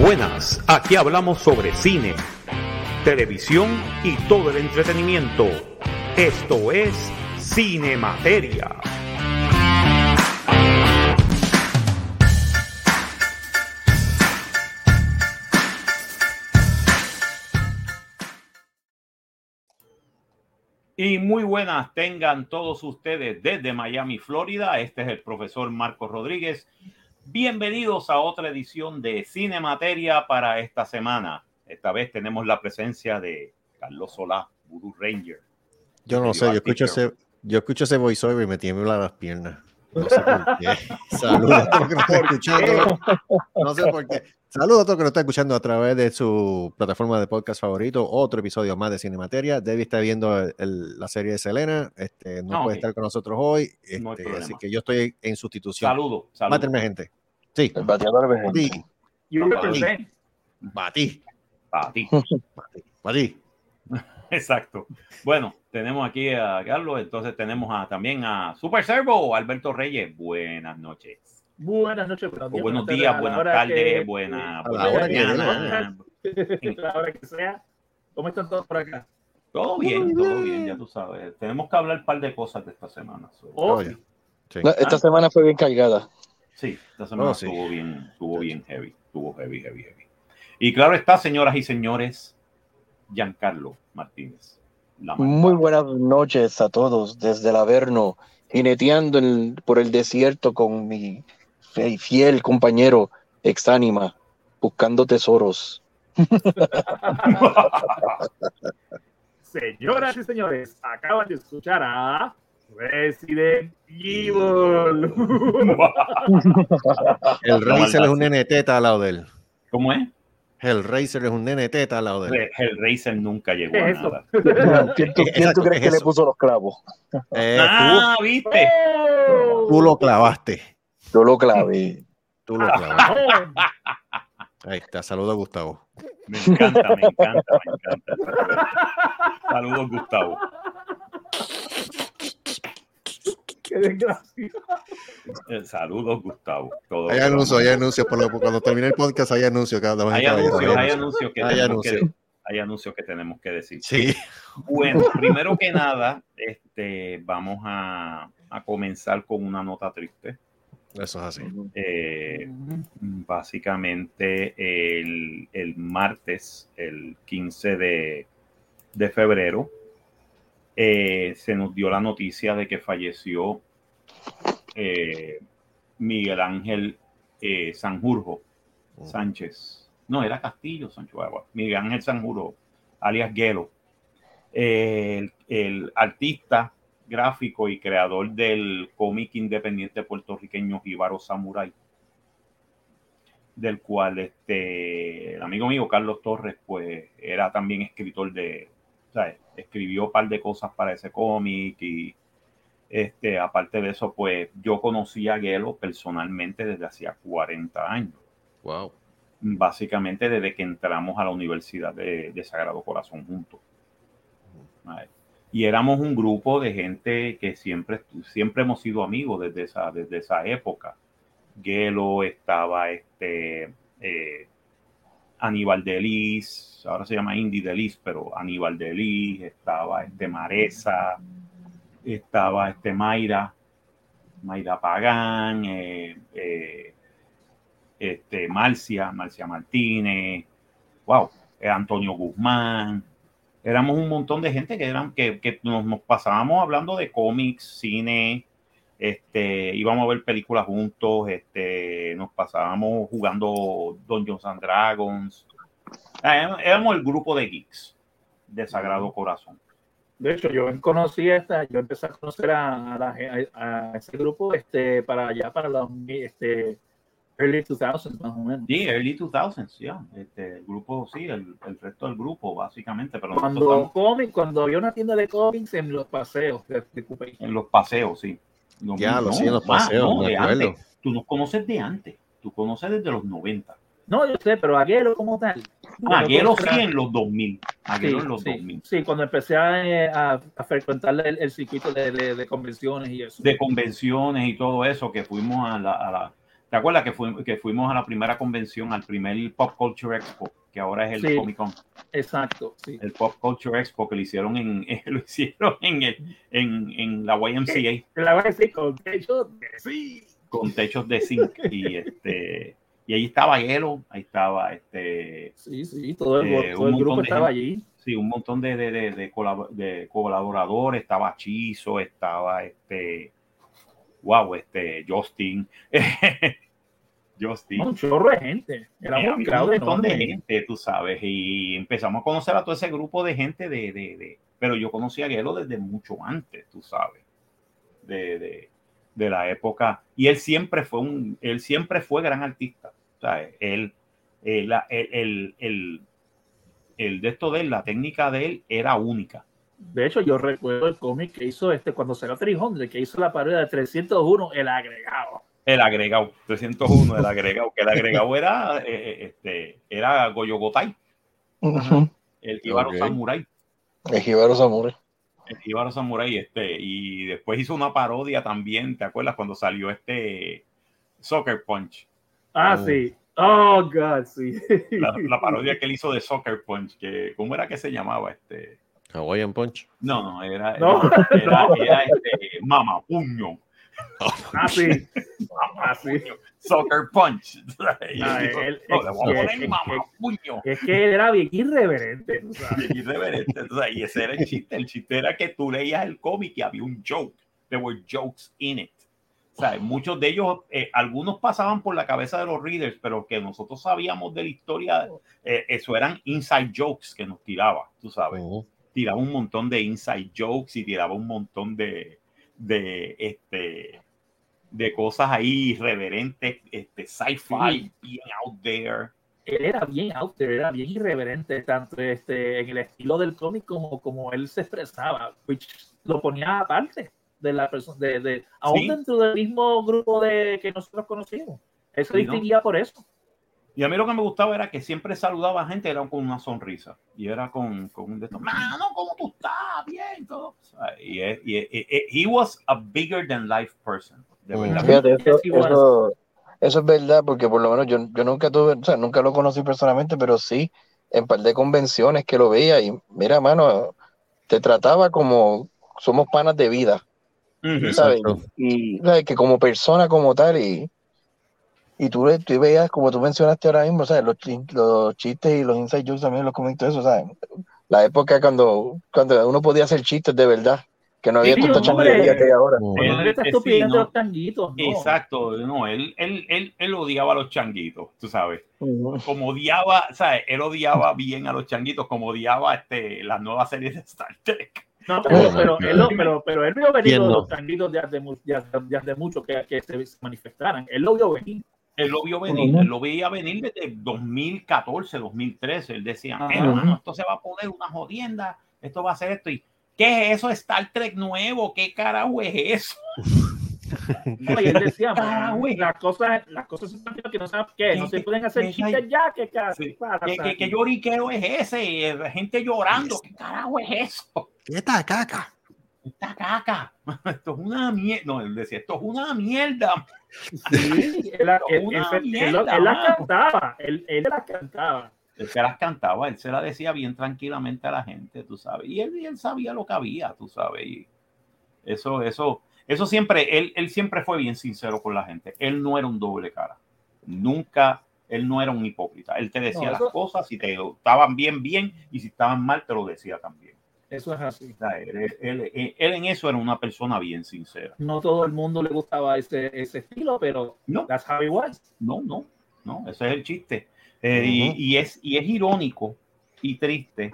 Buenas, aquí hablamos sobre cine, televisión y todo el entretenimiento. Esto es Cine Materia. Y muy buenas tengan todos ustedes desde Miami, Florida. Este es el profesor Marcos Rodríguez. Bienvenidos a otra edición de Cine Materia para esta semana. Esta vez tenemos la presencia de Carlos Solá, Voodoo Ranger. Yo no sé, yo escucho, ese, yo escucho ese voiceover y me tiembla las piernas. No sé por qué. Saludos. No sé por qué. Saludos a todos que nos están escuchando a través de su plataforma de podcast favorito. Otro episodio más de Cinemateria. David está viendo el- el- la serie de Selena. Este, no Ah, puede estar con nosotros hoy. No hay este, así que yo estoy en sustitución. Saludos. Mátenme, gente. Sí. El bateador Batí. emergente. You represent. Batí. Para ti. Batí. Batí. Exacto. Bueno, tenemos aquí a Carlos, entonces tenemos a, también a Super Servo, Alberto Reyes. Buenas noches. Buenas noches, buenos O días. buenos tardes, días, buenas tardes, buenas, la hora que sea. ¿Cómo están todos por acá? Todo bien, todo bien, ya tú sabes. Tenemos que hablar un par de cosas de esta semana. Oh, Oye. Sí. No, esta semana fue bien cargada. Sí, esta semana Oh, sí. estuvo bien, estuvo bien heavy, estuvo heavy, heavy, heavy. Y claro está, señoras y señores, Giancarlo Martínez. la Muy buenas noches a todos desde el Averno, jineteando en- por el desierto con mi fiel compañero Exánima, buscando tesoros. Señoras y señores, acaban de escuchar a Resident Evil. El Razer es un nene teta al lado de él. ¿Cómo es? El Razer es un nene teta al lado de él. El Racer nunca llegó ¿Qué a es eso? nada. ¿Quién, tú- quién Exacto, tú crees es que le puso los clavos? Eh, Ah, ¿viste? tú, tú lo clavaste. Yo lo clavé. Tú lo clavaste. Ahí está. Saludos a Gustavo. Me encanta, me encanta, me encanta. Saludos, Gustavo. Qué desgracia. Eh, Saludos, Gustavo. Todo Hay anuncios, hay anuncios. Por lo, cuando termine el podcast, hay anuncios. Cada Hay anuncios, hay anuncios que Hay tenemos que- anuncios. hay anuncios que tenemos que decir. Sí. Bueno, primero que nada, este, vamos a, a comenzar con una nota triste. Eso es así. Eh, básicamente el, el martes, el 15 de, de febrero, eh, se nos dio la noticia de que falleció eh, Miguel Ángel eh, Sanjurjo Sánchez. No, era Castillo Sánchez. Agua. Miguel Ángel Sanjurjo, alias Guelo. Eh, el, el artista gráfico y creador del cómic independiente puertorriqueño Jíbaro Samurai, del cual este, el amigo mío Carlos Torres, pues era también escritor de, ¿sabes? escribió un par de cosas para ese cómic y este, aparte de eso, pues yo conocí a Gelo personalmente desde hacía 40 años, Wow. básicamente desde que entramos a la Universidad de, de Sagrado Corazón juntos. Ay. Y éramos un grupo de gente que siempre, siempre hemos sido amigos desde esa, desde esa época. Gelo estaba este eh, Aníbal Delis, ahora se llama Indy Delis, pero Aníbal Delis, estaba este Maresa, estaba este Mayra, Mayra Pagán, eh, eh, este Marcia, Marcia Martínez, wow, eh, Antonio Guzmán, éramos un montón de gente que eran que, que nos, nos pasábamos hablando de cómics, cine, este, íbamos a ver películas juntos, este, nos pasábamos jugando Dungeons and Dragons. Ah, Éramos el grupo de geeks de Sagrado Corazón. De hecho, yo conocí esta, yo empecé a conocer a, la ese grupo este, para allá, para los este, early 2000s más o menos. Sí, early 2000s, ya. Este, el grupo, sí, el, el resto del grupo, básicamente. Pero Cuando estamos cómic, cuando había una tienda de cómics en los paseos de, de en los paseos, sí. Lo Ya, lo sí, en los paseos, no, me de antes. Tú nos conoces de antes. Tú conoces desde los 90. No, yo sé, pero Aguero como tal. Ah, Aguero sí en los 2000. Aguero Sí, en los sí, 2000. sí, cuando empecé a, a, a frecuentar el, el circuito de, de- de convenciones y eso. De convenciones y todo eso, que fuimos a la, a la- ¿Te acuerdas que, que fuimos a la primera convención, al primer Pop Culture Expo, que ahora es el Comic Con? Exacto, sí. El Pop Culture Expo que lo hicieron en, lo hicieron en, el, en, en la YMCA. La YMCA con techos de zinc. Con techos de zinc. y este y ahí estaba Hielo, ahí estaba este. Sí, sí, todo el, eh, todo el grupo estaba allí. Sí, un montón de, de, de, de, colaboradores, estaba Chizo, estaba este wow, este, Justin. Justin. Un chorro de gente. Era un, montón de gente, tú sabes. Y empezamos a conocer a todo ese grupo de gente de. de, de pero yo conocí a Gelo desde mucho antes, tú sabes. De, de, de, la época. Y él siempre fue un. Él siempre fue gran artista. O sea, él. El, el, el, el de esto de él, la técnica de él era única. De hecho, yo recuerdo el cómic que hizo este cuando salió 300, que hizo la parodia de 301, el agregado. El agregado, 301, el agregado, que el agregado era, eh, eh, este, era Goyo Gotay, el Ibaro Samurai. El Ibaro Samurai. El Ibaro Samurai, este, y después hizo una parodia también, ¿te acuerdas cuando salió este Soccer Punch? Ah, oh. sí. Oh, God, sí. La, la, parodia que él hizo de Soccer Punch, que, ¿cómo era que se llamaba? Este, Hawaiian Punch. No, no, era, no. era, era, este, Mama Puño. Ah, sí. Mama Puño. Soccer Punch. es, que él era bien irreverente. Bien irreverente. y ese era el chiste. El chiste era que tú leías el cómic y había un joke. There were jokes in it. O sea, muchos de ellos, eh, algunos pasaban por la cabeza de los readers, pero que nosotros sabíamos de la historia, eh, eso eran inside jokes que nos tiraba, tú sabes tiraba un montón de inside jokes y tiraba un montón de, de, este, de cosas ahí irreverentes, este, sci-fi, bien out there. Él era bien out there, era bien irreverente, tanto este, en el estilo del cómic como, como él se expresaba, which lo ponía aparte de la persona, de, de, aún dentro del mismo grupo de que nosotros conocimos. Él se distinguía por eso. Y a mí lo que me gustaba era que siempre saludaba a gente, era con una sonrisa. Y era con, con un de estos, mano, ¿cómo tú estás? Bien, todo. y, y, he was a bigger than life person. De mm. verdad. Fíjate, eso, eso, es verdad, porque por lo menos yo, yo nunca tuve, o sea, nunca lo conocí personalmente, pero sí en par de convenciones que lo veía. Y mira, mano, te trataba como somos panas de vida. ¿sabes? Y ¿sabes? que como persona, como tal, y y tú, tú veías, como tú mencionaste ahora mismo, ¿sabes? Los, los chistes y los inside jokes también los comento eso, ¿sabes? La época cuando, cuando uno podía hacer chistes de verdad, que no había sí, tanta changuería que hay ahora. los changuitos. Exacto, no, él, él, él, él, odiaba a los changuitos, tú sabes. Como odiaba, ¿sabes? Él odiaba bien a los changuitos, como odiaba este, las nuevas series de Star Trek. No, pero, pero, él, pero, pero él vio venir los changuitos de hace, mucho que, que se manifestaran. Él lo vio venir. Él lo vio venir, él lo veía venir desde 2014, 2013. Él decía, hermano, esto se va a poner una jodienda, esto va a ser esto. ¿Y qué es eso? Star Trek nuevo, ¿qué carajo es eso? No, y él decía, las cosas, las cosas que no saben qué, no se pueden hacer chistes ya, ¿qué, sí. ¿Qué, qué, lloriquero es ese? Gente llorando, ¿qué carajo es eso? ¿Qué está caca? Esta caca, esto es una mierda. No, él decía, esto es una mierda. Sí, él, las cantaba, él, él las cantaba. Él se las cantaba, él se las decía bien tranquilamente a la gente, tú sabes. Y él, él sabía lo que había, tú sabes. Y eso, eso, eso siempre, él, él siempre fue bien sincero con la gente. Él no era un doble cara. Nunca, él no era un hipócrita. Él te decía las cosas, si te estaban bien, bien, y si estaban mal, te lo decía también. Eso es así. Él, en eso era una persona bien sincera. No todo el mundo le gustaba ese, ese estilo, pero no. that's how No, no, no, ese es el chiste. Eh, y, es, y es irónico y triste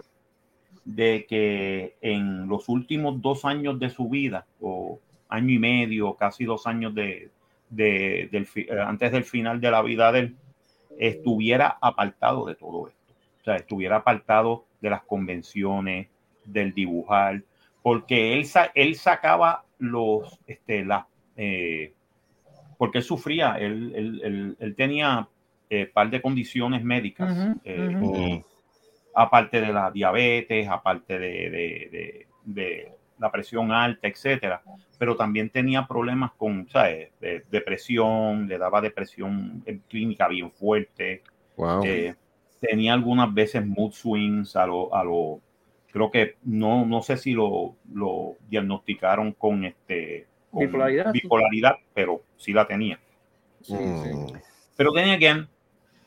de que en los últimos dos años de su vida, o año y medio, casi dos años de, de del, eh, antes del final de la vida de él, estuviera apartado de todo esto. O sea, estuviera apartado de las convenciones, del dibujar, porque él, él sacaba los, este, la, eh, porque él sufría, él, él, él, tenía eh, par de condiciones médicas, eh, aparte de la diabetes, aparte de, de, de, la presión alta, etcétera, pero también tenía problemas con, ¿sabes? depresión, le daba depresión en clínica bien fuerte. Eh, tenía algunas veces mood swings a lo, a lo creo que no, no sé si lo, lo diagnosticaron con este bipolaridad, pero sí la tenía. Mm. Pero tenía que,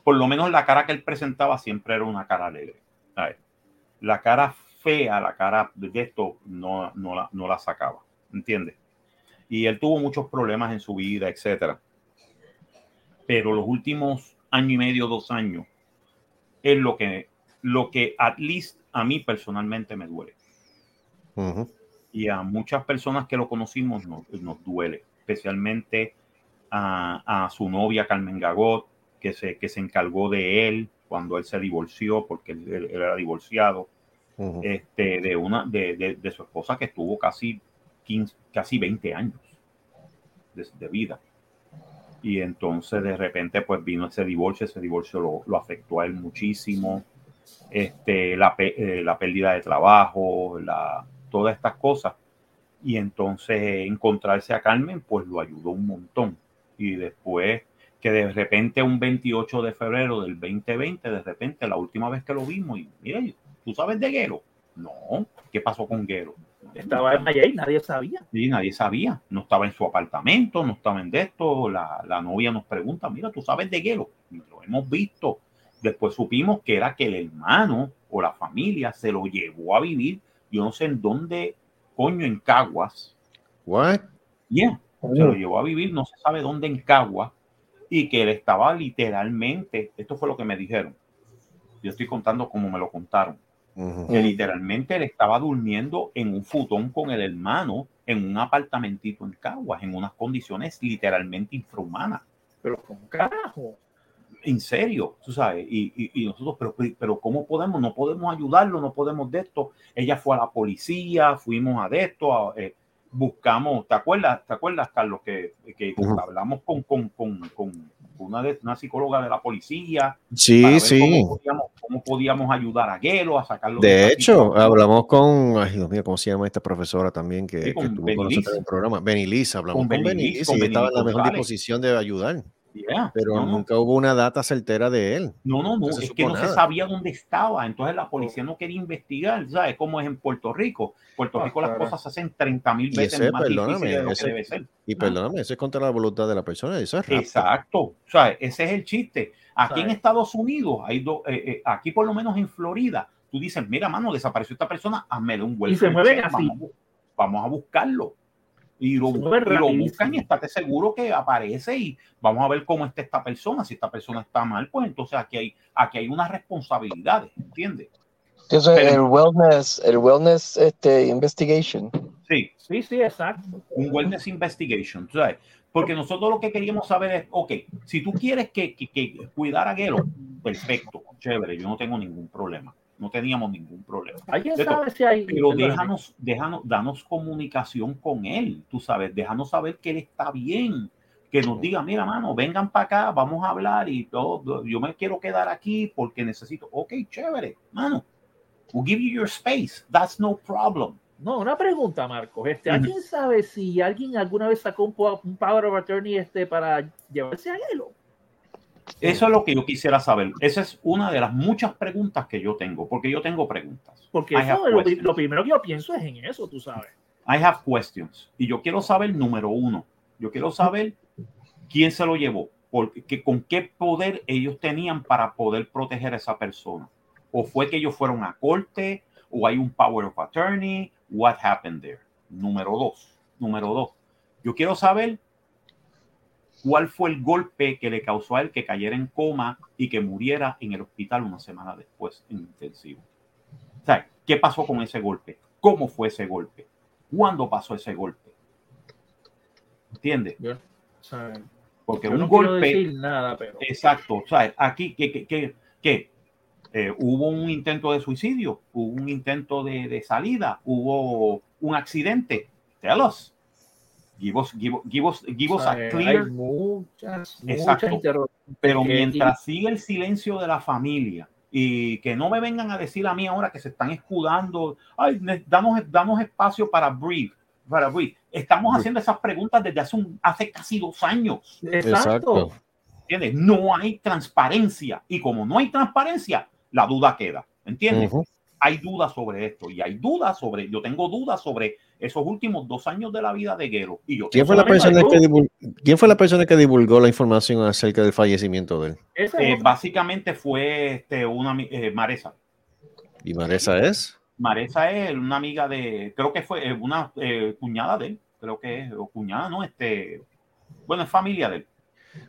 por lo menos la cara que él presentaba siempre era una cara alegre. La cara fea, la cara de esto, no, no, la, no la sacaba, ¿entiendes? Y él tuvo muchos problemas en su vida, etcétera. Pero los últimos año y medio, dos años, es lo que, lo que at least a mí personalmente me duele. Y a muchas personas que lo conocimos nos, nos duele, especialmente a, a, su novia Carmen Gagot, que se, que se encargó de él cuando él se divorció, porque él era divorciado este, de, una, de, de, su esposa que estuvo casi, 15, casi 20 años de, vida. Y entonces de repente pues vino ese divorcio, ese divorcio lo, lo afectó a él muchísimo, este, la, eh, la pérdida de trabajo, la, todas estas cosas. Y entonces encontrarse a Carmen pues lo ayudó un montón. Y después que de repente un 28 de febrero del 2020, de repente la última vez que lo vimos, y mire, ¿Tú sabes de Guero? No. ¿Qué pasó con Guero? Estaba en Miami, nadie sabía. Sí, nadie sabía. No estaba en su apartamento, no estaba en esto. La, la novia nos pregunta, mira, ¿tú sabes de Guero? lo hemos visto. Después supimos que era que el hermano o la familia se lo llevó a vivir. Yo no sé en dónde, coño, en Caguas. What? Yeah, se lo llevó a vivir, no se sabe dónde en Caguas. Y que él estaba literalmente, esto fue lo que me dijeron. Yo estoy contando como me lo contaron que literalmente él estaba durmiendo en un futón con el hermano en un apartamentito en Caguas, en unas condiciones literalmente infrahumanas. Pero con carajo. En serio, tú sabes, y, y, nosotros, pero, pero ¿cómo podemos? No podemos ayudarlo, no podemos de esto. Ella fue a la policía, fuimos a de esto, eh, buscamos, ¿te acuerdas, ¿te acuerdas, Carlos, que, que hablamos con, con, con, con una, de, una psicóloga de la policía. Sí, sí. Cómo podíamos, ayudar a Gelo a sacarlo. De, hecho, hablamos con, ay Dios mío, ¿cómo se llama esta profesora también que, estuvo con nosotros en el programa? Benilisa, hablamos con, con y estaba en la mejor disposición de ayudar pero nunca hubo una data certera de él. No, no, no, es que no se sabía dónde estaba, entonces la policía no quería investigar, ¿sabes? Como es en Puerto Rico. Puerto ah, Rico las cosas se hacen 30 mil veces más difíciles de lo que debe ser. Y perdóname, eso es contra la voluntad de la persona, eso es Exacto, o sea, ese es el chiste. Aquí en Estados Unidos, hay do, eh, eh, aquí por lo menos en Florida, tú dices, mira, mano, desapareció esta persona, hazme un vuelo. Y se mueven así. vamos a buscarlo y lo, buscan y estate seguro que aparece y vamos a ver cómo está esta persona. Si esta persona está mal, pues entonces aquí hay, aquí hay unas responsabilidades, ¿entiendes? Entonces, el wellness, el wellness este, investigation. Sí. Sí, sí, exacto. Un wellness investigation, ¿sabes? Porque nosotros lo que queríamos saber es, ok, si tú quieres que, que, que cuidar a Gelo, perfecto, chévere, yo no tengo ningún problema no teníamos ningún problema. sabe si hay? Pero déjanos, déjanos, danos comunicación con él, tú sabes, déjanos saber que él está bien, que nos diga, mira, mano, vengan para acá, vamos a hablar y todo, yo me quiero quedar aquí porque necesito, ok, chévere, mano, we'll give you your space, that's no problem. No, una pregunta, Marcos. Este, ¿Alguien sabe si alguien alguna vez sacó un, un power of attorney este para llevarse a hielo? Eso es lo que yo quisiera saber. Esa es una de las muchas preguntas que yo tengo, porque yo tengo preguntas. Porque lo, primero que yo pienso es en eso, tú sabes. I have questions. Y yo quiero saber, número uno, yo quiero saber quién se lo llevó, porque, con qué poder ellos tenían para poder proteger a esa persona. O fue que ellos fueron a corte, o hay un power of attorney, what happened there. Número dos, número dos. Yo quiero saber cuál fue el golpe que le causó a él que cayera en coma y que muriera en el hospital una semana después en intensivo. O sea, ¿qué pasó con ese golpe? ¿Cómo fue ese golpe? ¿Cuándo pasó ese golpe? ¿Entiendes? Porque un golpe. nada, pero... Exacto. O sea, aquí, ¿qué? qué, eh, hubo un intento de suicidio, hubo un intento de, de salida, hubo un accidente. Tell us. Give us, give, give us, give us a clear. Hay muchas, Exacto. Pero mientras sigue el silencio de la familia, y que no me vengan a decir a mí ahora que se están escudando, ay, damos, damos espacio para breathe, para breathe. Estamos haciendo esas preguntas desde hace, un, hace casi dos años. Exacto. ¿Entiendes? No hay transparencia y como no hay transparencia, la duda queda. ¿Entiendes? Hay dudas sobre esto y hay dudas sobre, yo tengo dudas sobre esos últimos dos años de la vida de Guero. Y yo, ¿Quién, fue la persona que divulgó, ¿Quién fue la persona que divulgó la información acerca del fallecimiento de él? Eh, básicamente fue este, una eh, Maresa. ¿Y Maresa es? Maresa es una amiga de, creo que fue eh, una cuñada de él, creo que es, o cuñada, ¿no? Este, bueno, es familia de él.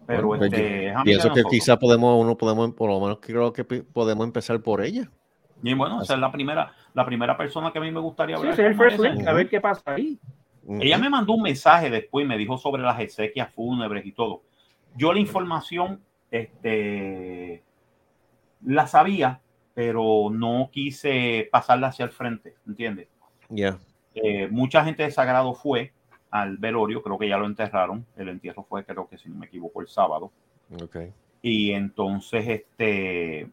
Pero pues este, pienso que quizá podemos, uno podemos, por lo menos creo que podemos empezar por ella. Y bueno, esa es la primera, la primera persona que a mí me gustaría hablar. Sí, el first link, a ver qué pasa ahí. Ella me mandó un mensaje después y me dijo sobre las exequias fúnebres y todo. Yo la información este, la sabía, pero no quise pasarla hacia el frente, ¿entiendes? Ya. Eh, mucha gente de Sagrado fue al velorio, creo que ya lo enterraron. El entierro fue, creo que si no me equivoco, el sábado. Okay. Y entonces, este,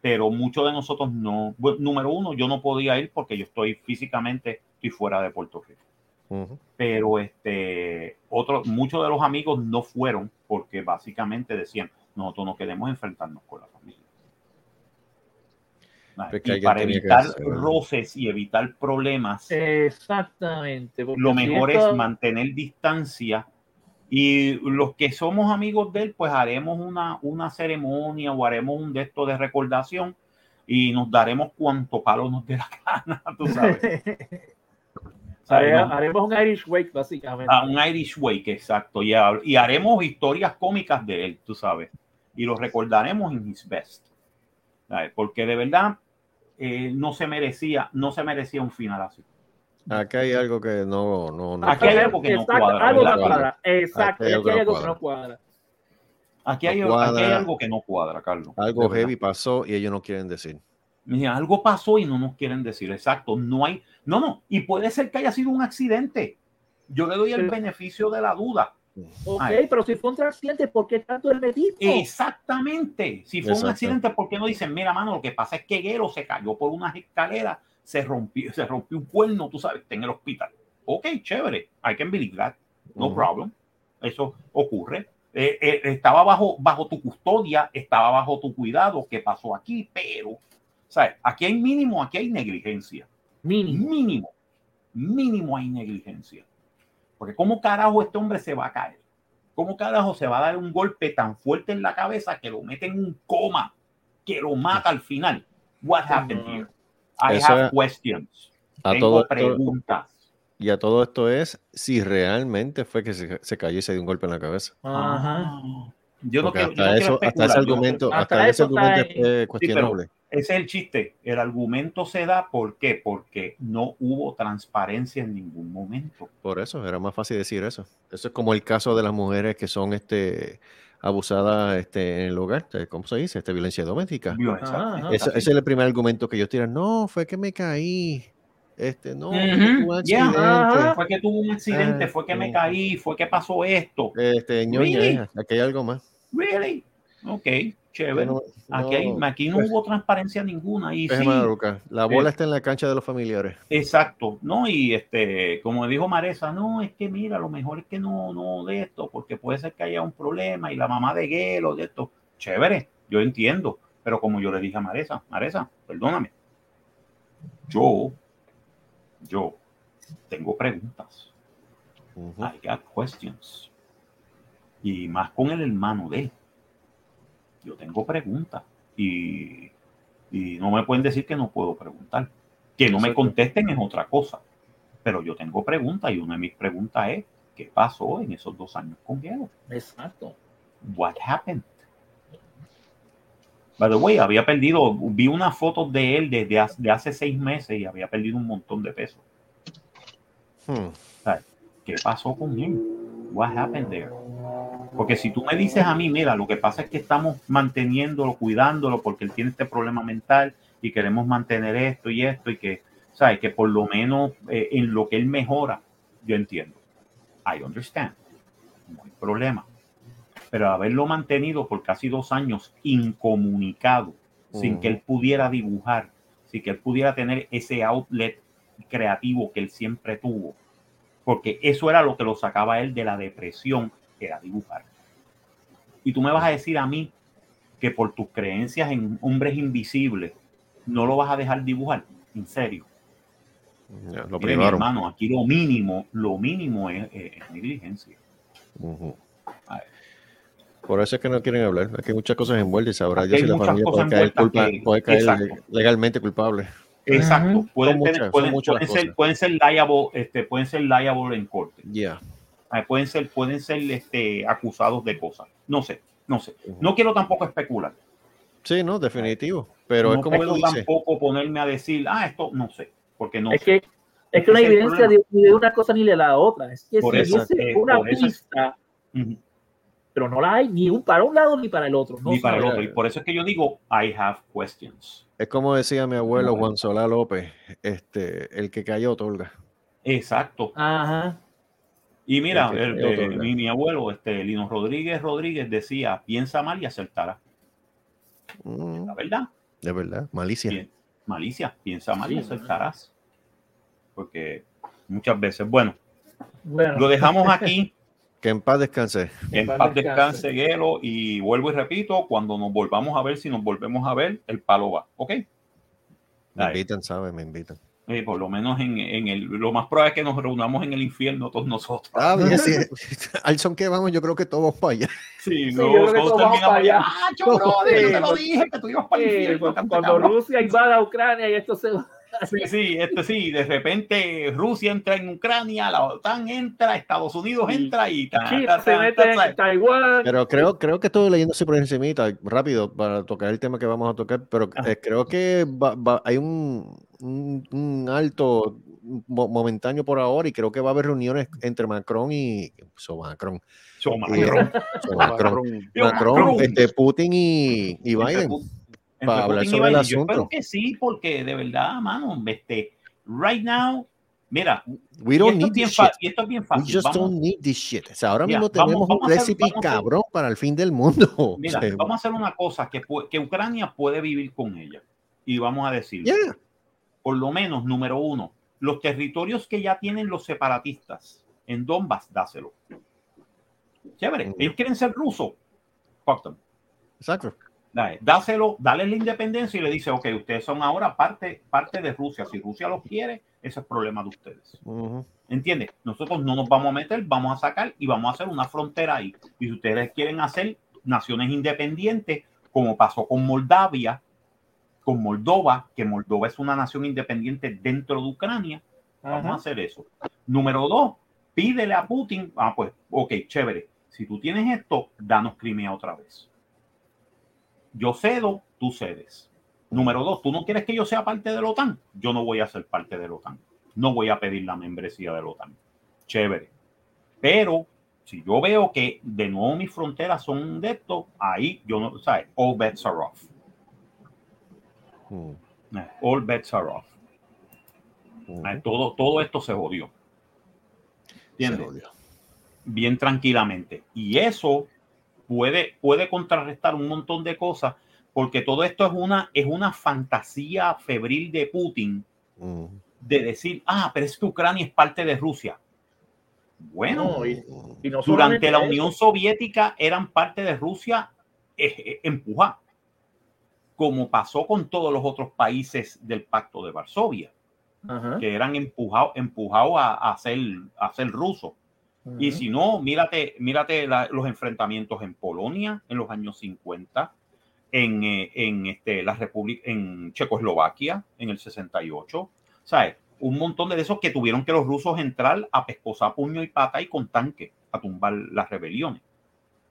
pero muchos de nosotros no. número uno, yo no podía ir porque yo estoy físicamente, estoy fuera de Puerto Rico. Pero este, otros, muchos de los amigos no fueron porque básicamente decían, nosotros no queremos enfrentarnos con la familia. Y para evitar roces y evitar problemas, exactamente. Lo mejor es mantener distancia y los que somos amigos de él, pues haremos una, una ceremonia o haremos un de esto de recordación y nos daremos cuanto palo nos dé la gana, tú sabes. Haremos un Irish Wake, básicamente. Ah, un Irish Wake, exacto. Y, y, haremos historias cómicas de él, tú sabes. Y lo recordaremos en his best. Porque de verdad eh, no se merecía, no se merecía un final así. Aquí hay algo que no, no, no Aquí hay algo que no cuadra. Algo no cuadra. Exacto, aquí hay algo que no cuadra. Aquí hay, aquí hay algo que no cuadra, Carlos. Algo heavy pasó y ellos no quieren decir. Mira, algo pasó y no nos quieren decir. Exacto, no hay. No, no, y puede ser que haya sido un accidente. Yo le doy el beneficio de la duda. Ok, pero si fue un accidente, ¿por qué tanto el medito? Exactamente. Si fue un accidente, ¿por qué no dicen, mira, mano, lo que pasa es que Guero se cayó por unas escaleras se rompió, se rompió un cuerno, tú sabes, está en el hospital. Ok, chévere, hay que believe no problem. Eso ocurre. Eh, eh, estaba bajo, bajo tu custodia, estaba bajo tu cuidado, ¿qué pasó aquí? Pero, ¿sabes? Aquí hay mínimo, aquí hay negligencia. Mínimo. Mínimo, mínimo hay negligencia. Porque ¿cómo carajo este hombre se va a caer? ¿Cómo carajo se va a dar un golpe tan fuerte en la cabeza que lo mete en un coma, que lo mata al final? What happened here? I have questions. A Tengo preguntas. y a todo esto es si realmente fue que se, se, cayó y se dio un golpe en la cabeza. Ajá. Yo no quiero, hasta, eso, hasta ese argumento, hasta, ese argumento es cuestionable. ese es el chiste. El argumento se da ¿por qué? Porque no hubo transparencia en ningún momento. Por eso, era más fácil decir eso. Eso es como el caso de las mujeres que son este abusada este, en el hogar, eh, ¿cómo se dice? Este, violencia doméstica. ese, es el primer argumento que ellos tiran. No, fue que me caí. Este, no, fue, un accidente. fue que tuvo un accidente, fue que me ah, caí, fue que pasó esto. Este, ñoña, aquí hay algo más. Really? Ok, chévere. aquí, aquí, no pues hubo transparencia ninguna. Y sí, la bola eh, está en la cancha de los familiares. Exacto, ¿no? Y este, como dijo Maresa, no, es que mira, lo mejor es que no, no de esto, porque puede ser que haya un problema y la mamá de Gelo, de esto. Chévere, yo entiendo. Pero como yo le dije a Maresa, Maresa, perdóname. Yo, yo tengo preguntas. I got questions. Y más con el hermano de él yo tengo preguntas y, no me pueden decir que no puedo preguntar. Que no me contesten es otra cosa. Pero yo tengo preguntas y una de mis preguntas es, ¿qué pasó en esos dos años con Diego? Exacto. What happened? By the way, había perdido, vi una foto de él desde hace, hace seis meses y había perdido un montón de peso. Hmm. ¿Qué pasó con él? What happened there? Porque si tú me dices a mí, mira, lo que pasa es que estamos manteniéndolo, cuidándolo, porque él tiene este problema mental y queremos mantener esto y esto y que, ¿sabes? Que por lo menos eh, en lo que él mejora, yo entiendo. I understand. No hay problema. Pero haberlo mantenido por casi dos años incomunicado sin que él pudiera dibujar, sin que él pudiera tener ese outlet creativo que él siempre tuvo, porque eso era lo que lo sacaba él de la depresión, era dibujar. Y tú me vas a decir a mí que por tus creencias en hombres invisibles no lo vas a dejar dibujar, en serio. lo Mire, mi hermano, aquí lo mínimo, lo mínimo es, negligencia. Por eso es que no quieren hablar. Hay muchas cosas envueltas y sabrá yo si la familia puede caer, culpa, puede caer legalmente culpable. Exacto. Pueden, pueden, ser, pueden ser liable, este, pueden ser liable en corte. Ya. Pueden ser, pueden ser este, acusados de cosas. No sé, no sé. No quiero tampoco especular. Sí, no, definitivo. Pero no es como puedo tampoco ponerme a decir, ah, esto no sé, porque no es sé. Que, es que no hay evidencia de, ni de una cosa ni de la otra. Es que si hubiese una pista, pero no la hay ni un para un lado ni para el otro. ni para el otro. Y por eso es que yo digo, I have questions. Es como decía mi abuelo Juan Solá López, este, el que cayó otorga. Exacto. Ajá. Y mira, mi, abuelo, este, Lino Rodríguez Rodríguez, decía, piensa mal y acertará. Mm. La verdad. De verdad, malicia. malicia, piensa mal y acertarás. Porque muchas veces, bueno, bueno. lo dejamos aquí. Que en paz descanse. En, paz, descanse, Gelo. Y vuelvo y repito, cuando nos volvamos a ver, si nos volvemos a ver, el palo va. ¿Ok? Me invitan, ¿sabes? Me invitan. Eh, por lo menos en, en, el, lo más probable es que nos reunamos en el infierno todos nosotros. Ah, bien, sí. Al son que vamos, yo creo que todos para allá. Sí, no, todos, todos terminamos allá. Ah, yo, brother, yo te lo dije, que tú ibas para el infierno. Cuando, Rusia invada a Ucrania y esto se va. Sí, sí, este sí, de repente Rusia entra en Ucrania, la OTAN entra, Estados Unidos entra y ta, se mete en Taiwán. Pero creo, creo que estoy leyéndose por encimita, rápido, para tocar el tema que vamos a tocar, pero eh, creo que hay un, un, alto momentáneo por ahora y creo que va a haber reuniones entre Macron y so, Macron. So, Macron. Macron. Macron, este, Putin y, y Biden para hablar sobre el asunto. Yo espero que sí, porque de verdad, mano, este, right now, mira, We don't need this shit. y esto es bien fácil. We just don't need this shit. O sea, ahora mismo tenemos un recipe cabrón para el fin del mundo. Mira, vamos a hacer una cosa que, que Ucrania puede vivir con ella. Y vamos a decir, por lo menos, número uno, los territorios que ya tienen los separatistas en Donbass, dáselo. Chévere, mm. ellos quieren ser rusos. Fuck them. Exacto dáselo, dale la independencia y le dice, ok, ustedes son ahora parte, parte de Rusia. Si Rusia los quiere, ese es problema de ustedes. entiende ¿Entiendes? Nosotros no nos vamos a meter, vamos a sacar y vamos a hacer una frontera ahí. Y si ustedes quieren hacer naciones independientes, como pasó con Moldavia, con Moldova, que Moldova es una nación independiente dentro de Ucrania, vamos a hacer eso. Número dos, pídele a Putin, ah, pues, ok, chévere. Si tú tienes esto, danos Crimea otra vez yo cedo, tú cedes. Número dos, tú no quieres que yo sea parte de la OTAN, yo no voy a ser parte de la OTAN. No voy a pedir la membresía de la OTAN. Chévere. Pero si yo veo que de nuevo mis fronteras son de esto, ahí yo no, ¿sabes? All bets are off. Hmm. Eh, all bets are off. Hmm. Eh, todo, todo esto se jodió. ¿Entiendes? Bien tranquilamente. Y eso puede, puede contrarrestar un montón de cosas, porque todo esto es una, es una fantasía febril de Putin mm. de decir, ah, pero es que Ucrania es parte de Rusia. Bueno, durante la Unión Soviética eran parte de Rusia eh, eh, empuja, como pasó con todos los otros países del Pacto de Varsovia, que eran empujados empujado a, a, ser, a ser rusos. Y si no, mírate, mírate los enfrentamientos en Polonia en los años 50, en, eh, en este, la República, en Checoslovaquia en el 68. ¿Sabes? Un montón de esos que tuvieron que los rusos entrar a pescosar puño y pata y con tanque a tumbar las rebeliones.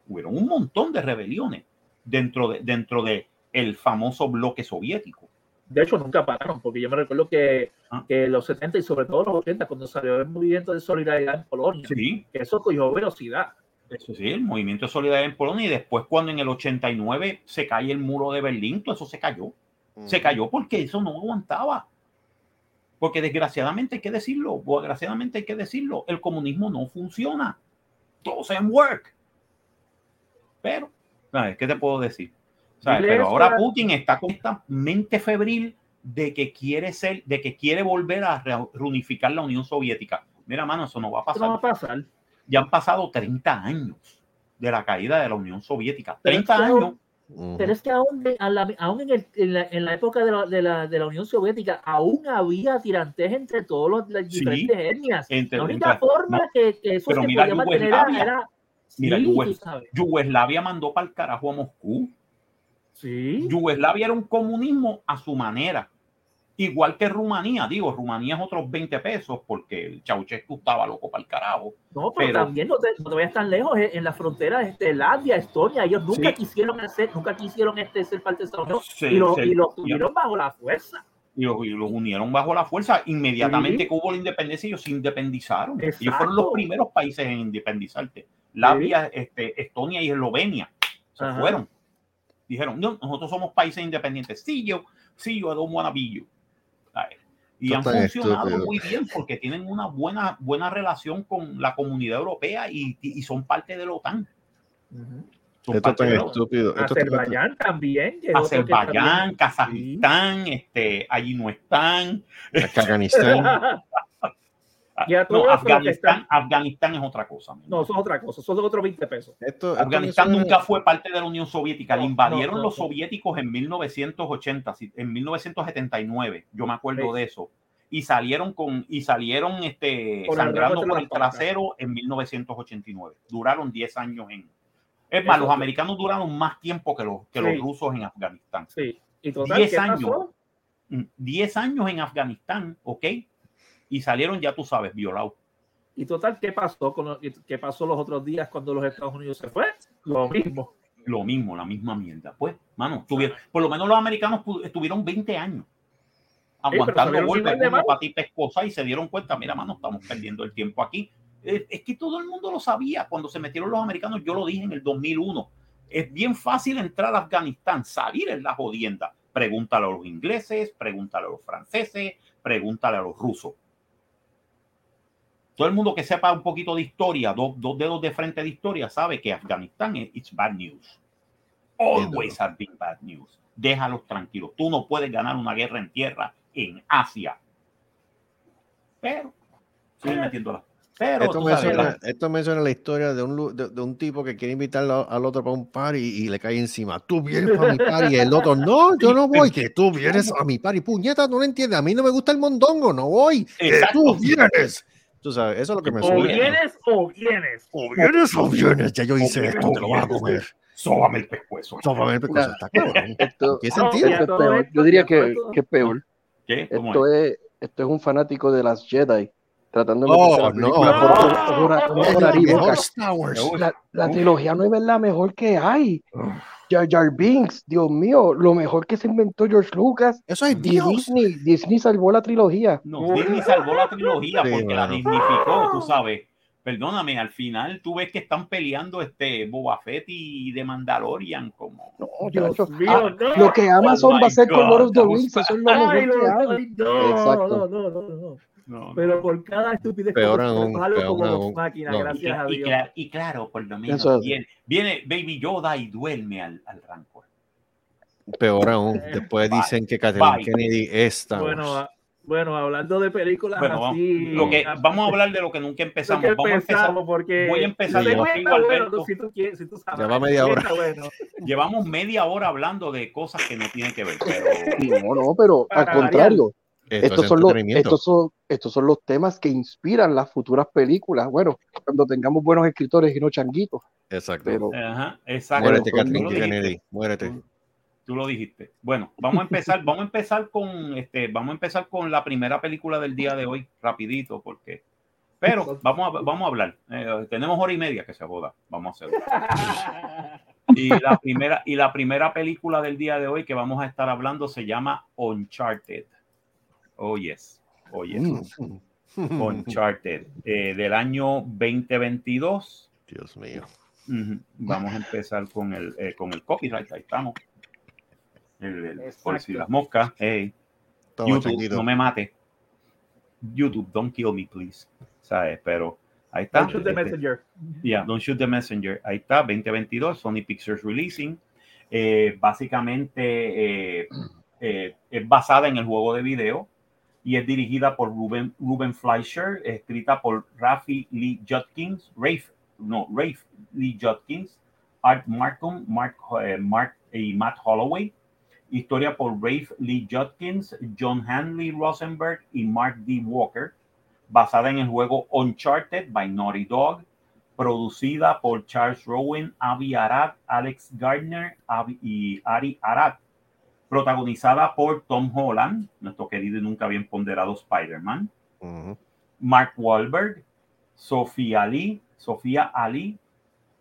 Hubieron un montón de rebeliones dentro de, dentro de el famoso bloque soviético de hecho nunca pararon, porque yo me recuerdo que, ah. que los 70 y sobre todo los 80, cuando salió el movimiento de solidaridad en Polonia, sí. eso cogió velocidad. Eso sí, el movimiento de solidaridad en Polonia y después cuando en el 89 se cae el muro de Berlín, todo eso se cayó. Se cayó porque eso no aguantaba. Porque desgraciadamente hay que decirlo, desgraciadamente hay que decirlo, el comunismo no funciona. Todo en work. Pero, ¿qué te puedo decir? Pero ahora Putin está con esta mente febril de que quiere ser, de que quiere volver a reunificar la Unión Soviética. Mira, mano, eso no va a pasar. No va a pasar. Ya han pasado 30 años de la caída de la Unión Soviética. 30 años. Pero es que aún, aún en, el, en, la, en, la, época de la, de, la, de la, Unión Soviética, aún había tirantes entre todas las diferentes etnias. la única forma que, que, eso se podía mantener era. Mira, Yugoslavia mandó para el carajo a Moscú. Sí. Yugoslavia era un comunismo a su manera. Igual que Rumanía, digo, Rumanía es otros 20 pesos porque el Ceausescu estaba loco para el carajo. No, pero, también no te, no vayas tan lejos, eh, en la frontera de este, Latvia, Estonia, ellos nunca quisieron hacer, nunca quisieron este, ser parte de Estados Unidos y, lo, y los tuvieron bajo la fuerza. Y los, unieron bajo la fuerza. Inmediatamente que hubo la independencia, ellos se independizaron. Ellos fueron los primeros países en independizarse. Latvia, este, Estonia y Eslovenia se fueron. Dijeron, no, nosotros somos países independientes. Sí, yo, sí, yo, un guanabillo. Y han funcionado muy bien porque tienen una buena, buena relación con la comunidad europea y, y son parte de la OTAN. Esto es estúpido. Azerbaiyán también. Azerbaiyán, Kazajistán, este, allí no están. Afganistán. no, Afganistán, Afganistán es otra cosa. No, eso es otra cosa, eso es otros 20 pesos. Afganistán nunca fue parte de la Unión Soviética, le invadieron los soviéticos en 1980, en 1979, yo me acuerdo de eso. Y salieron con y salieron este sangrando por el trasero en 1989. Duraron 10 años en Es más, los americanos duraron más tiempo que los que los rusos en Afganistán. Sí. ¿Y 10 años. 10 mm, años en Afganistán, ¿ok? Y salieron, ya tú sabes, violados. Y total, ¿qué pasó, con ¿qué pasó los otros días cuando los Estados Unidos se fue? Lo mismo. Lo mismo, la misma mierda. Pues, mano, tuvieron, por lo menos los americanos estuvieron 20 años aguantando golpes una patita esposa y se dieron cuenta, mira, mano, estamos perdiendo el tiempo aquí. Es, es, que todo el mundo lo sabía cuando se metieron los americanos, yo lo dije en el 2001. Es bien fácil entrar a Afganistán, salir en la jodienda. Pregúntale a los ingleses, pregúntale a los franceses, pregúntale a los rusos todo el mundo que sepa un poquito de historia, dos, dedos de frente de historia, sabe que Afganistán es bad news. Always has been bad news. Déjalos tranquilos. Tú no puedes ganar una guerra en tierra en Asia. Pero, sigue metiéndola. Pero, esto, menciona, esto, menciona, la historia de un, de, un tipo que quiere invitarlo al otro para un party y, le cae encima. Tú vienes para mi party. Y el otro, no, yo no voy. Que tú vienes a mi party. Puñeta, no lo entiendes. A mí no me gusta el mondongo. No voy. Que tú vienes. Tú sabes, eso es lo que me suena. O vienes o vienes. O vienes o vienes. Ya yo hice esto, te lo voy a comer. Sóbame el pescuezo. Sóbame el pescuezo. Está cabrón. ¿Qué sentido? Yo diría que, que es peor. ¿Qué? Esto es? esto es un fanático de las Jedi tratando de oh, no, la, la, trilogía no es la mejor que hay. Jar Jar Binks, Dios mío, lo mejor que se inventó George Lucas. Eso es Dios. Disney, Disney salvó la trilogía. No, Disney salvó la trilogía porque la dignificó, tú sabes. Perdóname, al final tú ves que están peleando este Boba Fett y de Mandalorian como. No, Dios mío, ah, no. Lo que Amazon oh va a hacer con Lord of the Rings, eso es lo mejor que hay. No, no, no, no. No, pero por cada estupidez peor aún, peor como aún. máquinas, no. gracias y, a Dios. Y, claro, y, claro, por lo menos viene, viene, Baby Yoda y duerme al, al Rancor. Peor aún, eh, después bye, dicen que Kathleen Kennedy está. Bueno, bueno, hablando de películas bueno, así. Lo que, vamos a hablar de lo que nunca empezamos. Que vamos empezamos a empezar, porque voy a empezar de contigo, Alberto. Si tú quieres, si tú sabes, Lleva media hora. Bueno. Llevamos media hora hablando de cosas que no tienen que ver. Pero... No, no, pero al contrario. Estos son, los, estos, son, estos son los temas que inspiran las futuras películas. Bueno, cuando tengamos buenos escritores y no changuitos. Exacto. Pero, Ajá, exacto. Muérete, Catherine Kennedy. Muérete. Tú lo dijiste. Bueno, vamos a empezar, vamos a empezar con este, vamos a empezar con la primera película del día de hoy, rapidito, porque. Pero vamos a, vamos a hablar. Eh, tenemos hora y media que se joda. Vamos a hacerlo. Y la primera, y la primera película del día de hoy que vamos a estar hablando se llama Uncharted. Oh, yes. Oh, yes. Mm. Uncharted. Eh, del año 2022. Dios mío. Vamos a empezar con el, eh, con el copyright. Ahí estamos. El, por si las moscas. Hey. YouTube, no me mate. YouTube, don't kill me, please. ¿Sabes? Pero ahí está. Don't shoot the messenger. Yeah, don't shoot the messenger. Ahí está, 2022, Sony Pictures Releasing. Eh, básicamente eh, es basada en el juego de video y es dirigida por Ruben, Ruben Fleischer, escrita por Rafi Lee Judkins, Rafe, no, Rafe Lee Judkins, Art Markham, Mark, Mark y Matt Holloway. Historia por Rafe Lee Judkins, John Hanley Rosenberg y Mark D. Walker. Basada en el juego Uncharted by Naughty Dog. Producida por Charles Rowan, Avi Arad, Alex Gardner y Ari Arad. Protagonizada por Tom Holland, nuestro querido y nunca bien ponderado Spider-Man. Mark Wahlberg, Sofía Ali, Sofía Ali,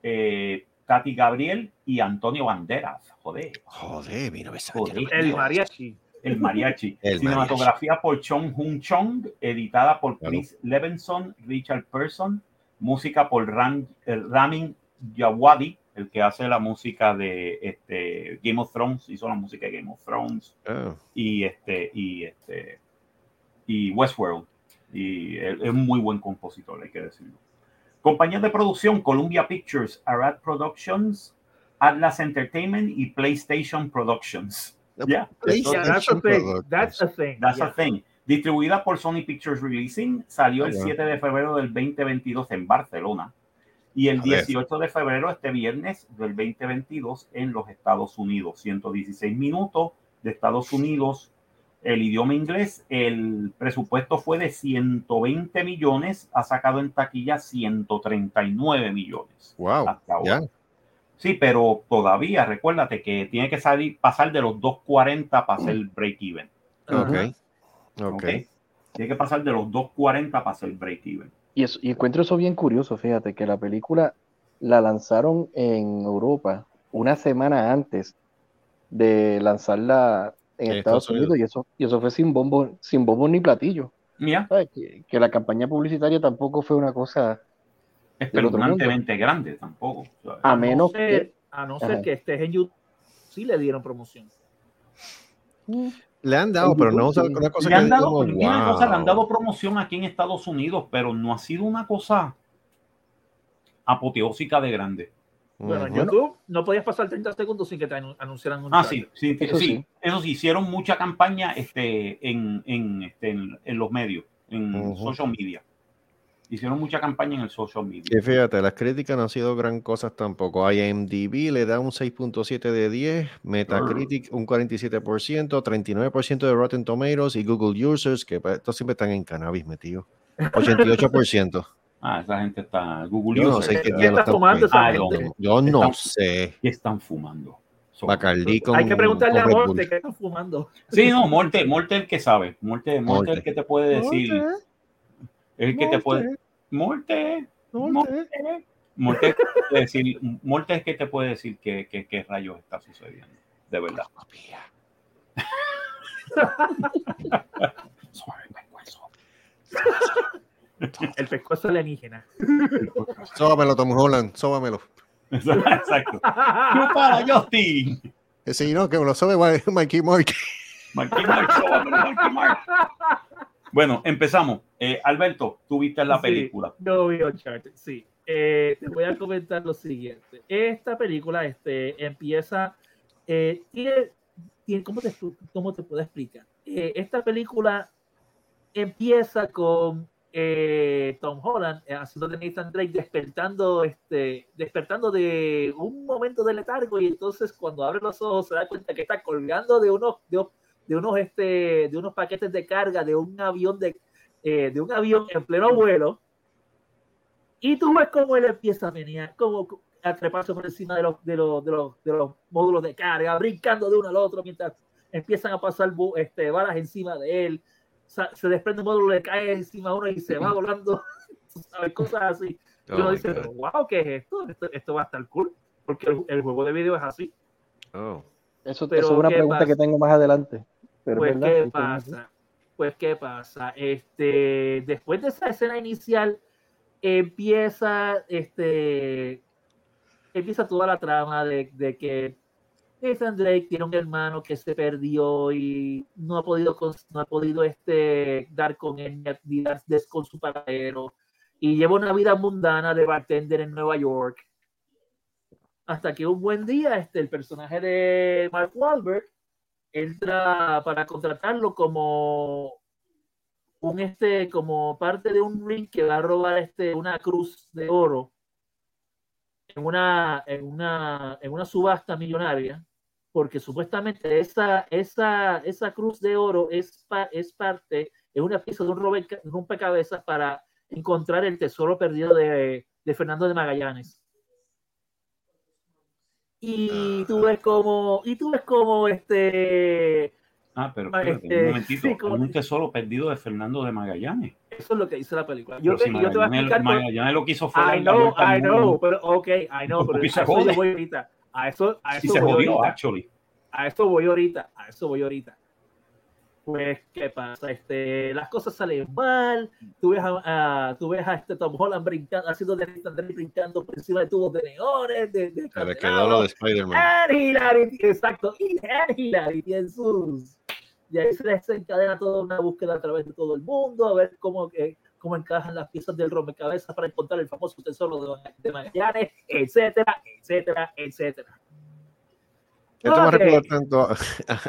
eh, Katy Gabriel y Antonio Banderas. Joder. Joder, mira, El mariachi. El mariachi. Cinematografía por Chong Hun Chong, editada por Chris Levinson, Richard Person, música por Ram, Ramin Yawadi, el que hace la música de este, Game of Thrones, hizo la música de Game of Thrones oh. y este y este y Westworld. Y es un muy buen compositor, hay que decirlo. Compañías de producción, Columbia Pictures, Arad Productions, Atlas Entertainment y PlayStation Productions. Yeah. That's a thing. That's a thing. That's a thing. Distribuida por Sony Pictures Releasing, salió el 7 de febrero del 2022 en Barcelona y el 18 de febrero, este viernes del 2022, en los Estados Unidos. 116 minutos de Estados Unidos, el idioma inglés, el presupuesto fue de 120 millones, ha sacado en taquilla 139 millones. Wow. Sí, pero todavía recuérdate que tiene que salir, pasar de los 240 para hacer break-even. Okay. ok. Tiene que pasar de los 240 para hacer break-even. Y, y encuentro eso bien curioso, fíjate, que la película la lanzaron en Europa una semana antes de lanzarla en Estados, Unidos, y eso y eso fue sin bombo sin bombo ni platillo. Que, la campaña publicitaria tampoco fue una cosa espeluznantemente grande tampoco a, menos que a no ser que estés en YouTube sí le dieron promoción le han dado, pero no una cosa le han dado, le han dado promoción aquí en Estados Unidos, pero no ha sido una cosa apoteósica de grande. Bueno, en YouTube no podías pasar 30 segundos sin que te anunciaran un Ah, sí, sí, eso sí, Eso sí, hicieron mucha campaña este, en, en, este, en, los medios, en social media. Hicieron mucha campaña en el social media. Y fíjate, las críticas no han sido gran cosas tampoco. IMDb le da un 6.7 de 10, Metacritic un 47%, 39% de Rotten Tomatoes y Google Users, que pues, estos siempre están en cannabis metido, 88%. Ah, esa gente está. Google yo no sé qué, está fumando esa gente? Yo no sé. ¿Qué están fumando? Bacardi con, Hay que preguntarle a Morte qué están fumando. Sí, no, Morte, Morte es el que sabe. Morte, Morte, el que te puede decir. Es el que te puede. Morte. Morte. Morte, decir, Morte es que te puede decir qué, qué, qué rayos está sucediendo. De verdad. El pescozo alienígena. Sóbamelo, Tom Holland, sóbamelo. Exacto. ¡Yo para Justin! Sí, no, que me lo sobe Mikey Mark. Mikey Mark, sóbamelo, Mikey Mark. Bueno, empezamos. Eh, Alberto, tú viste la película. Yo vi Uncharted, sí. Eh, te voy a comentar lo siguiente. Esta película este, empieza. Eh, tiene, tiene, ¿cómo, te, ¿Cómo te puedo explicar? esta película empieza con eh, Tom Holland eh, haciendo de Nathan Drake despertando este despertando de un momento de letargo y entonces cuando abre los ojos se da cuenta que está colgando de unos de, unos este de unos paquetes de carga de un avión de, eh, de un avión en pleno vuelo y tú ves cómo él empieza a venir como a treparse por encima de los, de los, de los, de los módulos de carga brincando de uno al otro mientras empiezan a pasar este, balas encima de él se desprende un módulo, le cae encima a uno y se va volando, ¿sabes? Cosas así. Y uno oh dice, wow, ¿qué es esto? esto? va a estar cool, porque el, juego de video es así. Oh. Eso, es una pregunta que tengo más adelante. Pues, ¿qué pasa? Pues, ¿qué pasa? Este, después de esa escena inicial, empieza, este, empieza toda la trama de, de que Nathan Drake tiene un hermano que se perdió y no ha podido, no ha podido este, dar con él ni dar con su paradero y lleva una vida mundana de bartender en Nueva York. hasta que un buen día este, el personaje de Mark Wahlberg entra para contratarlo como un este como parte de un ring que va a robar este una cruz de oro en una en una en una subasta millonaria porque supuestamente esa esa esa cruz de oro es es parte es una pieza de un rompecabezas para encontrar el tesoro perdido de, de Fernando de Magallanes y tú ves como y tú ves como este Ah, pero este, un momentito, un tesoro perdido de Fernando de Magallanes. Eso es lo que dice la película. Yo, te, yo te voy a explicar. Magallanes lo quiso fue. I know, I know, pero ok, I know, pero a eso yo voy ahorita. A eso, a eso se voy jodió, ahorita. Actually. A eso voy ahorita, a eso voy ahorita. Pues, ¿qué pasa? Este, las cosas salen mal. Tú ves a, tú ves a este Tom Holland brincando, haciendo de brincando por encima de tubos de neones. De, de quedó lo de Spider-Man. Exacto. Y Hilarity en sus. Y ahí se desencadena toda una búsqueda a través de todo el mundo, a ver cómo, que, cómo encajan las piezas del rompecabezas para encontrar el famoso tesoro de, de Magallanes, etcétera, etcétera, etcétera. Esto me recuerda tanto a,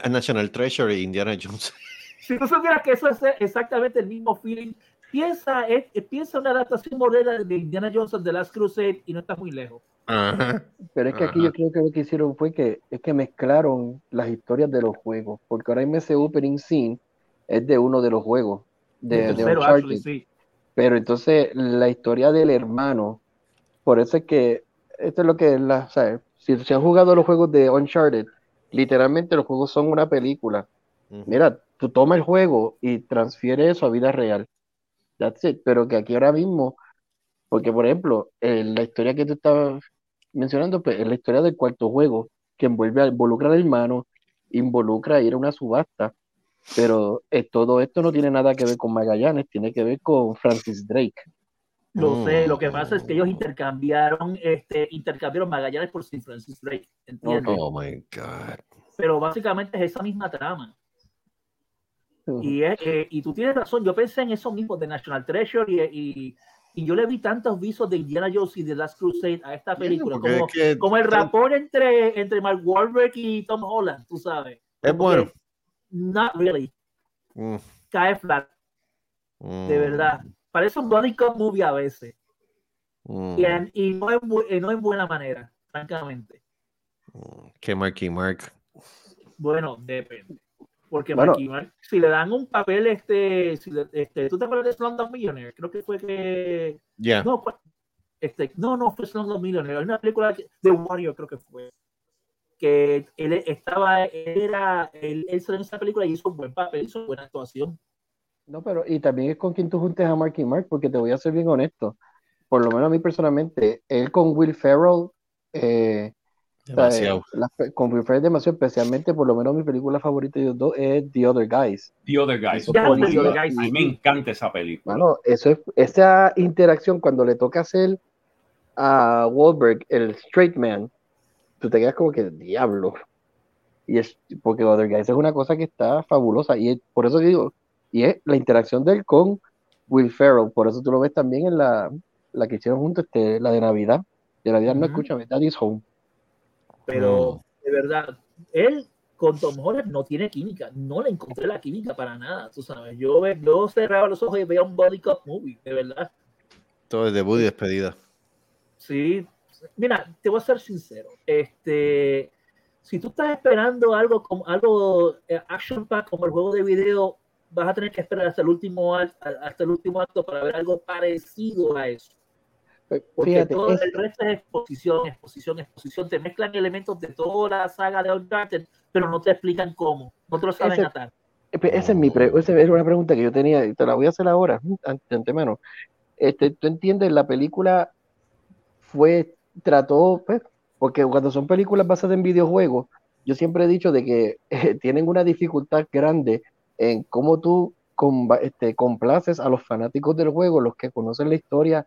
a National Treasure e Indiana Jones. Si tú supieras que eso es exactamente el mismo feeling, piensa, eh, piensa una adaptación moderna de Indiana Jones de Last Crusade y no está muy lejos. Pero es que aquí yo creo que lo que hicieron fue que es que mezclaron las historias de los juegos, porque ahora mismo ese opening scene es de uno de los juegos de, de Uncharted. sí. Pero entonces la historia del hermano, por eso es que esto es lo que es la, o sea, si se han jugado los juegos de Uncharted, literalmente los juegos son una película. Mira, tú tomas el juego y transfieres eso a vida real. That's it. Pero que aquí ahora mismo, porque por ejemplo, la historia que tú estabas mencionando, pues, es la historia del cuarto juego, que envuelve a involucra al hermano, involucra ir a una subasta, pero eh, todo esto no tiene nada que ver con Magallanes, tiene que ver con Francis Drake. Lo sé, lo que pasa es que ellos intercambiaron, este, intercambiaron Magallanes por Sir Francis Drake. Oh my God. Pero básicamente es esa misma trama. Y, eh, y tú tienes razón, yo pensé en eso mismo de National Treasure y, y, y yo le vi tantos visos de Indiana Jones y de Last Crusade a esta película, como, como, el rapor entre, entre Mark Wahlberg y Tom Holland, tú sabes. Es bueno. Not really. Mm. Cae flat. Mm. De verdad. Parece un body cop movie a veces. Mm. Y, y no, es, no en buena manera, francamente. Que Marky Mark. Bueno, depende. Porque bueno, si le dan un papel, este, si este, ¿tú te acuerdas de Slumdog Millionaire? Creo que fue que... Yeah. No, este, no, no fue Slumdog Millionaire, hay una película de Wario creo que fue, que él estaba, era, él, él en esa película y hizo un buen papel, hizo buena actuación. No, pero y también es con quien tú juntes a Marky Mark, porque te voy a ser bien honesto, por lo menos a mí personalmente, él con Will Ferrell, eh, Demasiado. con Will Ferrell demasiado, especialmente por lo menos mi película favorita de los dos es The Other Guys. The Other Guys. a mí me encanta esa película. Bueno, eso es, esa interacción cuando le toca hacer a Wahlberg el straight man, tú te quedas como que diablo. Y es porque Other Guys es una cosa que está fabulosa y por eso digo, y es la interacción de él con Will Ferrell, por eso tú lo ves también en la, la que hicieron juntos, este, la de Navidad. De Navidad no escucha, Daddy's Home. Pero de verdad, él con Tom Holland no tiene química, no le encontré la química para nada, tú sabes. Yo, yo cerraba los ojos y veía un body cop movie, de verdad. Todo es debut y despedida. Sí, mira, te voy a ser sincero. Este, si tú estás esperando algo como algo eh, action pack como el juego de video, vas a tener que esperar hasta el último hasta el último acto para ver algo parecido a eso. Porque todo el resto es exposición, exposición, exposición. Te mezclan elementos de toda la saga de Uncharted, pero no te explican cómo. No te lo saben atar. Esa es, mi esa es una pregunta que yo tenía y te la voy a hacer ahora, de antemano. Este, ¿Tú entiendes? La película fue, trató, pues, porque cuando son películas basadas en videojuegos, yo siempre he dicho de que tienen una dificultad grande en cómo tú este, complaces a los fanáticos del juego, los que conocen la historia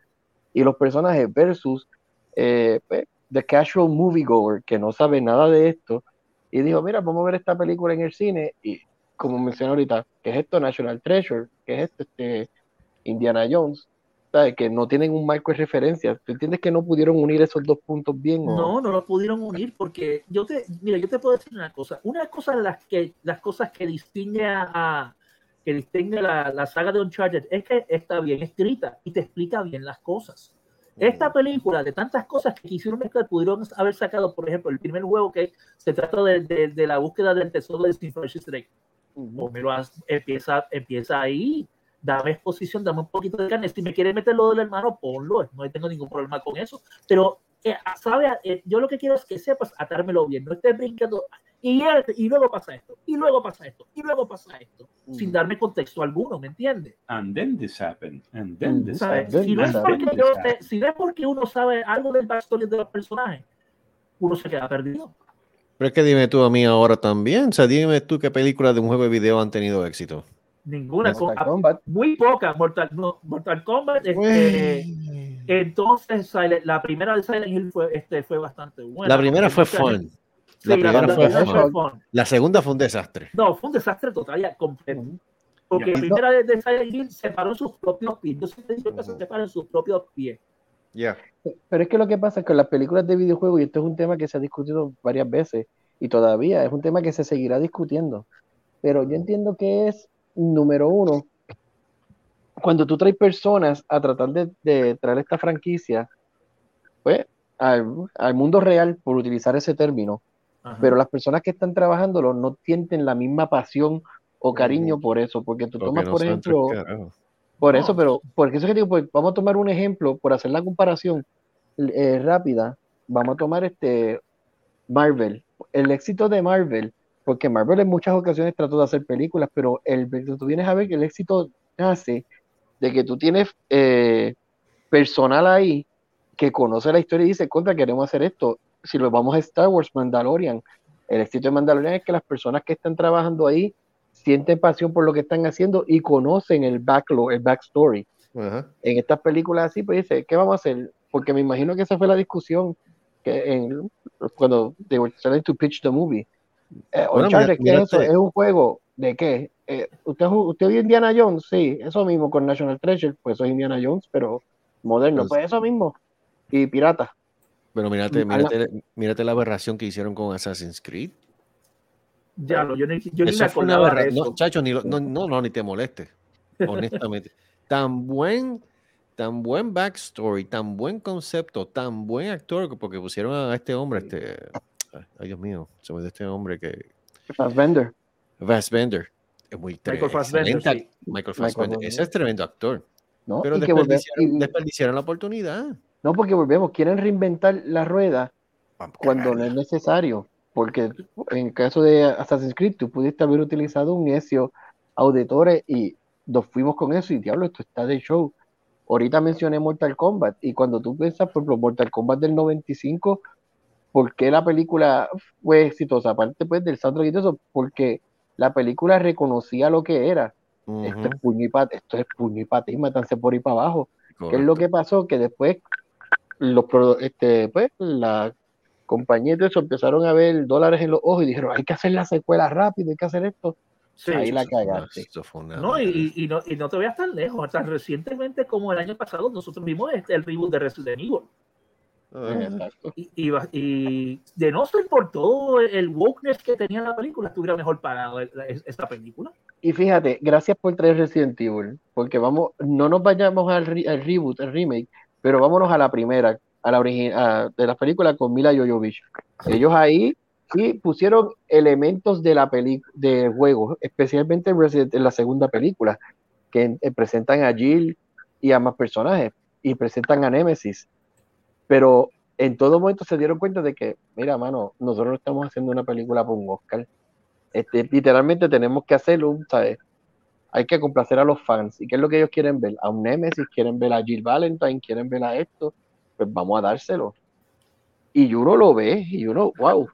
y los personajes versus eh, pues, The Casual Moviegoer, que no sabe nada de esto, y dijo, mira, vamos a ver esta película en el cine, y como mencioné ahorita, ¿qué es esto? National Treasure, ¿qué es esto? Este, Indiana Jones. que no tienen un marco de referencia. ¿Tú entiendes que no pudieron unir esos dos puntos bien? No, no lo pudieron unir porque yo te, mira, yo te puedo decir una cosa. Una cosa de las que las cosas que distingue a, que distingue la, la saga de Uncharted es que está bien escrita y te explica bien las cosas. Esta película, de tantas cosas que quisieron mezclar, pudieron haber sacado, por ejemplo, el primer juego que se trata de, de, la búsqueda del tesoro de Steve Drake. empieza, empieza ahí dame exposición, dame un poquito de carne. Si me quieres meter lo del hermano, ponlo, no tengo ningún problema con eso. Pero, eh, ¿sabe? Eh, yo lo que quiero es que sepas atármelo bien, no estés brincando. Y, y luego pasa esto, y luego pasa esto, y luego pasa esto, sin mm. darme contexto alguno, ¿me entiendes? And then this happened, and then this Si no, es porque yo, si no es porque uno sabe algo del backstory de los personajes, uno se queda perdido. Pero es que dime tú a mí ahora también, o sea, dime tú qué películas de un juego de video han tenido éxito. Ninguna. Muy poca. Mortal, Mortal Kombat. Este, entonces, la primera de Silent Hill fue, este, fue bastante buena. La primera fue fun. La, primera fue, fun. La segunda fue un desastre. No, fue un desastre total y completo. Porque la primera de, de, Silent Hill separó sus propios pies. Yo siempre digo que se separan sus propios pies. ya Pero es que lo que pasa es que las películas de videojuegos, y esto es un tema que se ha discutido varias veces, y todavía es un tema que se seguirá discutiendo. Pero yo entiendo que es número uno, cuando tú traes personas a tratar de, traer esta franquicia, pues, al, mundo real, por utilizar ese término, pero las personas que están trabajándolo no sienten la misma pasión o cariño por eso, porque tú tomas, por ejemplo, por eso, pero, porque eso que digo, pues, vamos a tomar un ejemplo, por hacer la comparación eh, rápida, vamos a tomar este Marvel. El éxito de Marvel porque Marvel en muchas ocasiones trató de hacer películas, pero el, tú vienes a ver que el éxito nace de que tú tienes eh, personal ahí que conoce la historia y dice, contra, queremos hacer esto. Si lo vamos a Star Wars, Mandalorian, el éxito de Mandalorian es que las personas que están trabajando ahí sienten pasión por lo que están haciendo y conocen el backlog, el backstory. En estas películas así, pues dice, ¿qué vamos a hacer? Porque me imagino que esa fue la discusión que en, cuando they were trying to pitch the movie eh, es, un juego de qué? Eh, ¿usted, ¿Usted vio Indiana Jones? Sí, eso mismo con National Treasure, pues soy Indiana Jones, pero moderno, pues, pues eso mismo. Y pirata. Pero mírate, mírate, mírate la aberración que hicieron con Assassin's Creed. Ya, no, yo ni, yo ni me acordaba de eso. No, chacho, ni, no, no, no, ni te moleste, honestamente. tan buen tan buen backstory, tan buen concepto, tan buen actor, porque pusieron a este hombre, este, ay Dios mío, se me dio este hombre que... Fassbender. Fassbender. Es muy Michael Fassbender. Michael Fassbender. Ese es tremendo actor. ¿No? Pero desperdiciaron, desperdiciaron, la oportunidad. No, porque volvemos, quieren reinventar la rueda cuando no es necesario. Porque en el caso de Assassin's Creed, tú pudiste haber utilizado un Ezio Auditore y nos fuimos con eso y diablo, esto está de show. Ahorita mencioné Mortal Kombat y cuando tú piensas, por ejemplo, Mortal Kombat del 95 ¿por qué la película fue exitosa? Aparte pues del soundtrack y todo eso, porque la película reconocía lo que era. Esto es puño y pate, esto es puño y pate y matanse por ahí para abajo. ¿Qué es lo que pasó? Que después los este, pues, la compañía de eso empezaron a ver dólares en los ojos y dijeron, hay que hacer la secuela rápido, hay que hacer esto. ahí la cagaste. No, y, y, no, y no te veas tan lejos. Hasta recientemente, como el año pasado, nosotros vimos este, el reboot de Resident Evil. Y, y, de no ser por todo el wokeness que tenía la película, estuviera mejor parado esta película. Y fíjate, gracias por traer Resident Evil, porque vamos, no nos vayamos al, reboot, al remake, pero vámonos a la primera, a la original de la película con Mila Jovovich. Ellos ahí sí pusieron elementos de la película de juego, especialmente en la segunda película, que eh, presentan a Jill y a más personajes, y presentan a Nemesis pero en todo momento se dieron cuenta de que, mira, mano, nosotros no estamos haciendo una película por un Oscar. Este, literalmente tenemos que hacerlo, ¿sabes? Hay que complacer a los fans. ¿Y qué es lo que ellos quieren ver? A un Nemesis, quieren ver a Jill Valentine, quieren ver a esto. Pues vamos a dárselo. Y uno lo ve y uno, wow,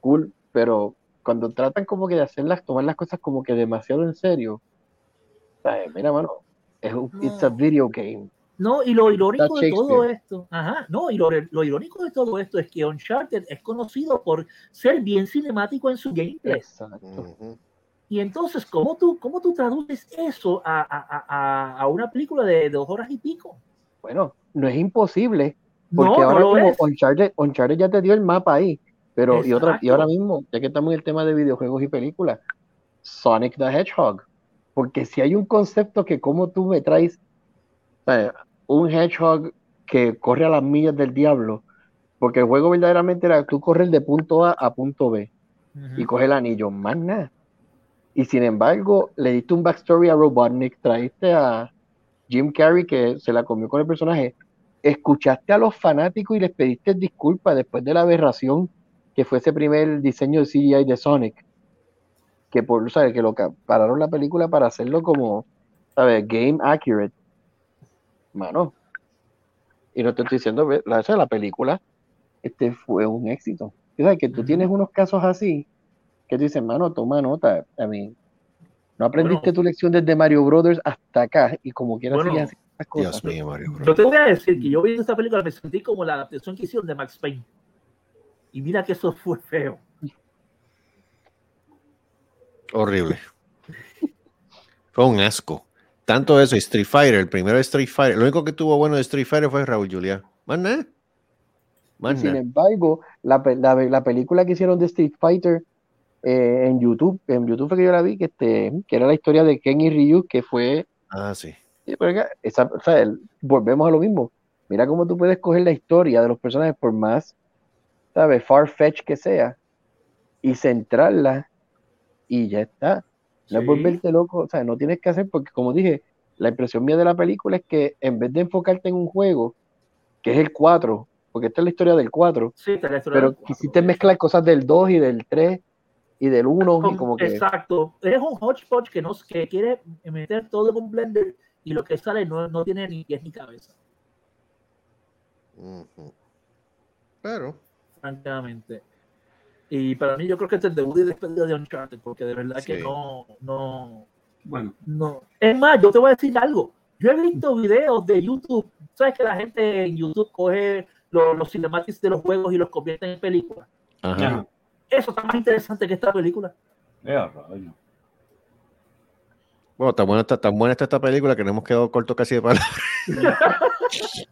cool. Pero cuando tratan como que de hacerlas, tomar las cosas como que demasiado en serio, ¿sabes? Mira, mano, es un, it's a video game. No, y lo irónico de todo esto, ajá, no, y lo, lo, irónico de todo esto es que Uncharted es conocido por ser bien cinemático en su gameplay. Exacto. Y entonces, ¿cómo tú, cómo tú traduces eso a, a, a, una película de dos horas y pico? Bueno, no es imposible, porque ahora mismo Uncharted, ya te dio el mapa ahí, pero y, otra, y ahora mismo, ya que estamos en el tema de videojuegos y películas, Sonic the Hedgehog, porque si hay un concepto que como tú me traes un Hedgehog que corre a las millas del diablo, porque el juego verdaderamente era tú corres de punto A a punto B y coge el anillo, más nada. Y sin embargo, le diste un backstory a Robotnik, traiste a Jim Carrey que se la comió con el personaje, escuchaste a los fanáticos y les pediste disculpas después de la aberración que fue ese primer diseño de CGI de Sonic, que por, ¿sabes? Que lo pararon la película para hacerlo como, ¿sabes? Game accurate. Mano. Y no te estoy diciendo, la, la película este fue un éxito. Que tú tienes unos casos así que tú dices, mano, toma nota. A mí, no aprendiste tu lección desde Mario Brothers hasta acá y como quieras bueno, seguir cosas. Dios mío, Mario Brothers. Yo te voy a decir que yo viendo esta película me sentí como la adaptación que hicieron de Max Payne. Y mira que eso fue feo. Horrible. fue un asco. Tanto eso, Street Fighter, el primero de Street Fighter, lo único que tuvo bueno de Street Fighter fue Raúl Julia. Más nada. sin embargo, la, la, la, película que hicieron de Street Fighter eh, en YouTube, en YouTube fue que yo la vi, que, este, que era la historia de Ken y Ryu, que fue... Ah, sí. Esa, o sea, volvemos a lo mismo. Mira cómo tú puedes coger la historia de los personajes por más, ¿sabes? Far-fetch que sea, y centrarla, y ya está. No es volverte loco, o sea, no tienes que hacer, porque como dije, la impresión mía de la película es que en vez de enfocarte en un juego, que es el 4, porque esta es la historia del 4, sí, pero quisiste mezclar cosas del 2 y del 3 y del 1 y como que... Exacto, es un hodgepodge que, no, que quiere meter todo en un blender y lo que sale no, no tiene ni pies ni cabeza. Pero... Francamente. Y para mí yo creo que este es el debut y despedida de Uncharted, porque de verdad que no, no... Bueno. No. Es más, yo te voy a decir algo. Yo he visto videos de YouTube. ¿Sabes que la gente en YouTube coge los, los cinematics de los juegos y los convierte en películas? Ajá. Eso está más interesante que esta película. Bueno, tan buena, está, tan buena está esta película que nos hemos quedado cortos casi de palabras.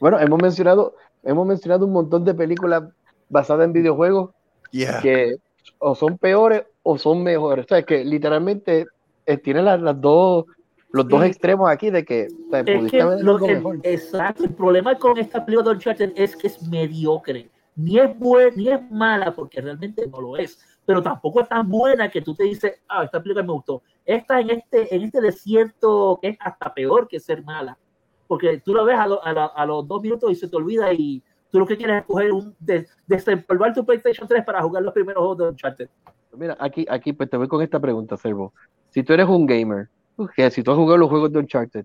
bueno, hemos mencionado, hemos mencionado un montón de películas basadas en videojuegos que o son peores o son mejores. O sea, que literalmente eh, tiene las, dos, los dos extremos aquí de que, exacto, el problema con esta película de Uncharted es que es mediocre ni es buena ni es mala porque realmente no lo es. Pero tampoco es tan buena que tú te dices ah esta película me gustó esta en este en este desierto que es hasta peor que ser mala. Porque tú lo ves a, a, los dos minutos y se te olvida y tú lo que quieres es coger un de, desempolvar tu PlayStation 3 para jugar los primeros juegos de Uncharted. Mira aquí aquí pues te voy con esta pregunta Servo. Si tú eres un gamer que si tú has jugado los juegos de Uncharted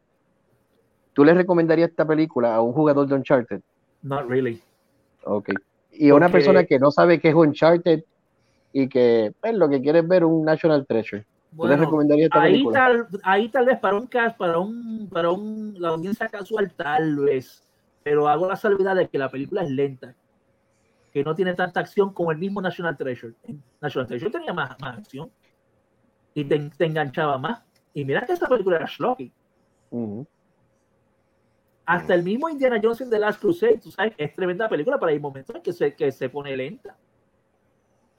¿tú le recomendarías esta película a un jugador de Uncharted? Not really. Ok y una persona que no sabe qué es Uncharted y que pues, lo que quiere es ver un National Treasure. Bueno, ¿Tú recomendaría esta ahí película? Tal, ahí tal vez para un cast, para un, para un, la audiencia casual tal vez, pero hago la salvedad de que la película es lenta, que no tiene tanta acción como el mismo National Treasure. National Treasure tenía más, más acción y te, enganchaba más. Y mira que esta película era schlocky. Hasta el mismo Indiana Jones en The Last Crusade, tú sabes, es tremenda película, pero hay momentos en que se, que se pone lenta.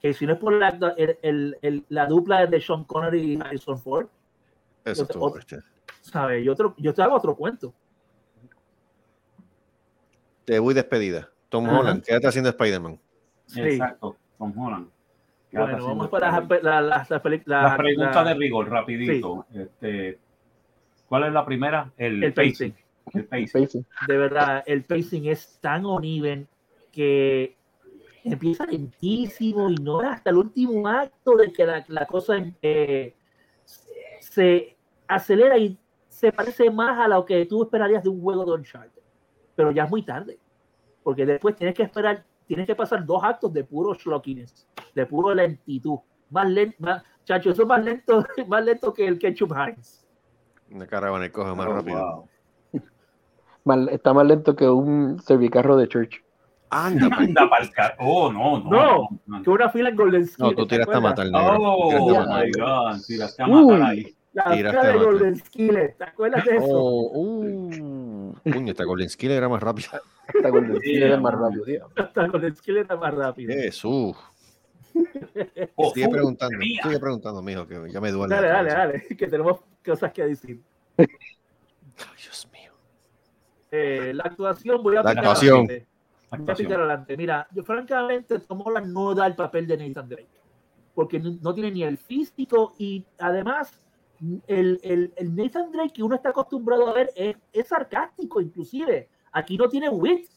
Que si no es por la, el, el, la dupla de Sean Connery y Harrison Ford, Eso yo, otro, ¿sabes? Yo, otro, yo te hago otro cuento. Te voy despedida. Tom Holland, quédate haciendo Spider-Man. Sí. Exacto, Tom Holland. bueno, vamos para la, la, la, pregunta de rigor, rapidito. Este, ¿Cuál es la primera? El, el pacing. De verdad, el pacing es tan uneven que empieza lentísimo y no hasta el último acto de que la, cosa eh, se acelera y se parece más a lo que tú esperarías de un juego de Uncharted. Pero ya es muy tarde, porque después tienes que esperar, tienes que pasar dos actos de puro schlockines, de puro lentitud. Más lento, más, chacho, eso es más lento, más lento que el Ketchup Heinz. Una caravana coge más oh, rápido está más lento que un servicarro de church. Anda, anda para el Oh, no, no. No, no, que una fila en Golden Skill. No, tú tiraste a matar. Oh, my God. Tiraste a matar ahí. La fila de Golden Skill. ¿Te acuerdas de eso? Oh, uh. Puño, esta Golden Skill era más rápido. Esta Golden Skill era más rápido, tío. Esta Golden Skill era más rápido. Jesús. Oh, sigue preguntando, sigue preguntando, mijo, que ya me duele. Dale, dale, dale, que tenemos cosas que decir. Ay, Dios mío. Eh, la actuación, voy a La actuación. Voy a picar adelante. Mira, yo francamente Tom Holland no da el papel de Nathan Drake, porque no, no tiene ni el físico y además el, el, el, Nathan Drake que uno está acostumbrado a ver es, es sarcástico inclusive. Aquí no tiene wit.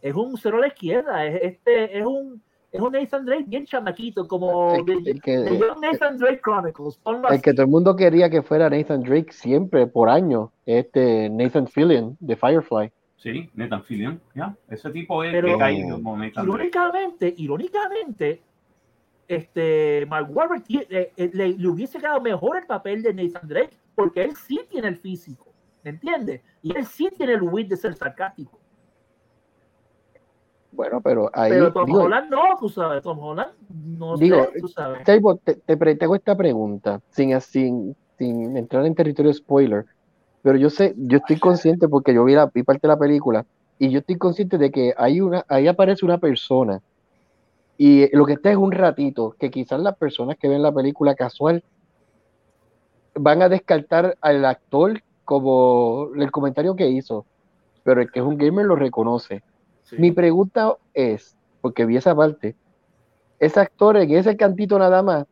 Es un cero a la izquierda. Es, este, es un es un Nathan Drake bien chamaquito, como El que- de- el que- de Young Nathan Drake Chronicles. Ponlo El así. que todo el mundo quería que fuera Nathan Drake siempre, por año, este Nathan Fillion de Firefly. Sí, Nathan Fillion, ya. Ese tipo es Pero- que cae como Nathan Drake. Irónicamente, irónicamente, este Mark Wahlberg eh, eh, le, le hubiese quedado mejor el papel de Nathan Drake, porque él sí tiene el físico, ¿me entiendes? Y él sí tiene el wit de ser sarcástico. Bueno, pero ahí Pero Tom digo, Holland no, tú sabes, Tom Holland no Digo, sé, tú sabes. Te, te, te hago esta pregunta sin, sin, sin entrar en territorio spoiler, pero yo sé, yo estoy consciente porque yo vi, la, vi parte de la película y yo estoy consciente de que hay una, ahí aparece una persona y lo que está es un ratito, que quizás las personas que ven la película casual van a descartar al actor como el comentario que hizo, pero el que es un gamer lo reconoce. Sí. Mi pregunta es, porque vi esa parte, ese actor en ese cantito nada más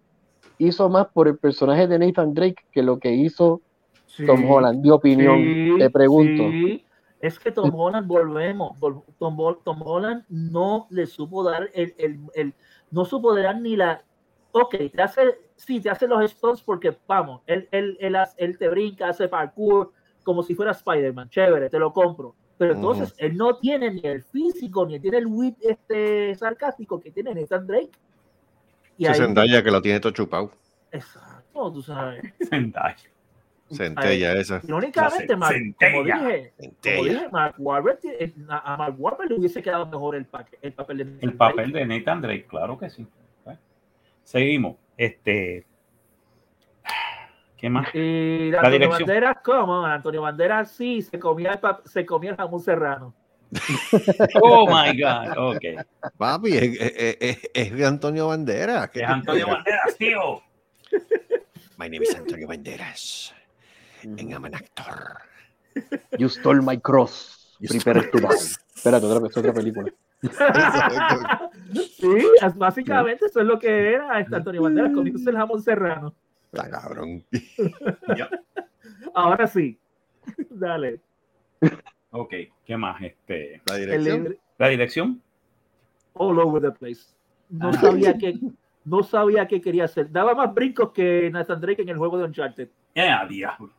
hizo más por el personaje de Nathan Drake que lo que hizo Sí, Tom Holland. Mi opinión, sí, te pregunto. sí. Es que Tom Holland, volvemos, vol- Tom, Tom Holland no le supo dar el, el, el- no supo dar ni la, ok, te hace, sí, te hace los stunts porque, vamos, él, él, él, él te brinca, hace parkour como si fuera Spider-Man, chévere, te lo compro. Pero entonces él no tiene ni el físico, ni tiene el wit este sarcástico que tiene Nathan Drake. Y ahí- Zendaya que lo tiene todo chupado. Exacto, tú sabes. Zendaya. Centella esa. Irónicamente, La Mark, como centella. dije, como dije, Mark Wahlberg, eh, a Mark Wahlberg le hubiese quedado mejor el, pa- el papel de El papel de Nathan Drake, claro que sí. Seguimos. Este. ¿Qué más? Y La Antonio dirección. Banderas, ¿cómo? Antonio Banderas sí se comía el, pap- se comía el jamón serrano. Oh my God. Ok. Papi, es, es- es- es Antonio Banderas. ¿Qué Es Antonio? Banderas, tío. My name is Antonio Banderas. And I'm an actor. You stole my cross. You Prepare to die. Espérate, otra, es otra película. sí, básicamente eso es lo que era este Antonio Banderas comiéndose el jamón serrano. Está cabrón. Ahora sí. Dale. Ok. ¿Qué más? Este. La dirección. La dirección. all over the place. No Ah. sabía que no sabía qué quería hacer. Daba más brincos que Nathan Drake en el juego de Uncharted. ¡Eh, diablo!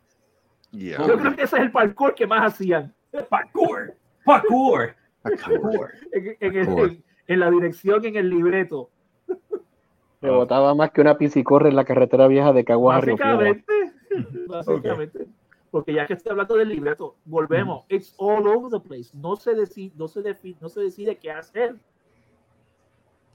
Yeah. Yo creo que ese es el parkour que más hacían Parkour. Parkour. Parkour. en, en el- Parkour. en- en la dirección, en el libreto. Me botaba más que una piscicorre en la carretera vieja de Caguas. Básicamente, básicamente. Porque ya que estoy hablando del libreto, volvemos. It's all over the place. No se decide, no se defi- no se decide qué hacer.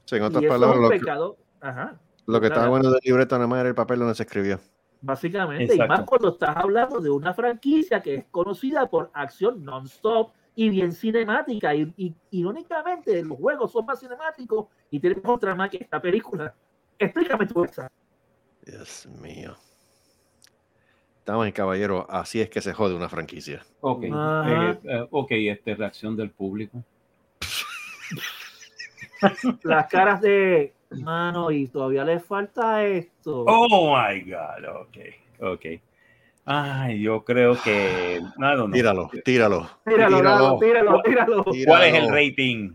Sí, en otras palabras, es lo un que, pecado. Ajá. lo que estaba bueno del libreto nada más era el papel donde se escribió. Básicamente, y más cuando estás hablando de una franquicia que es conocida por acción non-stop y bien cinemática. Y, y irónicamente, los juegos son más cinemáticos y tienen mejor trama que esta película. Explícame tú esa. Dios mío. Estamos en caballero, así es que se jode una franquicia. Ok. Ajá. Eh, eh, ok, este, reacción del público. Las caras de mano y todavía le falta esto. Oh my God. Ok. Ok. Ay, yo creo que. No, no. Tíralo, tíralo. tíralo, tíralo. tíralo, tíralo, tíralo. ¿Cuál es el rating?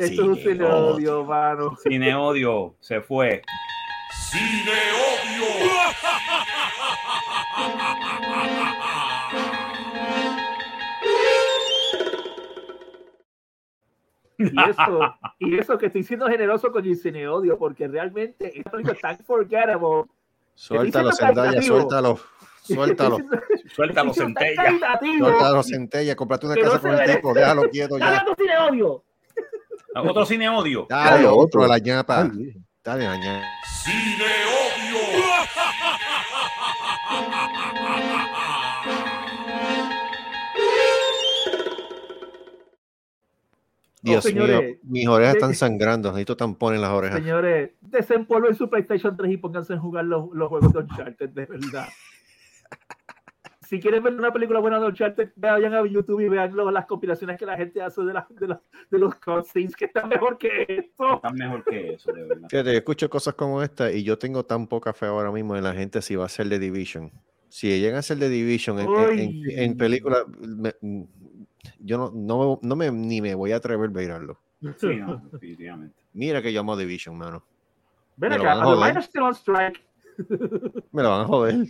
Esto es un Cine cine odio, mano. Cine odio. Se fue. Y eso, y eso que estoy siendo generoso con el cine odio, porque realmente película es tan forgettable. Suéltalo, Zendaya, suéltalo. Suéltalo. Suéltalo, centella. Suéltalo, Centella. Cómprate una casa con el tipo. Déjalo quieto ya. hablando cine odio. Otro cine odio. Dale, otro, la ñapa. Dale, la ñapa. Cine odio. Dios mío, mis orejas están sangrando, necesito tampones en las orejas. Señores, desempolven su PlayStation 3 y pónganse a jugar los, los juegos de Uncharted, de verdad. Si quieren ver una película buena de Uncharted, vayan a YouTube y vean las compilaciones que la gente hace de, de, de los cutscenes, que están mejor que esto. Están mejor que eso, de verdad. Fíjate, yo escucho cosas como esta y yo tengo tan poca fe ahora mismo en la gente si va a ser de Division. Si llegan a ser de Division en, en, en película, yo no, no, no, me, ni me voy a atrever a verlo. Sí, no, definitivamente. Mira que yo amo Division, mano. Ven acá, me lo van a joder. strike. Me lo van a joder.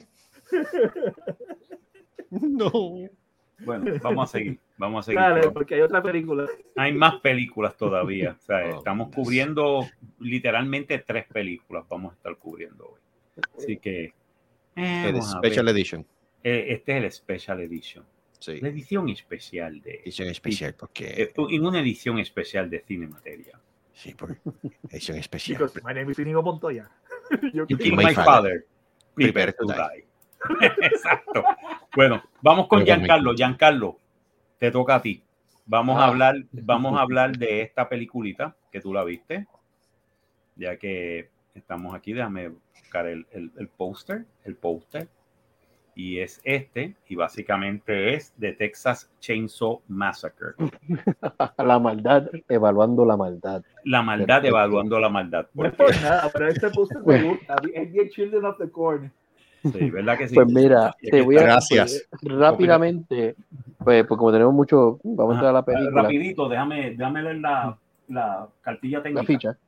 no. Bueno, vamos a seguir. Vamos a seguir. Dale, porque hay otra película. Hay más películas todavía. O sea, oh, estamos cubriendo literalmente tres películas. Vamos a estar cubriendo hoy. Así que. Eh, el Special Edition. Eh, este es el Special Edition. Sí. La edición especial de. Edición especial, porque. Eh, en una edición especial de Cine Materia. Sí, por edición especial. Chicos, my name is Inigo Montoya. you kill my, father. Prepare to die. Exacto. Bueno, vamos con Giancarlo. Giancarlo, te toca a ti. Vamos a ah. hablar, vamos a hablar de esta peliculita que tú la viste, ya que estamos aquí. Déjame buscar el, el, el póster, el póster y es este, y básicamente es de Texas Chainsaw Massacre. la maldad, evaluando la maldad. La maldad, evaluando la maldad. No es por nada, pero este post me gusta. Es Children of the Corn. Sí, ¿verdad que sí? Pues mira, te voy a Gracias. rápidamente, pues, pues, como tenemos mucho, vamos a entrar a la película. Rapidito, déjame, déjame leer la, la cartilla técnica. La ficha.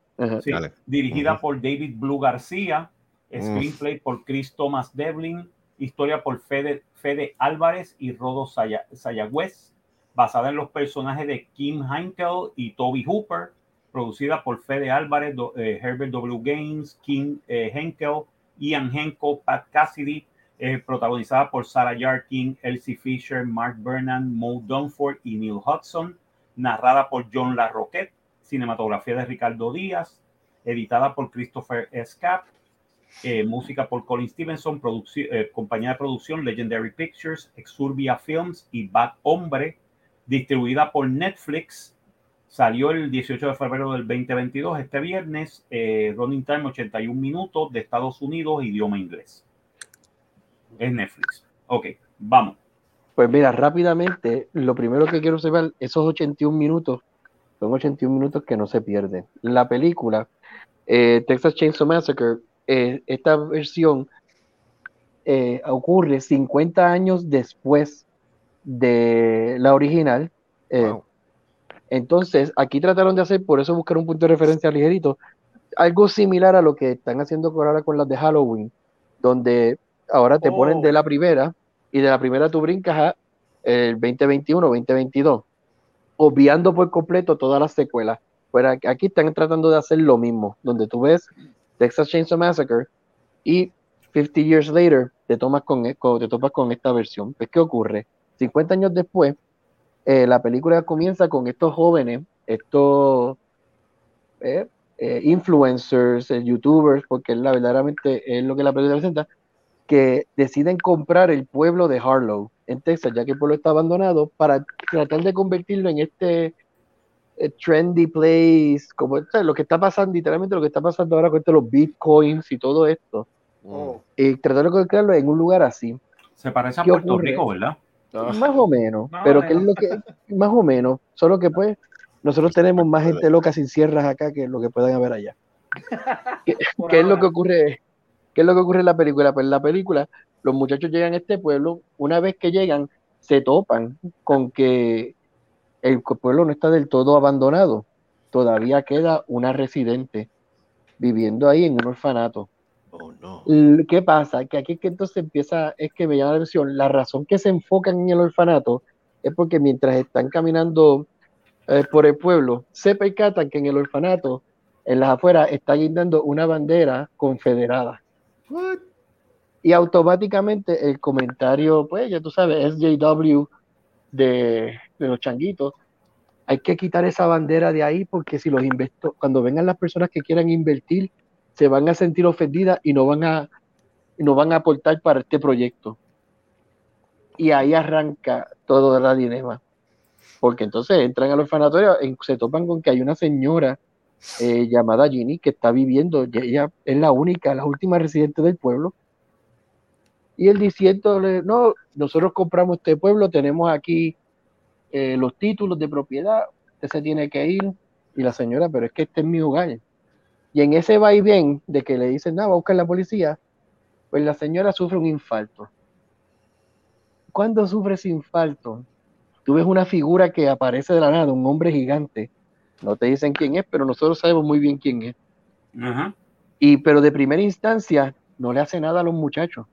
Sí, dirigida por David Blue García, screenplay por Chris Thomas Devlin, historia por Fede, Fede Álvarez y Rodo Sayagüez, basada en los personajes de Kim Heinkel y Toby Hooper, producida por Fede Álvarez, eh, Herbert W. Gaines, Kim eh, Henkel, Ian Henkel, Pat Cassidy, eh, protagonizada por Sarah Yarkin, Elsie Fisher, Mark Vernon, Mo Dunford y Neil Hudson, narrada por John LaRoquette, cinematografía de Ricardo Díaz, editada por Christopher Escap, eh, música por Colin Stevenson, eh, compañía de producción Legendary Pictures, Exurbia Films y Bad Hombre, distribuida por Netflix. Salió el 18 de febrero del 2022, este viernes, eh, running time 81 minutos de Estados Unidos, idioma inglés. Es Netflix. Ok, vamos. Pues mira, rápidamente, lo primero que quiero observar, esos 81 minutos, son 81 minutos que no se pierden. La película, Texas Chainsaw Massacre, eh, esta versión eh, ocurre 50 años después de la original. Eh, entonces, aquí trataron de hacer, por eso buscar un punto de referencia ligerito, algo similar a lo que están haciendo ahora con las de Halloween, donde ahora te ponen de oh. la primera y de la primera tú brincas a el 2021, 2022, obviando por completo todas las secuelas. Pero aquí están tratando de hacer lo mismo, donde tú ves Texas Chainsaw Massacre y 50 Years Later te, tomas con, e, te topas con esta versión. Pues, ¿qué ocurre? 50 años después, eh, la película comienza con estos jóvenes, estos eh, eh, influencers, youtubers, porque la, verdaderamente es lo que la película presenta, que deciden comprar el pueblo de Harlow en Texas, ya que el pueblo está abandonado, para tratar de convertirlo en este eh, trendy place, como lo que está pasando, literalmente lo que está pasando ahora con esto, los bitcoins y todo esto. Oh. Y tratar de colocarlo en un lugar así. Se parece a Puerto Rico, ¿verdad? Ah. Más o menos, pero que es lo que, más o menos, solo que pues nosotros tenemos más gente loca sin sierras acá que lo que puedan haber allá. ¿Qué, es lo que ocurre? ¿Qué es lo que ocurre en la película? Pues en la película, los muchachos llegan a este pueblo, una vez que llegan, se topan con que el pueblo no está del todo abandonado. Todavía queda una residente viviendo ahí en un orfanato. Oh, no. ¿Qué pasa? Que aquí que entonces empieza, es que me llama la atención, la razón que se enfocan en el orfanato es porque mientras están caminando eh, por el pueblo, se percatan que en el orfanato, en las afueras, está guindando una bandera confederada. Y automáticamente el comentario, pues ya tú sabes, SJW de, de los changuitos, hay que quitar esa bandera de ahí porque si los investo, cuando vengan las personas que quieran invertir, se van a sentir ofendidas y no van a, no van a aportar para este proyecto. Y ahí arranca todo la dilema. Porque entonces entran al orfanatorio, se topan con que hay una señora eh, llamada Ginny que está viviendo, ella es la única, la última residente del pueblo. Y él diciéndole, no, nosotros compramos este pueblo, tenemos aquí eh, los títulos de propiedad, usted se tiene que ir. Y la señora, pero es que este es mi hogar. Y en ese va y bien de que le dicen, nada, va a buscar la policía, pues la señora sufre un infarto. Cuando sufre ese infarto, tú ves una figura que aparece de la nada, un hombre gigante. No te dicen quién es, pero nosotros sabemos muy bien quién es. Y pero de primera instancia no le hace nada a los muchachos.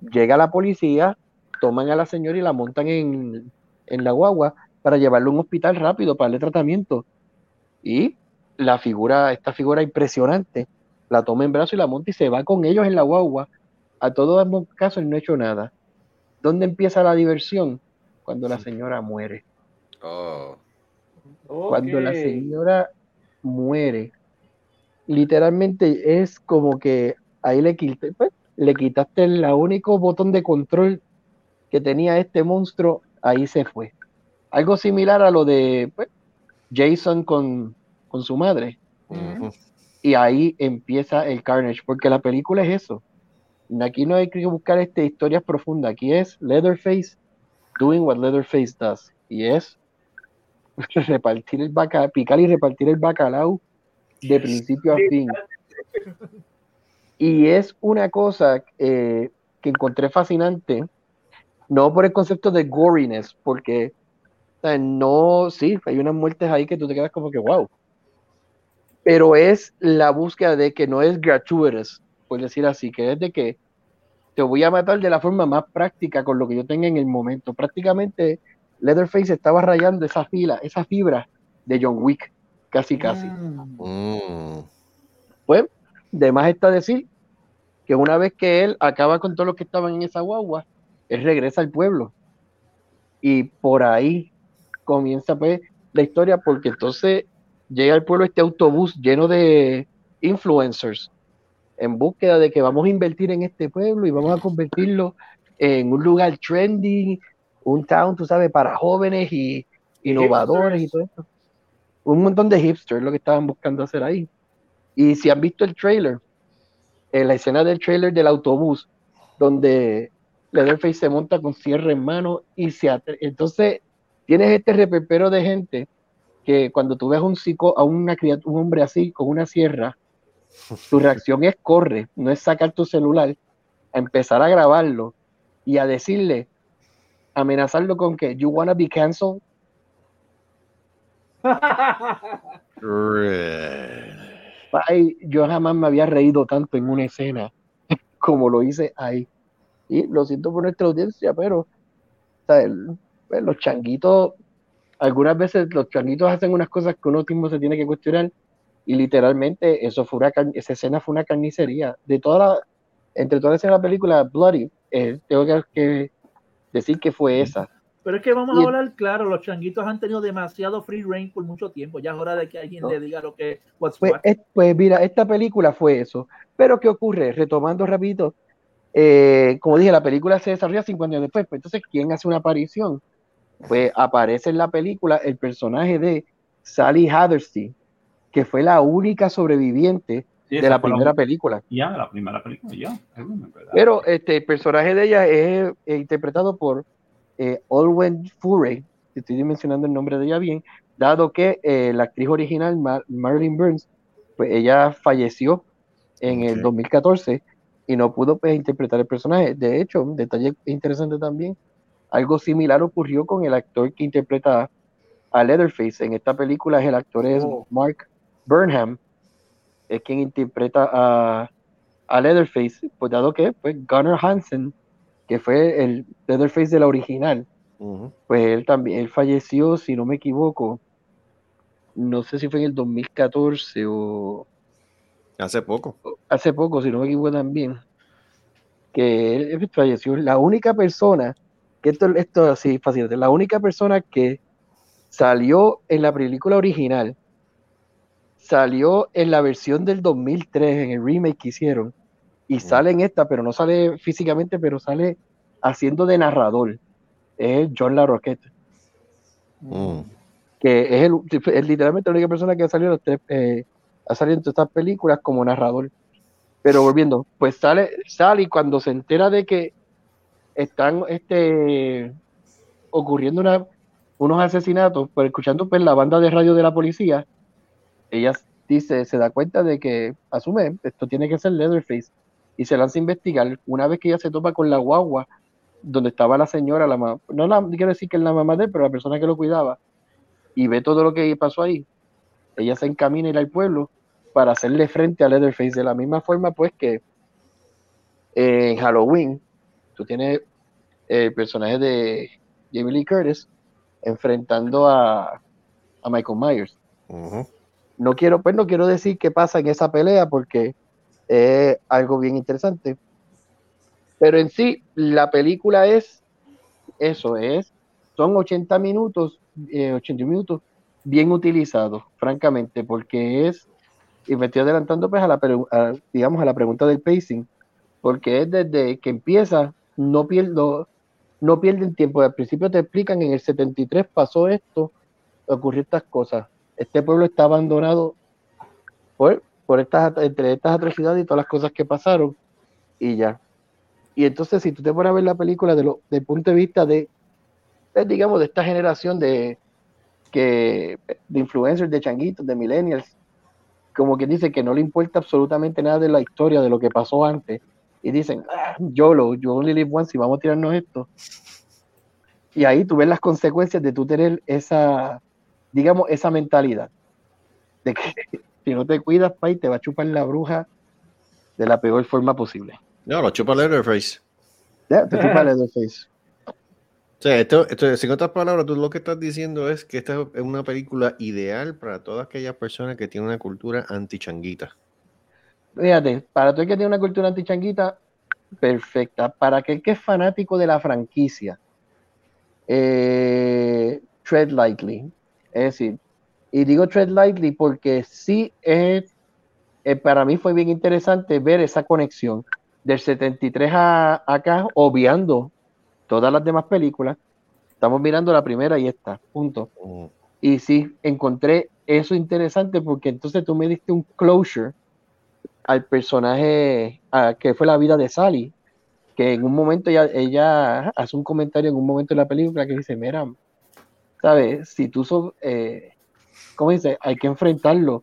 Llega la policía, toman a la señora y la montan en, en la guagua para llevarlo a un hospital rápido para darle tratamiento. Y la figura, esta figura impresionante, la toma en brazo y la monta y se va con ellos en la guagua. A todos los casos no ha hecho nada. ¿Dónde empieza la diversión? Cuando la señora muere. Oh. Cuando la señora muere, literalmente es como que ahí le, quitaste, pues, le quitaste el único botón de control que tenía este monstruo ahí se fue. Algo similar a lo de pues, Jason con, su madre. Y ahí empieza el carnage, porque la película es eso. Aquí no hay que buscar este, historias profundas, aquí es Leatherface doing what Leatherface does. Y es repartir el bacalao, picar y repartir el bacalao de principio a fin. Y es una cosa eh, que encontré fascinante no por el concepto de goriness, porque no, sí, hay unas muertes ahí que tú te quedas como que wow. Pero es la búsqueda de que no es gratuitous, por decir así, que es de que te voy a matar de la forma más práctica con lo que yo tenga en el momento. Prácticamente Leatherface estaba rayando esa fila, esa fibra de John Wick, casi casi. Mm. Pues, de más está decir que una vez que él acaba con todos los que estaban en esa guagua, él regresa al pueblo. Y por ahí comienza pues la historia, porque entonces llega al pueblo este autobús lleno de influencers en búsqueda de que vamos a invertir en este pueblo y vamos a convertirlo en un lugar trendy, un town, tú sabes, para jóvenes y innovadores y todo eso. Un montón de hipsters lo que estaban buscando hacer ahí. Y si han visto el trailer, en la escena del trailer del autobús, donde Leatherface se monta con cierre en mano y se entonces tienes este repepero de gente que cuando tú ves un psico, a una un hombre así con una sierra, tu reacción es corre, no es sacar tu celular, a empezar a grabarlo y a decirle, amenazarlo con que you wanna be canceled. Ay, yo jamás me había reído tanto en una escena como lo hice ahí. Y lo siento por nuestra audiencia, pero pues, los changuitos, algunas veces los changuitos hacen unas cosas que uno mismo se tiene que cuestionar y literalmente eso fue una esa escena fue una carnicería. De toda la, entre todas las de la película Bloody eh, tengo que, decir que fue esa. Pero es que vamos a hablar claro los changuitos han tenido demasiado free reign por mucho tiempo ya es hora de que alguien le diga lo que pues, pues, mira esta película fue eso. Pero qué ocurre retomando rapidito eh, como dije, la película se desarrolla 50 años después. Pues, entonces, ¿quién hace una aparición? Pues aparece en la película el personaje de Sally Hatherstein, que fue la única sobreviviente de la primera película. Ya, la primera película, ya. Pero este, el personaje de ella es, interpretado por eh, Olwen Furey, estoy mencionando el nombre de ella bien, dado que eh, la actriz original, Marilyn Burns, pues ella falleció en el 2014 y no pudo pues, interpretar el personaje. De hecho, un detalle interesante también, algo similar ocurrió con el actor que interpreta a Leatherface. En esta película el actor es oh. Mark Burnham, es quien interpreta a, a Leatherface, pues dado que pues Gunnar Hansen, que fue el Leatherface de la original, pues él también, él falleció, si no me equivoco, no sé si fue en el 2014 o Hace poco. Hace poco, si no me equivoco también. Que él falleció. La única persona, que esto, esto así fácil, la única persona que Salió en la película original, salió en la versión del 2003, en el remake que hicieron, y sale en esta, pero no sale físicamente, pero sale haciendo de narrador. Es John La Roquette. Mm. Que es, el, literalmente la única persona que ha salido, eh, ha salido en todas estas películas como narrador. Pero volviendo, pues sale, sale y cuando se entera de que están este, ocurriendo una, unos asesinatos, pues escuchando pues, la banda de radio de la policía, ella dice, se da cuenta de que asume, esto tiene que ser Leatherface, y se lanza a investigar. Una vez que ella se topa con la guagua, donde estaba la señora, la mamá, no la, quiero decir que es la mamá de pero la persona que lo cuidaba, y ve todo lo que pasó ahí, ella se encamina a ir al pueblo para hacerle frente a Leatherface de la misma forma pues que en Halloween tú tienes el personaje de Jamie Lee Curtis enfrentando a, a Michael Myers. No quiero, pues no quiero decir qué pasa en esa pelea porque es algo bien interesante. Pero en sí, la película es eso, es, son 80 minutos, 80 eh, minutos bien utilizados, francamente, porque es, y me estoy adelantando pues a la, digamos, a la pregunta del pacing, porque es desde que empieza, no pierdo, no pierden tiempo. Al principio te explican, en el 73 pasó esto, ocurrió estas cosas. Este pueblo está abandonado por, por estas, entre estas atrocidades y todas las cosas que pasaron, y ya. Y entonces, si tú te pones a ver la película de desde el punto de vista de, digamos, de esta generación de, que, de influencers, de changuitos, de millennials, como que dice que no le importa absolutamente nada de la historia, de lo que pasó antes, y dicen, ah, YOLO, yo only live once y vamos a tirarnos esto. Y ahí tú ves las consecuencias de tú tener esa, digamos, esa mentalidad. De que si no te cuidas, pay, te va a chupar la bruja de la peor forma posible. No, lo chupa Leatherface. Ya, te chupa Leatherface. O sea, esto, esto, sin otras palabras, tú lo que estás diciendo es que esta es una película ideal para todas aquellas personas que tienen una cultura antichanguita. Fíjate, para todo el que tiene una cultura antichanguita, perfecta. Para aquel que es fanático de la franquicia, eh, tread lightly. Es decir, y digo tread lightly porque sí es, eh, para mí fue bien interesante ver esa conexión del 73 a acá, obviando todas las demás películas. Estamos mirando la primera y esta, punto. Mm. Y sí, encontré eso interesante porque entonces tú me diste un closure al personaje que fue la vida de Sally, que en un momento ella, ella hace un comentario en un momento de la película que dice, mira, ¿sabes? Si tú sos, eh, ¿cómo dice? Hay que enfrentarlo.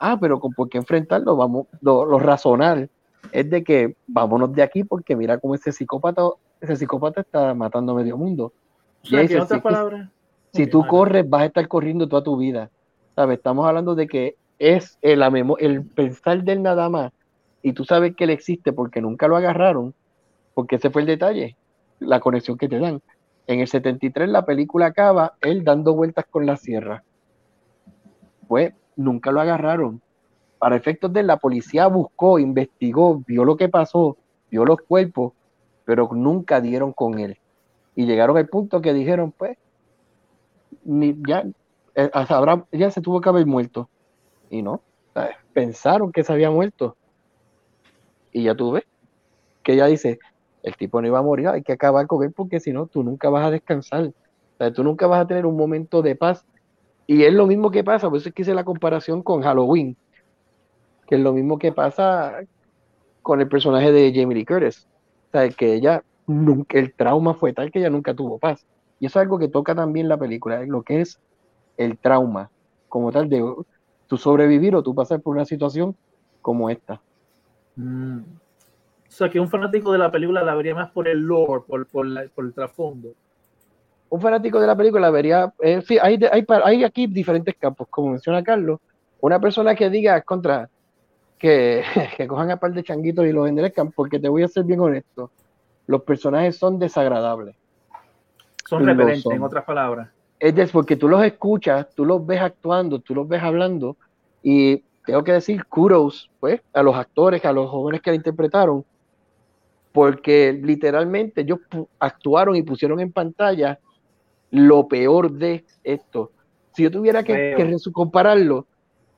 Ah, pero ¿por qué enfrentarlo? Vamos, lo, lo razonar es de que vámonos de aquí porque mira cómo ese psicópata, ese psicópata está matando a medio mundo. y en otras palabras, si tú corres, vas a estar corriendo toda tu vida. ¿Sabes? Estamos hablando de que es el, el pensar del nada más y tú sabes que él existe porque nunca lo agarraron, porque ese fue el detalle, la conexión que te dan. En el 73 la película acaba él dando vueltas con la sierra. Pues nunca lo agarraron. Para efectos de la policía buscó, investigó, vio lo que pasó, vio los cuerpos, pero nunca dieron con él. Y llegaron al punto que dijeron, pues, ni, ya, eh, ya se tuvo que haber muerto y no. Pensaron que se había muerto. Y ya tú ves que ella dice, el tipo no iba a morir, hay que acabar con él porque si no, tú nunca vas a descansar. tú nunca vas a tener un momento de paz. Y es lo mismo que pasa, por eso es que hice la comparación con Halloween, que es lo mismo que pasa con el personaje de Jamie Lee Curtis. Sea, que ella nunca, el trauma fue tal que ella nunca tuvo paz. Y eso es algo que toca también la película, lo que es el trauma, como tal, de tú sobrevivir o tú pasar por una situación como esta. Mm. O sea, que un fanático de la película la vería más por el lore, por, por, el trasfondo. Un fanático de la película vería, eh, sí, hay, hay, hay, aquí diferentes campos, como menciona Carlos. Una persona que diga contra que, que cojan a par de changuitos y los enderezcan, porque te voy a ser bien honesto, los personajes son desagradables. Son referentes, en otras palabras es porque tú los escuchas, tú los ves actuando, tú los ves hablando y tengo que decir kudos pues, a los actores, a los jóvenes que la interpretaron, porque literalmente ellos actuaron y pusieron en pantalla lo peor de esto. si yo tuviera que, compararlo,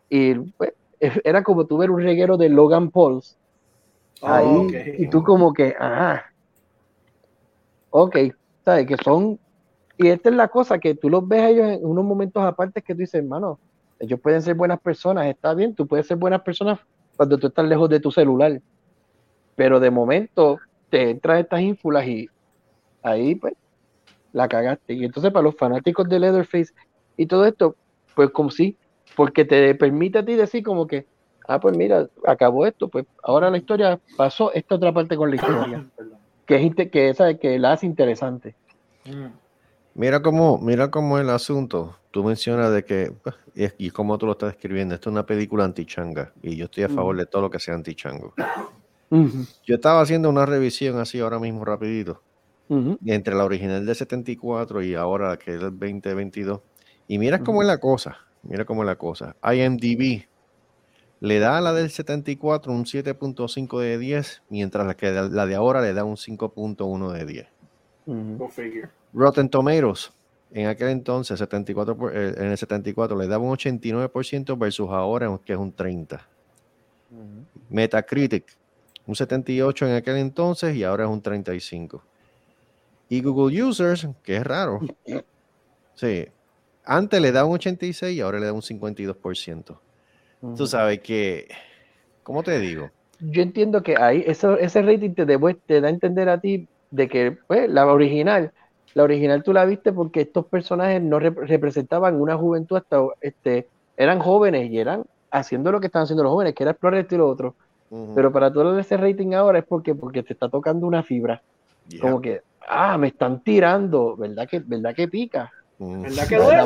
y, pues, era como tu ver un reguero de Logan Pauls. ahí, y tú como que, ah, ok, ¿sabes? Que son, y esta es la cosa, que tú los ves a ellos en unos momentos aparte que tú dices, hermano, ellos pueden ser buenas personas, está bien, tú puedes ser buenas personas cuando tú estás lejos de tu celular, pero de momento te entran estas ínfulas y ahí pues la cagaste. Y entonces para los fanáticos de Leatherface y todo esto, pues como sí, porque te permite a ti decir como que, ah, pues mira, acabó esto, pues ahora la historia pasó esta otra parte con la historia, que es que, esa, que la hace interesante. Mm. Mira cómo, mira cómo el asunto, tú mencionas de que, y, y como tú lo estás escribiendo, esto es una película antichanga, y yo estoy a favor de todo lo que sea antichango. Yo estaba haciendo una revisión así ahora mismo rapidito, entre la original de 74 y ahora que es el 2022, y mira cómo es la cosa, mira cómo es la cosa. IMDb le da a la del 74 un 7.5 de 10, mientras la, que la de ahora le da un 5.1 de 10. Rotten Tomatoes, en aquel entonces, 74 eh, en el 74, le daba un 89% versus ahora que es un 30%. Metacritic, un 78 en aquel entonces y ahora es un 35%. Y Google Users, que es raro. Sí, antes le da un 86 y ahora le da un 52%. Tú sabes que, ¿cómo te digo? Yo entiendo que ahí eso, ese rating te, te da a entender a ti de que pues, la original la original tú la viste porque estos personajes no representaban una juventud hasta, este, eran jóvenes y eran haciendo lo que estaban haciendo los jóvenes, que era explorar esto y lo otro. Pero para todo ese rating ahora es porque, porque te está tocando una fibra. Como que, ah, me están tirando, ¿verdad que, verdad que pica? ¿Verdad que duele?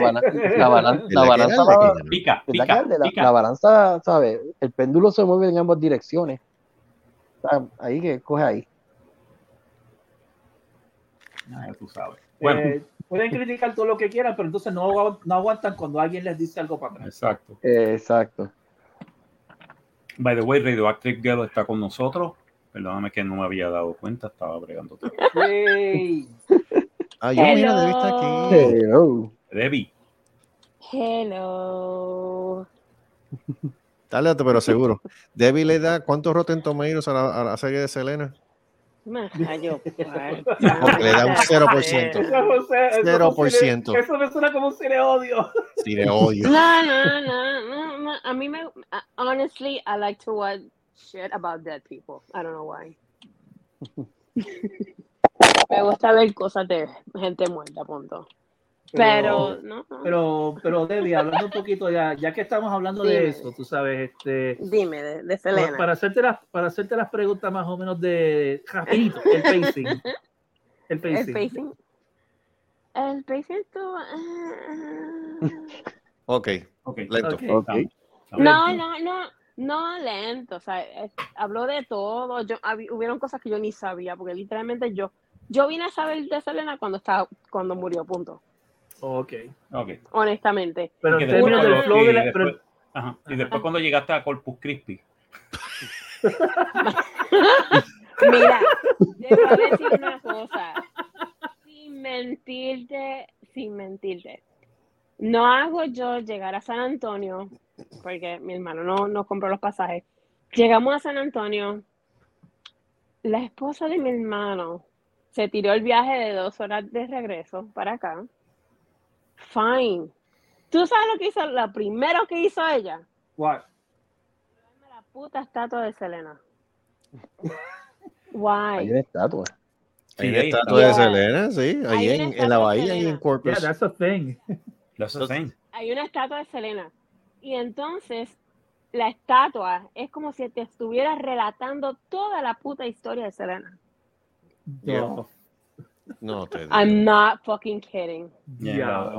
La, balanza pica, pica, la, balanza, ¿sabes? El péndulo se mueve en ambas direcciones. Ahí que coge ahí. Ah, tú sabes. Eh, pueden criticar todo lo que quieran, pero entonces no, no aguantan cuando alguien les dice algo para atrás. Exacto. exacto. By the way, Radioactive Girl está con nosotros. Perdóname que no me había dado cuenta, estaba bregando todo. Hey. ah, yo mira, Debbie está aquí. Hello. Debbie. Hello. Dale, pero seguro. Debbie le da cuántos Rotten Tomatoes a la, a la serie de Selena? yo, le da un 0%. 0%. Eso me suena como un cine odio. Cine odio. No, no, no, no, A mí me. Honestly, I like to watch shit about dead people. I don't know why. me gusta ver cosas de gente muerta, punto. Pero, no, pero, pero Debbie, hablando un poquito ya, ya que estamos hablando de eso, tú sabes, este. Dime, de, Selena. Para, hacerte las, para hacerte las preguntas más o menos de rapidito, el pacing. El pacing. El pacing. El pacing tú. Uh, ok, ok, lento. Okay. No, no, no, no lento. O sea, habló de todo. Yo, hubieron cosas que yo ni sabía, porque literalmente yo, yo vine a saber de Selena cuando estaba, cuando murió, punto. Ok. okay. Honestamente. Pero en términos del flow de la. ajá. Y después cuando llegaste a Corpus Christi. Mira, te voy a decir una cosa. Sin mentirte, sin mentirte. No hago yo llegar a San Antonio, porque mi hermano no, no compró los pasajes. Llegamos a San Antonio. La esposa de mi hermano se tiró el viaje de dos horas de regreso para acá fine. ¿Tú sabes lo que hizo? Lo primero que hizo ella. What? La puta estatua de Selena. Why? Hay una estatua. Hay una estatua de Selena, sí. Ahí en, en, la bahía, ahí en Corpus. Yeah, that's a thing. That's a thing. Hay una estatua de Selena. Y entonces, la estatua es como si te estuvieras relatando toda la puta historia de Selena. Yeah. No te digo. I'm not fucking kidding. Yeah,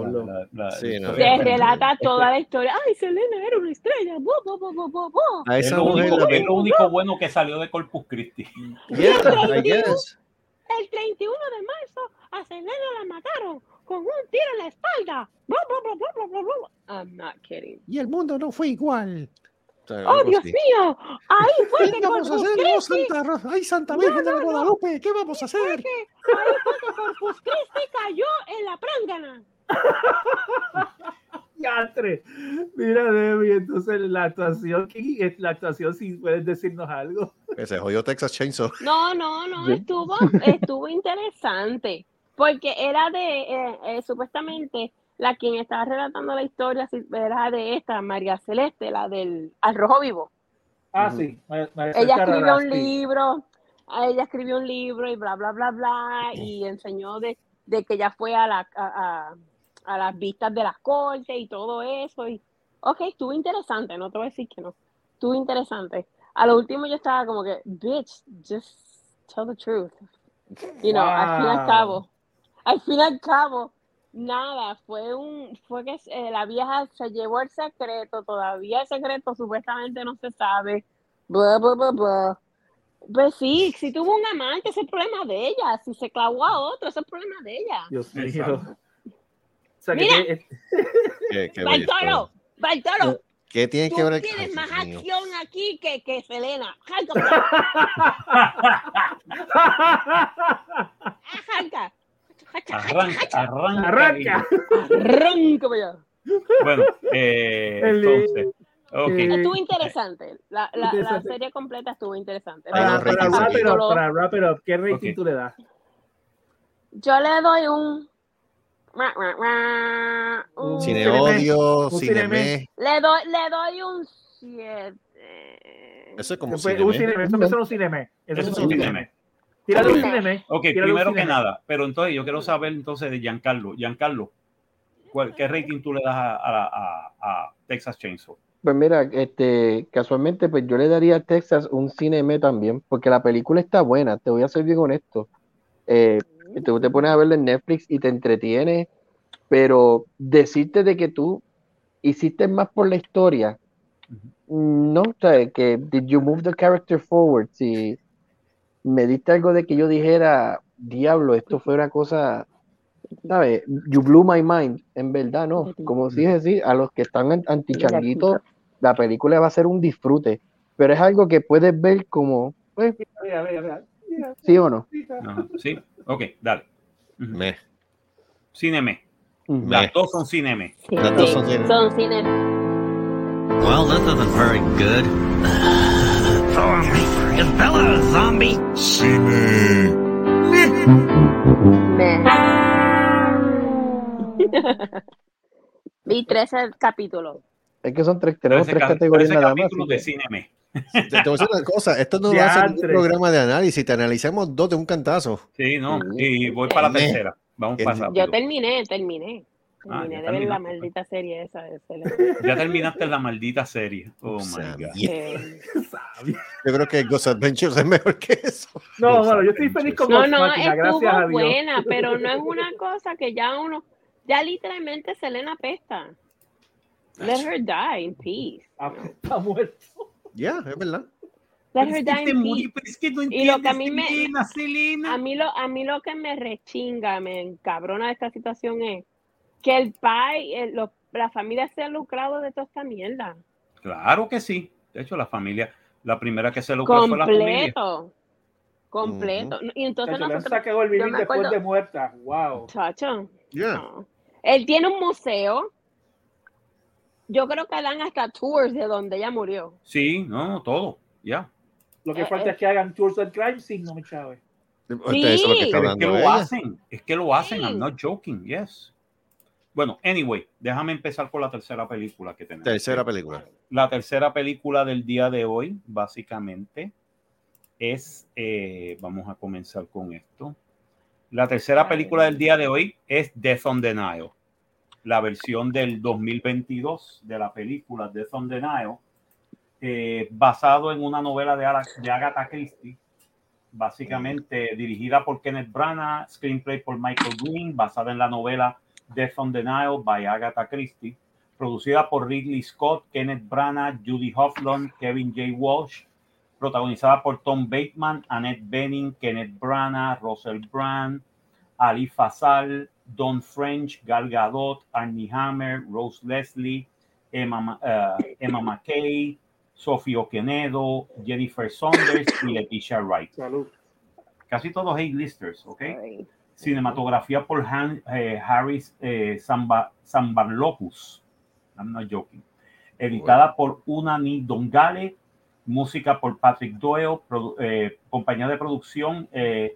sí, no. Se relata toda la historia. Ay, Selena era una estrella. Bo, bo, bo, bo, bo. A esa es, lo único, es lo único bueno que salió de Corpus Christi. Yeah, I guess. El 31 de marzo a Selena la mataron con un tiro en la espalda. I'm not kidding. Y el mundo no fue igual. ¡Oh, Dios mío! Ahí fue ¿Qué vamos a hacer? ¡Oh, Santa, ¡Ay, Santa Virgen de la Guadalupe! ¿Qué vamos a hacer? Ahí fue que Corpus Christi cayó en la prángana. Mira, Debbie, entonces la actuación, la actuación, si puedes decirnos algo. Que se jodió Texas Chainsaw. No, no, no, estuvo, estuvo interesante. Porque era de, eh, eh, supuestamente, la quien estaba relatando la historia era de esta, María Celeste, la del Al Rojo Vivo. Ah, sí. ella escribió un libro, ella escribió un libro y bla, bla, bla, bla, y enseñó de, de que ella fue a, la, a, a, las vistas de las cortes y todo eso. Y, ok, estuvo interesante, no te voy a decir que no. Estuvo interesante. A lo último yo estaba como que, bitch, just tell the truth. You know, al fin y al cabo, al fin y al cabo, nada, fue un, fue que eh, la vieja se llevó el secreto, todavía el secreto supuestamente no se sabe, bla, bla, bla, bla. Pues sí, si tuvo un amante, ese es el problema de ella. Si se clavó a otro, ese es el problema de ella. Dios mío. Mira, ¿Qué, qué Bartolo, Bartolo, ¿Qué tiene que ver? Tú tienes más acción aquí que, que Selena. Arranca. Arranca, arranca. Arranca. Arranca allá. Bueno, eh, entonces. Okay. Estuvo interesante. La, la, interesante. la, serie completa estuvo interesante. Para, para, wrap, it up, para wrap it up, ¿qué rating okay. tú le das? Yo le doy un. un cine odio, cine me. Le doy, le doy un 7. Eso es como un cine. Un cine, eso es un cine. Eso es un cine. Tírale un cine. Ok, primero que nada, pero entonces yo quiero saber entonces de Giancarlo. Giancarlo, ¿qué rating tú le das a, a, a, a Texas Chainsaw? Pues mira, este, casualmente, pues yo le daría a Texas un cine M también, porque la película está buena, te voy a ser bien honesto. Eh, tú te pones a verla en Netflix y te entretiene, pero decirte de que tú hiciste más por la historia, no, o sea, que did you move the character forward, si me diste algo de que yo dijera, diablo, esto fue una cosa ¿sabes? You blew my mind, en verdad, no. Como si es decir, a los que están antichanguitos, la película va a ser un disfrute, pero es algo que puedes ver como, pues, ¿sí o no? sí, ok, dale. Me. Cine me. Las dos son cine me. Las dos son cine. Son cine. Well, this isn't very good. Oh, is Bella a zombie? Cine. Me. Vi 13 capítulos. Es que son tres, tenemos tres categorías nada más. de cine te, te, voy a decir una cosa, esto no va a ser un programa de análisis, te analicemos dos de un cantazo. Sí, no, y voy para la tercera. Vamos para Yo terminé, terminé. Ah, terminé de ver la maldita serie esa. De ya terminaste la maldita serie. Oh my God. Yo creo que Ghost Adventures es mejor que eso. No, bueno, yo estoy feliz con No, no, estuvo buena, pero no es una cosa que ya uno ya literalmente Selena pesta. Let her die in peace. Ah, está muerto. Ya, es verdad. Let her die in peace. Pero es que no y lo que a mí me Selena, a mí lo a mí lo que me rechinga, me encabrona de esta situación es que el pai, el, lo, la familia se ha lucrado de toda esta mierda. Claro que sí. De hecho, la familia, la primera que se lucró fue la familia. Completo. Completo. Uh -huh. Y entonces Chacho, nosotros, vivir después de muerta. Wow. Chacho. Yeah. No. Él tiene un museo. Yo creo que dan hasta tours de donde ella murió. Sí, no, todo, ya. Yeah. Lo que eh, falta eh. es que hagan tours del crime scene, no me chave. Sí. Es que, que lo hacen, es que lo hacen, sí. I'm not joking, yes. Bueno, anyway, déjame empezar con la tercera película que tenemos. Tercera película. La tercera película del día de hoy, básicamente, es, eh, vamos a comenzar con esto. La tercera película del día de hoy es Death on the Nile, la versión del 2022 de la película Death on the Nile, eh, basado en una novela de, de Agatha Christie, básicamente dirigida por Kenneth Branagh, screenplay por Michael Green, basada en la novela Death on the Nile by Agatha Christie, producida por Ridley Scott, Kenneth Branagh, Judy Hoffman, Kevin J. Walsh, protagonizada por Tom Bateman, Annette Bening, Kenneth Branagh, Russell Brand, Ali Fasal, Don French, Gal Gadot, Armie Hammer, Rose Leslie, Emma, uh, Emma McKay, Sofía Oquenedo, Jennifer Saunders y Leticia Wright. Salud. Casi todos A-listers, ¿ok? Cinematografía por Han, eh, Harris eh, Samba, Sambarlopus. I'm not joking. Editada por Unani Dongale, música por Patrick Doyle, eh, compañía de producción eh,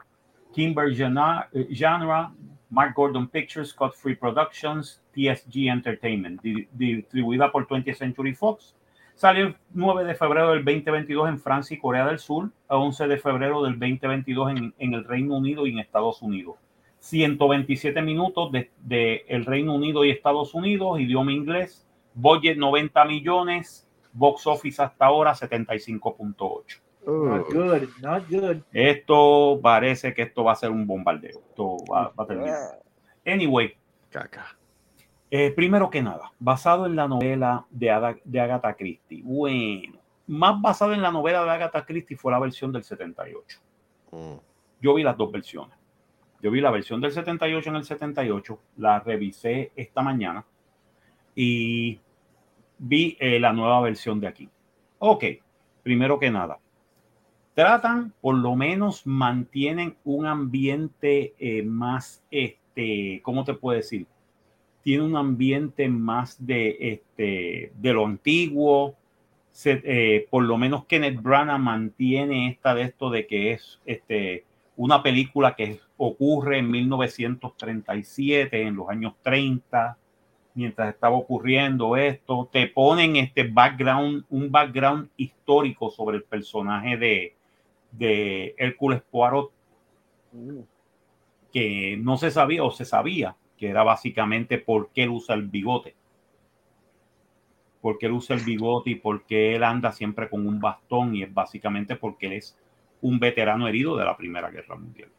Kimber Genre, Mark Gordon Pictures, Scott Free Productions, TSG Entertainment, distribuida por 20th Century Fox. Salió el 9 de febrero del 2022 en Francia y Corea del Sur, el 11 de febrero del 2022 en, en, el Reino Unido y en Estados Unidos. 127 minutos de, de, el Reino Unido y Estados Unidos, idioma inglés, budget 90 millones, box office hasta ahora 75.8. Not good, not good. Esto parece que esto va a ser un bombardeo. Esto va, a terminar. Anyway, caca. Eh, primero que nada, basado en la novela de, de Agatha Christie. Bueno, más basado en la novela de Agatha Christie fue la versión del 78. Mm. Yo vi las dos versiones. Yo vi la versión del 78 en el 78, la revisé esta mañana y vi eh, la nueva versión de aquí. Ok, primero que nada, tratan, por lo menos mantienen un ambiente eh, más, este, ¿cómo te puedo decir? Tiene un ambiente más de, este, de lo antiguo. Eh, por lo menos Kenneth Branagh mantiene esta de esto de que es este, una película que ocurre en 1937, en los años 30, mientras estaba ocurriendo esto, te ponen este background, un background histórico sobre el personaje de, de Hércules Poirot, que no se sabía o se sabía que era básicamente por qué él usa el bigote. Porque él usa el bigote y por qué él anda siempre con un bastón y es básicamente porque él es un veterano herido de la Primera Guerra Mundial.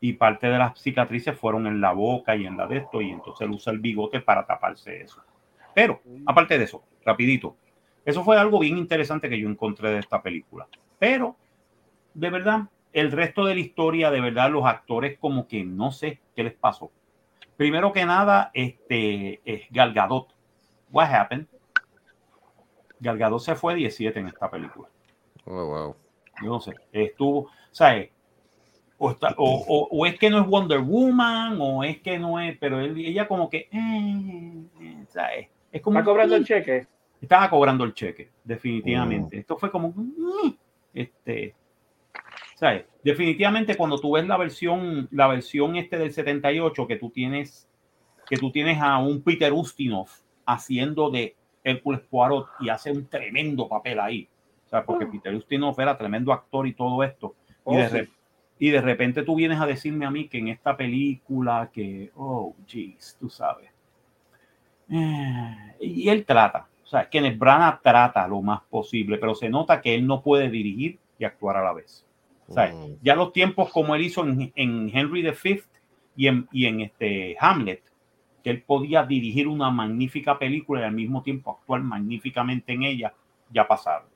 Y parte de las cicatrices fueron en la boca y en la de esto, y entonces él usa el bigote para taparse eso. Pero, aparte de eso, rapidito, eso fue algo bien interesante que yo encontré de esta película. Pero, de verdad, el resto de la historia, de verdad, los actores como que no sé qué les pasó. Primero que nada, este es Gal Gadot. What happened? Gal Gadot se fue 17 en esta película. Oh, wow. Yo no sé. Estuvo, ¿sabes? O, está, o, o, es que no es Wonder Woman, o es que no es, pero él, ella como que, eh, eh, ¿sabes? Es como, ¿Está cobrando el cheque? Estaba cobrando el cheque, definitivamente. Esto fue como, mm, este, ¿sabes? Definitivamente cuando tú ves la versión, la versión este del 78 que tú tienes, que tú tienes a un Peter Ustinov haciendo de Hércules Poirot y hace un tremendo papel ahí. O sea, porque ah. Peter Ustinov era tremendo actor y todo esto. y, de oh, y de repente tú vienes a decirme a mí que en esta película que, oh, jeez, tú sabes. Eh, y él trata, o sea, Kenneth Branagh trata lo más posible, pero se nota que él no puede dirigir y actuar a la vez. Mm. Ya los tiempos como él hizo en, Henry V y en, y en este Hamlet, que él podía dirigir una magnífica película y al mismo tiempo actuar magníficamente en ella, ya pasaron.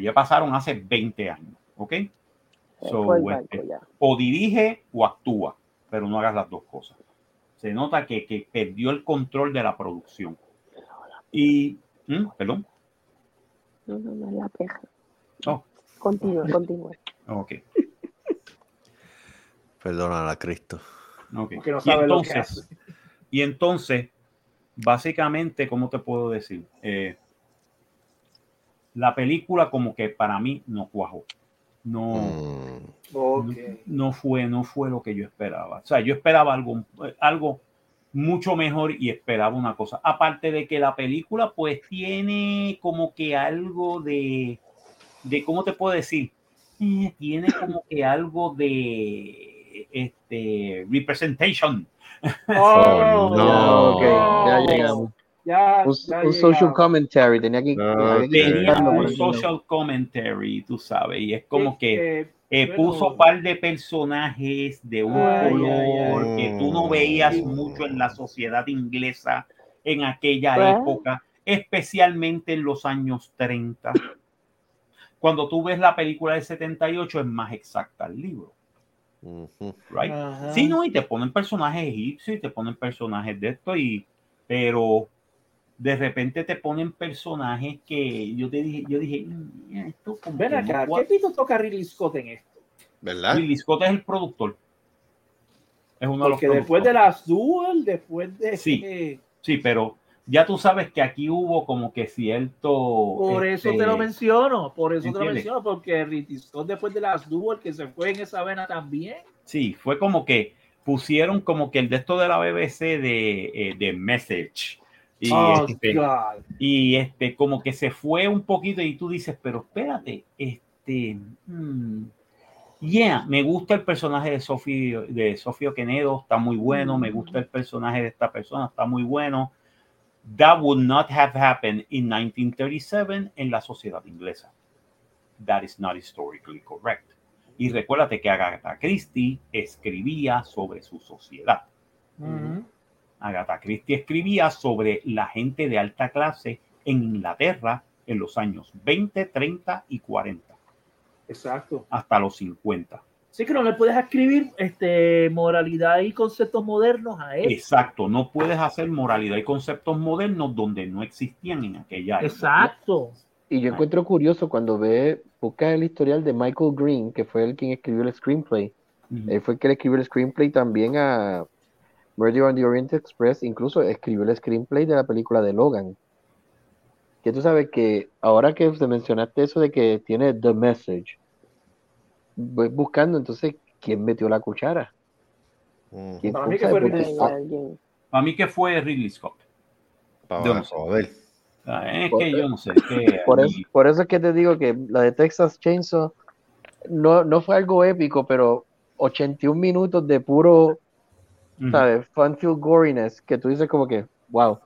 Ya pasaron hace 20 años, ¿ok? Este, o dirige o actúa, pero no hagas las dos cosas. Se nota que, que perdió el control de la producción. Y, ¿Mm? perdón. No, no, no, la peja. Oh. Continúa, continúa. Ok. Perdona a Cristo. Okay. y, entonces, y entonces, básicamente, ¿cómo te puedo decir? Eh, la película como que para mí no cuajó. No, mm. no, fue, no fue lo que yo esperaba. O sea, yo esperaba algo, algo mucho mejor y esperaba una cosa. Aparte de que la película pues tiene como que algo de, de ¿cómo te puedo decir? Eh, tiene como que algo de este representation. Oh, no, ya llegamos. Ya, un, social commentary, tenía que, tenía un social commentary, tú sabes, y es como que eh, puso un par de personajes de un color que tú no veías mucho en la sociedad inglesa en aquella época, especialmente en los años 30. Cuando tú ves la película del 78 es más exacta el libro. Right? Sí, no, y te ponen personajes egipcios y te ponen personajes de esto, y, pero de repente te ponen personajes que yo te dije, yo dije, mm, esto como Ven acá, ¿qué pito toca Ridley Scott en esto? ¿Verdad? Ridley Scott es el productor. Es uno Porque de los después de las Duel, después de sí. Sí, pero ya tú sabes que aquí hubo como que cierto. Por eso te lo este, menciono, por eso te lo menciono, porque Rittiscott después de las Duel que se fue en esa vena también. Sí, fue como que pusieron como que el de esto de la BBC de, eh, de Message. Y, oh, este, y este, como que se fue un poquito y tú dices, pero espérate, este, hmm, yeah, me gusta el personaje de Sofía de Sofía Quenedo, está muy bueno, me gusta el personaje de esta persona, está muy bueno. That would not have happened in 1937 en la sociedad inglesa. That is not historically correct. Y recuérdate que Agatha Christie escribía sobre su sociedad. Agatha Christie escribía sobre la gente de alta clase en Inglaterra en los años 20, 30 y 40. Exacto. Hasta los 50. Sí, que no le puedes escribir este, moralidad y conceptos modernos a él. Exacto, no puedes hacer moralidad y conceptos modernos donde no existían en aquella época. Exacto. Y yo encuentro curioso cuando ve, busca el historial de Michael Green, que fue el quien escribió el screenplay. Él fue el que le escribió el screenplay también a Murder on the Orient Express, incluso escribió el screenplay de la película de Logan. Que tú sabes que ahora que te mencionaste eso de que tiene The Message, voy buscando entonces quién metió la cuchara. Para, mí que fue Ridley Scott. Para mí que fue Ridley Scott. Es que yo no sé. por, eso, por, eso, es que te digo que la de Texas Chainsaw no, no fue algo épico, pero 81 minutos de puro ¿sabes? Fun feel goriness, que tú dices como que, wow,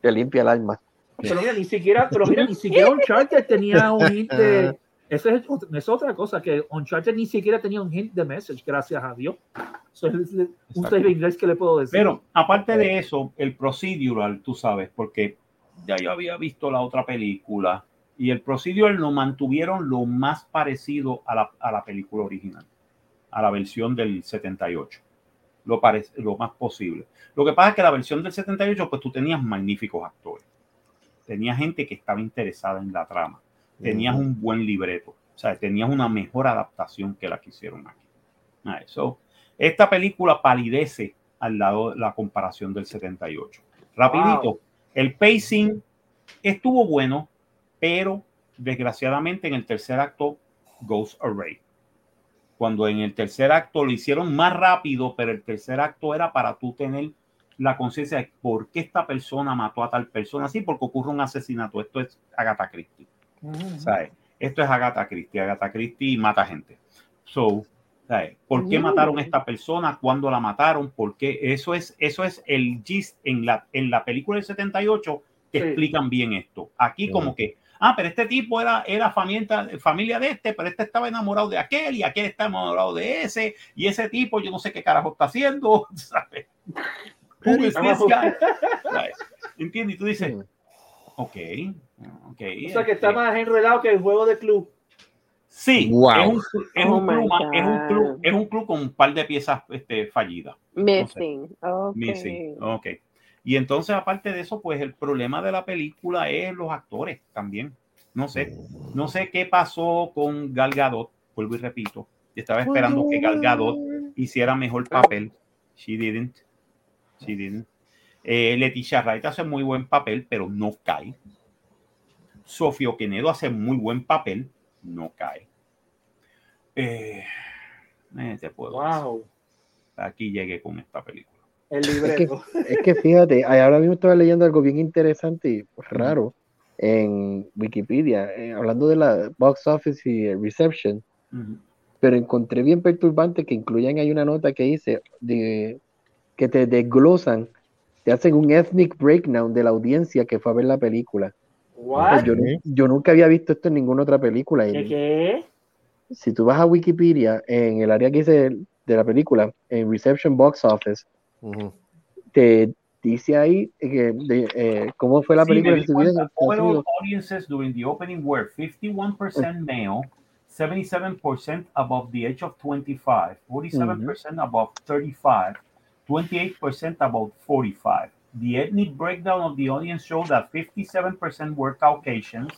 te limpia el alma. Pero mira, ni siquiera, pero mira, ni siquiera Uncharted tenía un hint de... Esa es, es, otra cosa, que Uncharted ni siquiera tenía un hint de message, gracias a Dios. Eso es un save inglés que le puedo decir. Pero aparte de eso, el procedural, tú sabes, porque ya yo había visto la otra película y el procedural lo mantuvieron lo más parecido a la, a la película original, a la versión del 78 lo, más posible. Lo que pasa es que la versión del 78, pues tú tenías magníficos actores. Tenías gente que estaba interesada en la trama. Tenías un buen libreto. O sea, tenías una mejor adaptación que la que hicieron aquí. eso. Esta película palidece al lado de la comparación del 78. Rapidito, el pacing estuvo bueno, pero desgraciadamente en el tercer acto goes away cuando en el tercer acto lo hicieron más rápido, pero el tercer acto era para tú tener la conciencia de por qué esta persona mató a tal persona, sí, porque ocurre un asesinato. Esto es Agatha Christie. ¿sabes? Esto es Agatha Christie. Agatha Christie mata gente. So, ¿sabes? ¿Por qué mataron a esta persona? ¿Cuándo la mataron? ¿Por qué? Eso es, eso es el gist en la, en la película del 78 que explican bien esto. Aquí como que ah, pero este tipo era, era familia, familia de este, pero este estaba enamorado de aquel y aquel está enamorado de ese, y ese tipo yo no sé qué carajo está haciendo, ¿sabes? ¿Entiendes? Y tú dices, ok, ok. O sea que está más enredado que el juego de club. Sí, es, un, es, un oh club, es, un, club, es un club con un par de piezas este, fallidas. Missing. Okay. Missing. Ok. Y entonces, aparte de eso, pues el problema de la película es los actores también. No sé, no sé qué pasó con Gal Gadot, vuelvo y repito. Estaba esperando que Gal Gadot hiciera mejor papel. She didn't. She didn't. Eh, Leticia Wright hace muy buen papel, pero no cae. Sofía Quenedo hace muy buen papel, no cae. Eh, eh te puedo wow. Aquí llegué con esta película. El libreto. Es que, fíjate, ahora mismo estaba leyendo algo bien interesante y raro en Wikipedia, eh, hablando de la box office y reception, pero encontré bien perturbante que incluyan ahí una nota que dice de, que te desglosan, te hacen un ethnic breakdown de la audiencia que fue a ver la película. yo, yo, nunca había visto esto en ninguna otra película. ¿Qué? Si tú vas a Wikipedia, en el área que dice de la película, en Reception Box Office, te dice ahí que de, eh, cómo fue la película sí, que Overall audiences during the opening were 51% male, 77% above the age of 25, 47% percent above 35, 28% above 45. The ethnic breakdown of the audience showed that 57% were Caucasians,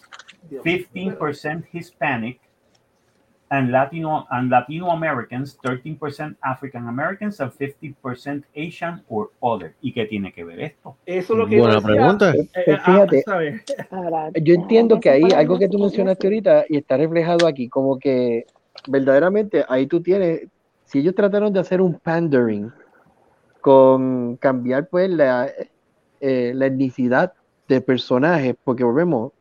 15% Hispanic, and Latino and Latino Americans, 13% African Americans and 50% Asian or other. ¿Y qué tiene que ver esto? Eso es lo que Buena pregunta. Pues, pues, fíjate, yo entiendo que ahí algo que tú mencionaste ahorita y está reflejado aquí, como que verdaderamente ahí tú tienes, si ellos trataron de hacer un pandering con cambiar pues la, eh, la etnicidad de personajes, porque volvemos,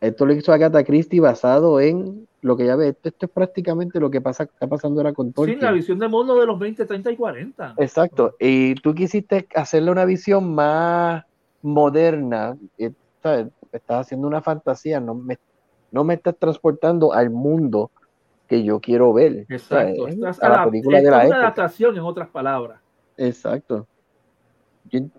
esto lo hizo Agatha Christie basado en lo que ya ve, esto, es prácticamente lo que pasa, está pasando ahora con Tolkien. Sí, la visión de mundo de los 20, 30 y 40. Exacto, y tú quisiste hacerle una visión más moderna, ¿sabes? estás haciendo una fantasía, no me, no me estás transportando al mundo que yo quiero ver. Exacto, estás a la película de la una adaptación en otras palabras. Exacto.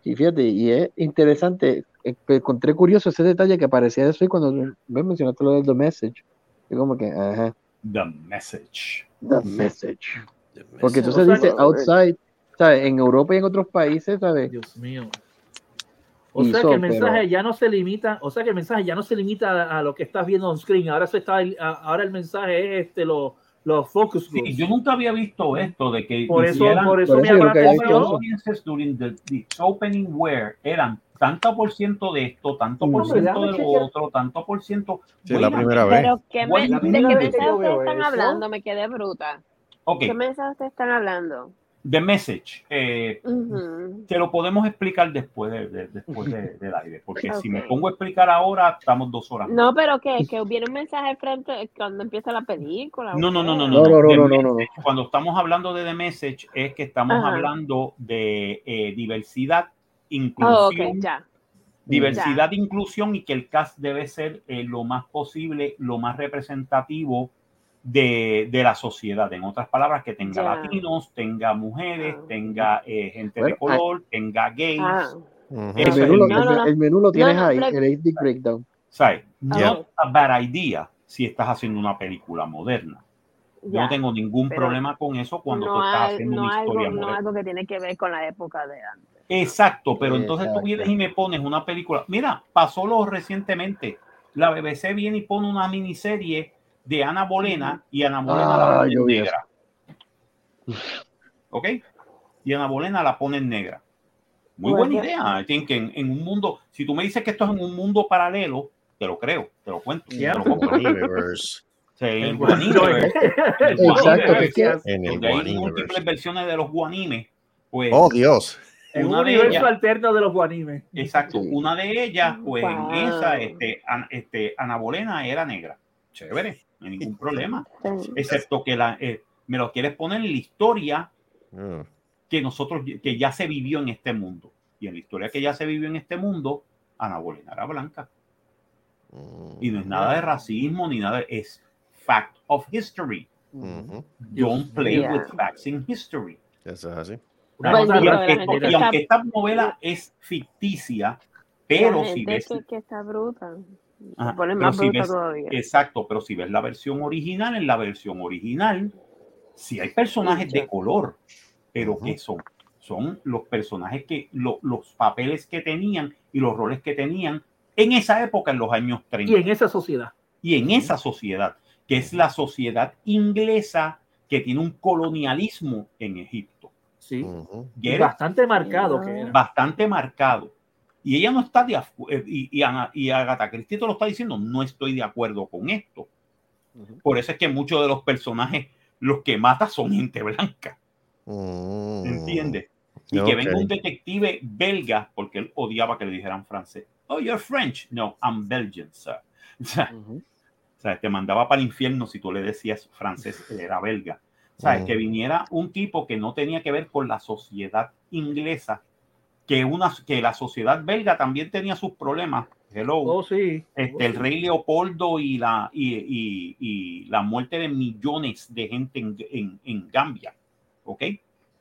Y fíjate, y es interesante, eh, encontré curioso ese detalle que aparecía de eso y cuando me mencionaste lo del The Message y como que, ajá. The message. The message. Porque entonces dice outside, ¿sabes? En Europa y en otros países, ¿sabes? Dios mío. O sea que el mensaje ya no se limita, o sea que el mensaje ya no se limita a, lo que estás viendo on screen. Ahora se está, ahora el mensaje es este lo, los focus groups. Sí, yo nunca había visto esto de que por eso, por eso, por eso me during the, the opening where eran tanto por ciento de esto, tanto por ciento de lo otro, tanto por ciento. Sí, la primera vez. Pero ¿qué me, ¿de qué mensaje ustedes están hablando? Me quedé bruta. Okay. ¿Qué mensaje ustedes están hablando? The Message. Eh, Te lo podemos explicar después, de, después de, del aire, porque si me pongo a explicar ahora, estamos dos horas. No, pero que, que hubiera un mensaje frente cuando empieza la película. No, no, no, no, no. no, no, no, no Cuando estamos hablando de The Message, es que estamos hablando de eh, diversidad inclusión, diversidad, inclusión y que el cast debe ser eh, lo más posible, lo más representativo de, de, la sociedad. En otras palabras, que tenga latinos, tenga mujeres, ah. tenga eh, gente de color, tenga gays. Ah. el, menú lo, tienes ahí, el HD Breakdown. ¿Sabes? No a bad idea si estás haciendo una película moderna. Yo no tengo ningún problema con eso cuando tú estás haciendo una historia moderna. No algo que tiene que ver con la época de antes. Exacto, pero entonces tú vienes y me pones una película. Mira, pasó lo recientemente. La BBC viene y pone una miniserie de Ana Bolena y Ana Bolena la pone negra. ¿Ok? Y Ana Bolena la pone en negra. Muy buena idea. que en, un mundo, si tú me dices que esto es en un mundo paralelo, te lo creo, te lo cuento. Te lo en el Guanime. Exacto. En el Hay múltiples versiones de los Guanimes. Pues, oh, Dios en un universo alterno de los guanimes. Exacto. Una de ellas, pues en esa, este, este, Ana Bolena era negra. Chévere, no hay ningún problema. Excepto que la, eh, me lo quieres poner en la historia ah. que nosotros, que ya se vivió en este mundo. Y en la historia que ya se vivió en este mundo, Ana Bolena era blanca. Y no es nada de racismo ni nada, es fact of history. Don't play with facts in history. Eso es así y, aunque, esta novela es ficticia, pero si ves. Que, está bruta. más todavía. Exacto, pero si ves la versión original, en la versión original, si hay personajes de color, pero que son, son los personajes que, los papeles que tenían y los roles que tenían en esa época, en los años 30. Y en esa sociedad. Y en esa sociedad, que es la sociedad inglesa que tiene un colonialismo en Egipto. Sí. bastante marcado. Bastante marcado. Y ella no está de eh, y, y, Agatha Christie lo está diciendo, no estoy de acuerdo con esto. Por eso es que muchos de los personajes, los que mata son gente blanca. Mm. ¿Entiendes? Y que venga un detective belga, porque él odiaba que le dijeran francés. Oh, you're French. No, I'm Belgian, sir. O sea, te mandaba para el infierno si tú le decías francés, era belga. ¿Sabes? Que viniera un tipo que no tenía que ver con la sociedad inglesa, que, una, que la sociedad belga también tenía sus problemas. Hello. Oh, sí. Este, oh, el rey Leopoldo y la, y, y, y, la muerte de millones de gente en, en, en Gambia, ¿ok?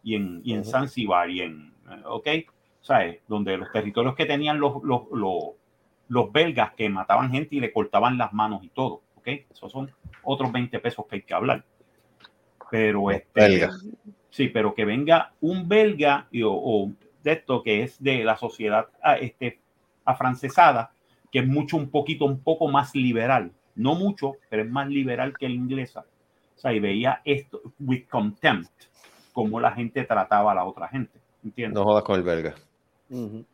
Y en, y en Zanzibar y en, ¿ok? ¿Sabes? Donde los territorios que tenían los, los, los, los belgas que mataban gente y le cortaban las manos y todo, ¿ok? Esos son otros 20 pesos que hay que hablar pero este, sí, pero que venga un belga o, de esto que es de la sociedad ah, este, afrancesada, que es mucho, un poquito, un poco más liberal, no mucho, pero es más liberal que la inglesa, O sea, y veía esto with contempt, cómo la gente trataba a la otra gente. ¿Entiendes? No jodas con el belga.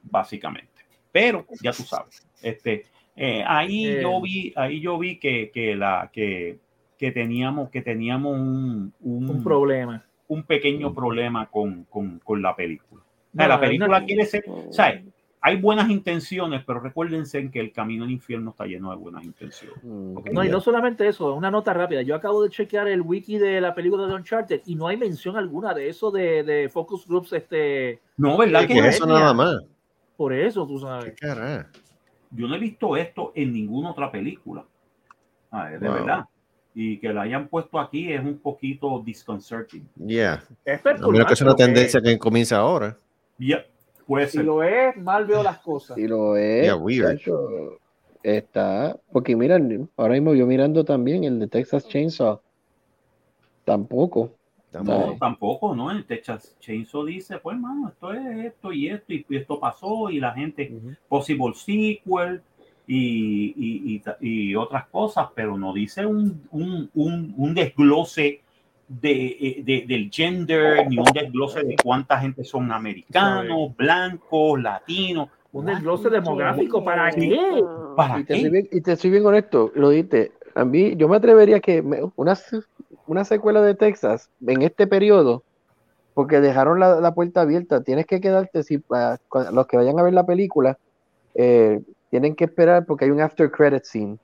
Básicamente. Pero, ya tú sabes, este, eh, ahí yo vi, ahí yo vi que, que la, que, que teníamos, que teníamos un, un, problema. Un pequeño problema con, con, con la película. la película quiere ser, ¿sabes? hay buenas intenciones, pero recuérdense que el camino al infierno está lleno de buenas intenciones. Mm, no, y no solamente eso, una nota rápida. Yo acabo de chequear el wiki de la película de Uncharted y no hay mención alguna de eso de, de focus groups. Este, no, ¿verdad? Que eso nada más. Por eso, tú sabes. Yo no he visto esto en ninguna otra película. de verdad. Y que la hayan puesto aquí es un poquito disconcerting. Yeah. Es que es una tendencia que comienza ahora. Yeah si lo es, mal veo las cosas. Si lo es, está. Porque miren, ahora mismo yo mirando también el de Texas Chainsaw. Tampoco. No, tampoco, ¿no? El Texas Chainsaw dice, pues, mano, esto es esto y esto, y esto pasó, y la gente, possible sequel, y, y, y, otras cosas, pero no dice un, un, un, un desglose eh, de, del gender, ni un desglose de cuánta gente son americanos, blancos, latinos. Un desglose demográfico, ¿para qué? ¿Para y, te qué? Bien, y te soy bien honesto, lo diste. A mí, yo me atrevería que una, una secuela de Texas en este periodo, porque dejaron la, la puerta abierta, tienes que quedarte, si los que vayan a ver la película, eh, tienen que esperar porque hay un after credit scene.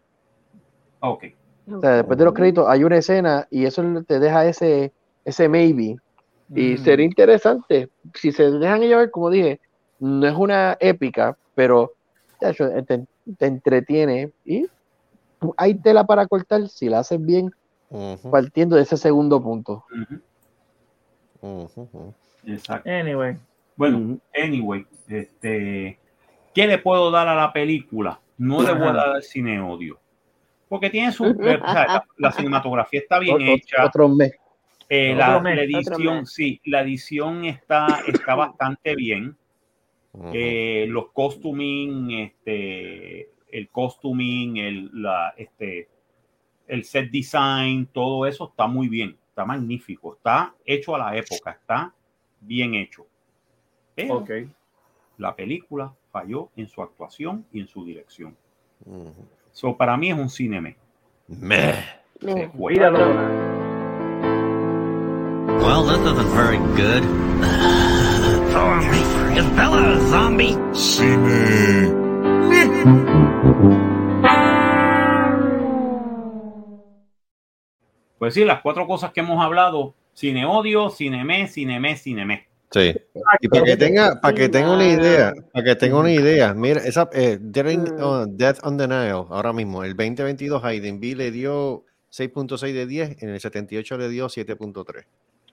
Ok después de los créditos hay una escena y eso te deja ese, ese maybe. Y mm. sería interesante. Si se dejan llevar, como dije, no es una épica, pero te, entretiene y hay tela para cortar si la haces bien, partiendo de ese segundo punto. Exacto. Anyway. Bueno, anyway, este, ¿qué le puedo dar a la película? No le voy a dar cine odio porque tiene su. la, cinematografía está bien hecha. Otro mes. Eh, la, edición, sí, la edición está, está bastante bien. Eh, los costuming, este, el costuming, el, la, este, el set design, todo eso está muy bien, está magnífico, está hecho a la época, está bien hecho. Pero la película falló en su actuación y en su dirección. So, para mí es un cine me. Me. Míralo. Well, this isn't very good. Zombie. Is Bella a zombie? Cine. Pues sí, las cuatro cosas que hemos hablado, cine odio, cine me, cine me, cine me. Sí. Y para que tenga, para que tenga una idea, para que tenga una idea, mira, esa eh, mm. Death on the Nile, ahora mismo, el 2022 Hayden B le dio 6.6 de 10, en el 78 le dio 7.3.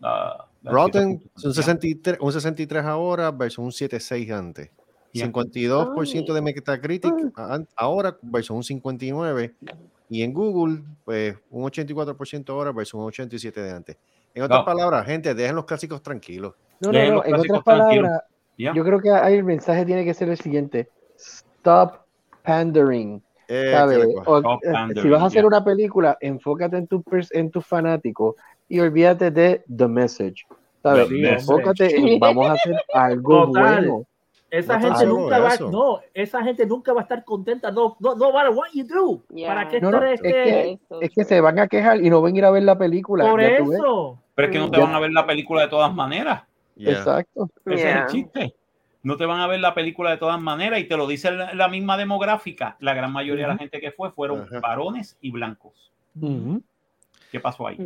Uh, Rotten, un 63, un 63 ahora versus un 76 antes. 52% de Metacritic ahora versus un 59 y en Google pues un 84% ahora versus un 87 de antes. En otras palabras, gente, dejen los clásicos tranquilos. No, no, no. En otras palabras, yo creo que ahí el mensaje tiene que ser el siguiente: Stop pandering. Eh, ¿sabes? Eh, si vas a hacer una película, enfócate en tu, en tu fanático y olvídate de The Message. ¿sabes? enfócate en vamos a hacer algo bueno. Esa gente nunca va, no, esa gente nunca va a estar contenta. No, no, no vale what you do. ¿Para qué no, es, que, es, que, se van a quejar y no ven a ir a ver la película. Por eso. Pero es que no te van a ver la película de todas maneras. Exacto. Ese es el chiste. No te van a ver la película de todas maneras y te lo dice la, misma demográfica. La gran mayoría de la gente que fue fueron varones y blancos. ¿Qué pasó ahí?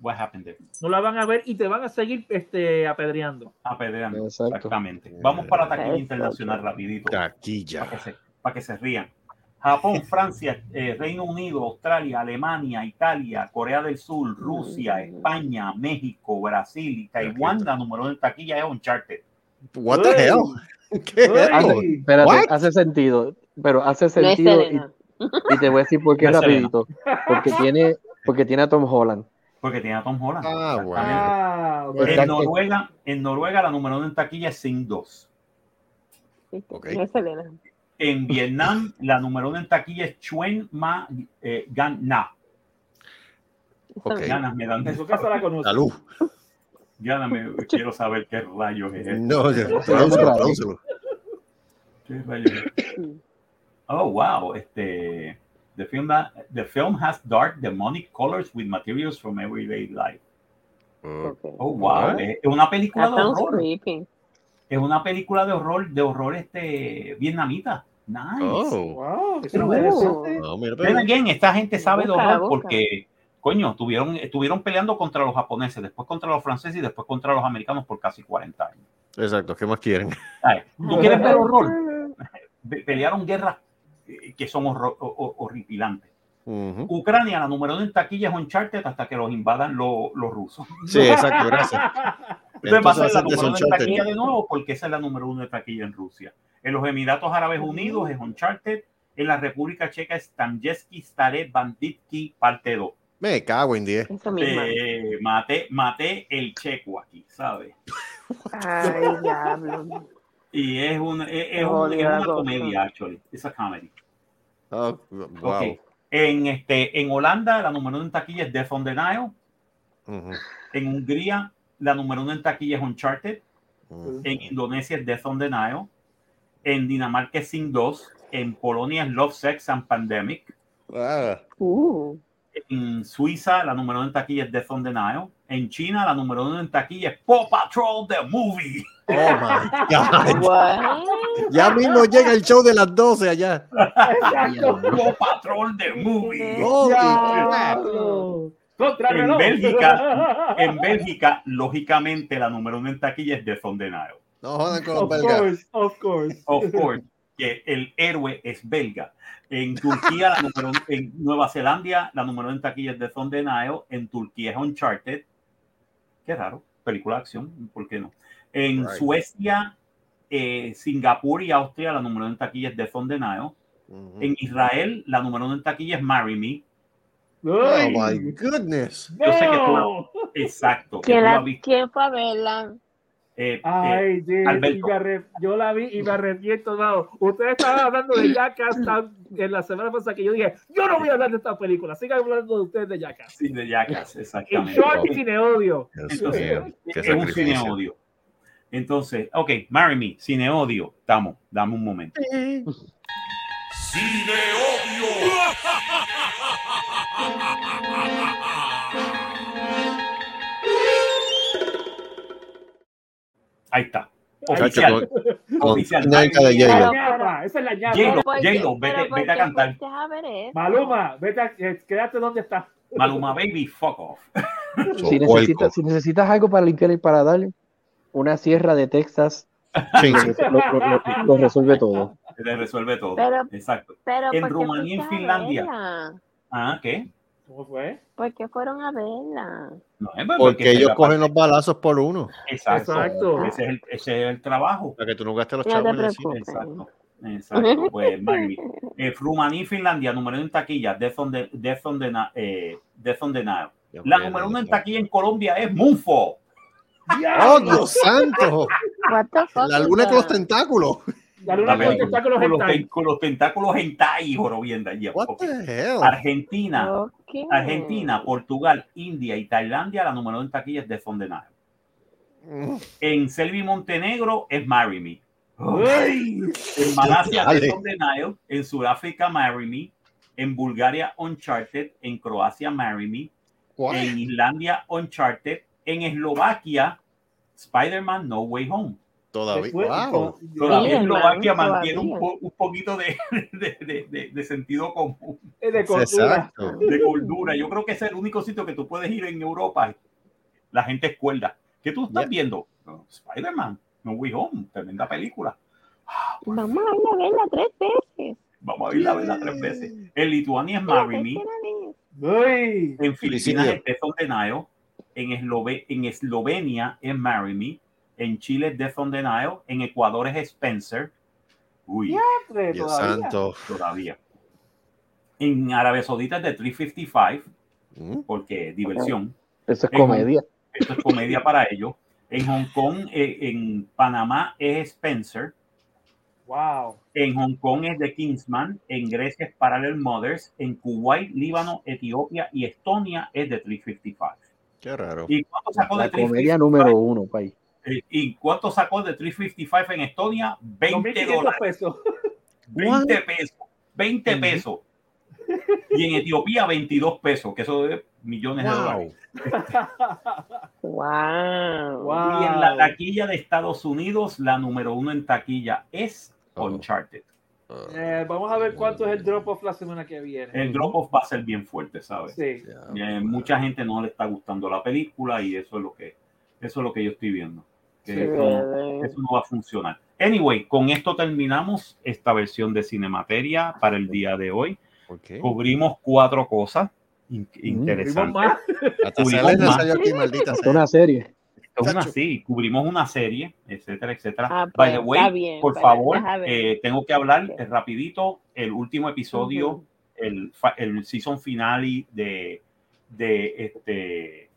What happened there? No la van a ver y te van a seguir este, apedreando. Apedreando, exactamente. Vamos para la taquilla internacional rapidito. Taquilla. Para que se, para que se rían. Japón, Francia, eh, Reino Unido, Australia, Alemania, Italia, Corea del Sur, Rusia, España, México, Brasil y Taiwán, la número de taquilla es Uncharted. What the hell? Hace, hace sentido, pero hace sentido y, te voy a decir por qué rapidito. Porque tiene, porque tiene a Tom Holland. Porque tiene a Tom Holland. Ah, bueno. Ah, en, Noruega, en Noruega la número uno en taquilla es Sing 2. Okay. En Vietnam, la número uno en taquilla es Chuen Ma eh, Gan Na. Okay. Gana, me dan su casa la conoce. Salud. Gana, me, quiero saber qué rayos es esto. No, tradúcelo, ¿Qué rayos es? Oh, wow. Este, the film, the film has dark demonic colors with materials from everyday life. Okay. Oh, wow. Es una película de horror. Creepy. Es una película de horror, de horror este vietnamita. Nice. Oh. Wow. Eso oh. no, bien, esta gente sabe de horror porque coño, estuvieron, estuvieron peleando contra los japoneses, después contra los franceses y después contra los americanos por casi 40 años. Exacto, ¿qué más quieren? ¿Tú quieres ver horror? Pelearon guerras eh, que son horripilantes. Ucrania, la número uno en taquilla es Uncharted hasta que los invadan los rusos. Sí, exacto, gracias. Entonces va a ser la número uno en taquilla de nuevo porque esa es la número uno de taquilla en Rusia. En los Emiratos Árabes Unidos es Uncharted. En la República Checa es Tanjeski Stare Banditki parte 2. Me cago en 10. Eh, maté, maté el checo aquí, ¿sabes? Ay, diablo. Y es, un, es, un, es una comedia, actually. Es una comedy. Oh, wow. Okay. En, este, en Holanda, la número uno en taquilla es Death on the Nile. En Hungría, la número uno en taquilla es Uncharted. En Indonesia es Death on the Nile. En Dinamarca es Sing 2. En Polonia es Love, Sex and Pandemic. Ah. Uh. En Suiza, la número uno en taquilla es Death on the Nile. En China, la número uno en taquilla es Paw Patrol The Movie. Oh my God. Ya mismo llega el show de las 12 allá. Paw Patrol The Movie. Oh, en Bélgica, en Bélgica, lógicamente, la número uno en taquilla es Death on the Nile. No jodan con los of Course, of course. Of course. Que el héroe es belga. En Turquía, la número, en Nueva Zelanda, la número en taquilla es The Thunder Nile. En Turquía es Uncharted. Qué raro, película de acción, ¿por qué no? En Suecia, eh, Singapur y Austria, la número en taquilla es The Thunder Nile. En Israel, la número uno en taquilla es Marry Me. Oh my goodness. Yo sé que tú Exacto. ¿Quién fue a verla? Eh, Ay, eh, yo la vi y me arrepiento. No. Ustedes estaban hablando de Jackass en la semana pasada que yo dije, yo no voy a hablar de esta película, sigan hablando de ustedes de Jackass. Sí, de Jackass, exactamente. En short cine odio. Entonces, es un cine odio. Entonces, ok, Marry Me, cine odio. Estamos, dame un momento. Cine odio. Ahí está. Oficial. Oficial. Esa es la llave. J-Lo, vete, vete a cantar. Maluma, vete a, eh, quédate donde está. Maluma, baby, fuck off. si, necesitas, si necesitas algo para limpiar y para darle, una sierra de Texas sí. lo, lo, resuelve todo. Le resuelve todo. Exacto. en Rumanía y en Finlandia. Ah, ¿qué? ¿Cómo fue? ¿Por qué fueron a verla? No, porque, porque ellos cogen los balazos por uno. Exacto. Ese, es el, ese, es el, trabajo. Para que tú no gastes los chavos en el cine. Exacto. Exacto. Pues, eh, Rumanía y Finlandia, número uno en taquilla, Death on the, Death on the, eh, Death on the Nile. La número uno en taquilla en Colombia es Moonfall. ¡Oh, Dios santo! La luna con los tentáculos. La luna con, los tentáculos con, los, con los tentáculos en Tai, jorobienda. Argentina, Argentina, Portugal, India y Tailandia, la número uno en taquilla es de Fondenal. Mm. En Selvi Montenegro es Marry Me. En Malasia es Fondenal. En Sudáfrica, Marry Me. En Bulgaria, Uncharted. En Croacia, Marry Me. En Islandia, Uncharted. En Eslovaquia, Spider-Man No Way Home. Todavía, wow. Todavía Eslovaquia mantiene un, un, poquito de, de, de, de, sentido común. De cordura. De cordura. Yo creo que es el único sitio que tú puedes ir en Europa. La gente es cuerda. ¿Qué tú estás viendo? Spider-Man, No Way Home, tremenda película. Ah, Vamos a ir a verla tres veces. Vamos a ir a verla tres veces. En Lituania es Marry Me. En Filipinas es Death on Nile. En, Eslove en Eslovenia es Marry Me en Chile Death on the Nile, en Ecuador es Spencer. Uy, Dios santo. Todavía. En Arabia Saudita es de 355, mm. porque diversión. Eso es comedia. Eso es comedia para ellos. En Hong Kong, eh, en Panamá es Spencer. Wow. En Hong Kong es de Kingsman, en Grecia es Parallel Mothers, en Kuwait, Líbano, Etiopía y Estonia es de 355. Qué raro. ¿Y cuánto sacó La de comedia 355? número uno, país. ¿Y cuánto sacó de 355 en Estonia? 20 2.500 dólares. pesos. 20 pesos. 20 pesos. Y en Etiopía 22 pesos, que eso es millones de dólares. Wow. Wow. Y en la taquilla de Estados Unidos, la número uno en taquilla es Oh. Uncharted. Eh, vamos a ver cuánto es el drop off la semana que viene. El drop off va a ser bien fuerte, ¿sabes? Sí. Eh, mucha gente no le está gustando la película y eso es lo que eso es lo que yo estoy viendo. Que Sí. no- eso no va a funcionar. Anyway, con esto terminamos esta versión de Cinemateria para el día de hoy. ok. Cubrimos cuatro cosas in- Vimos interesantes. más. Cubrimos más. aquí, maldita sea. una serie. Es una sí, cubrimos una serie, etcétera, etcétera. Ah, By pues, the way, bien, por pues, favor, eh, tengo que hablar Ok. eh, rapidito el último episodio, Ujú. el, fa- el season finale de, de este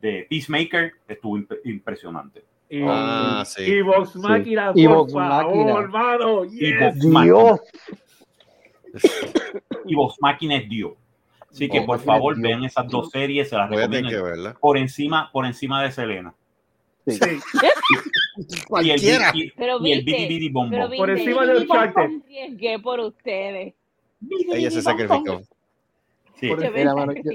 de Peacemaker estuvo imp- impresionante. Y, Ah, sí. y Vox Máquina, Y por Vox favor, Máquina. hermano. Y yes. Vox Máquina. Dios. Y Vox Máquina es Dios. Así que por favor Dios. vean esas dos series, se las Voy recomiendo. Por encima, por encima de Selena. Sí. Sí. Y el, y, Pero y el viste, Bidi Pero. Por encima de arriesgué por ustedes. Ella se sacrificó. Sí. Mira, mano, yo-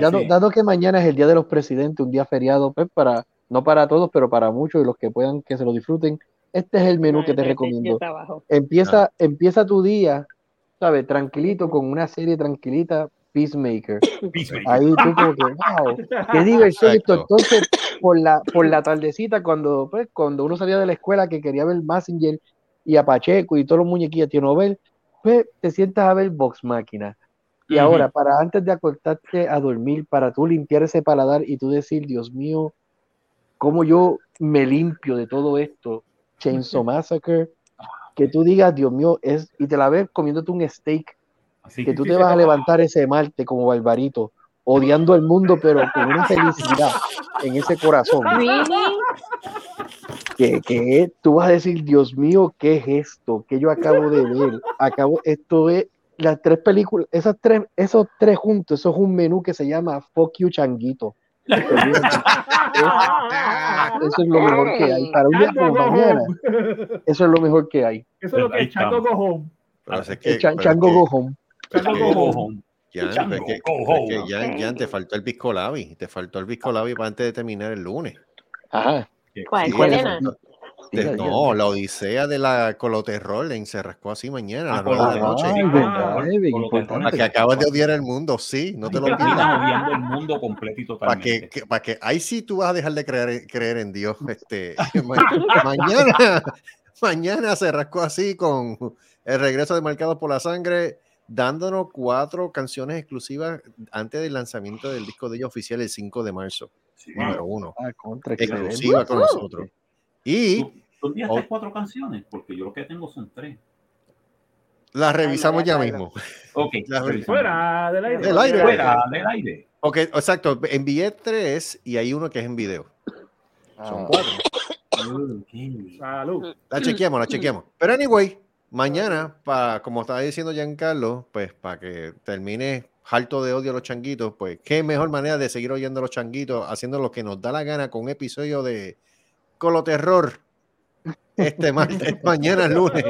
dado, Sí. dado que mañana es el Día de los Presidentes, un día feriado, pues para, no para todos, pero para muchos y los que puedan que se lo disfruten, este es el menú No, que te recomiendo. Empieza, empieza tu día, ¿sabes? Tranquilito, con una serie tranquilita, Peacemaker. Peacemaker. Ahí tú como que, wow, qué diversión esto. Entonces, por la, por la tardecita, cuando, pues, cuando uno salía de la escuela que quería ver Messenger y a Pacheco y todos los muñequillos tío Nobel, pues te sientas a ver Vox Máquina. Y ahora, para antes de acostarte a dormir, para tú limpiar ese paladar y tú decir, Dios mío, ¿cómo yo me limpio de todo esto? Chainsaw Massacre, que tú digas, Dios mío, es, y te la ves comiéndote un steak Así que tú te vas a levantar ese martes como barbarito, odiando al mundo, pero con una felicidad en ese corazón, Really? que, que tú vas a decir, Dios mío, ¿qué es esto? que yo acabo de ver? Acabo, esto es las tres películas, esas tres, esos tres juntos, eso es un menú que se llama Fuck You Changuito. Eso es lo mejor que hay. Para un día como go mañana, eso es lo mejor que hay. Eso es lo que es Chango. Go Home. Es que, Chango Go Home. Chango Go Home. Home. Jan, Chango, pero es que, go pero es home. que Jan, Ok. Jan, te faltó el Pisco Labi. Te faltó el Pisco Labi para antes de terminar el lunes. Ajá. ¿Cuál? Sí, te- Diga, diga. no, la odisea de la Coloterrol en se rascó así mañana a las nueve de la noche. Para que acabas de odiar el mundo, sí, no te lo olvides. odiando el mundo completo y Para totalmente. que, que- para que ahí sí tú vas a dejar de creer, creer en Dios. Este, ma- mañana, mañana se rascó así con el regreso de Marcados por la Sangre, dándonos cuatro canciones exclusivas antes del lanzamiento del disco de ellos oficial el 5 de marzo, Sí. número uno, Ah, contra, exclusiva con nosotros. Y ¿Tú, tú enviaste Oh. cuatro canciones? Porque yo lo que tengo son tres. las revisamos ya María mismo. Ok. Las revisamos. Fuera del aire. Del aire. Fuera del aire. Ok, exacto. Envié tres y hay uno que es en video. Son Ah. cuatro. Ok. Salud. La chequeamos, la chequeamos. Pero anyway, mañana, pa, como estaba diciendo Giancarlo, pues para que termine harto de odio a los changuitos, pues qué mejor manera de seguir oyendo a los changuitos, haciendo lo que nos da la gana con un episodio de Coloterror. Este martes, mañana lunes.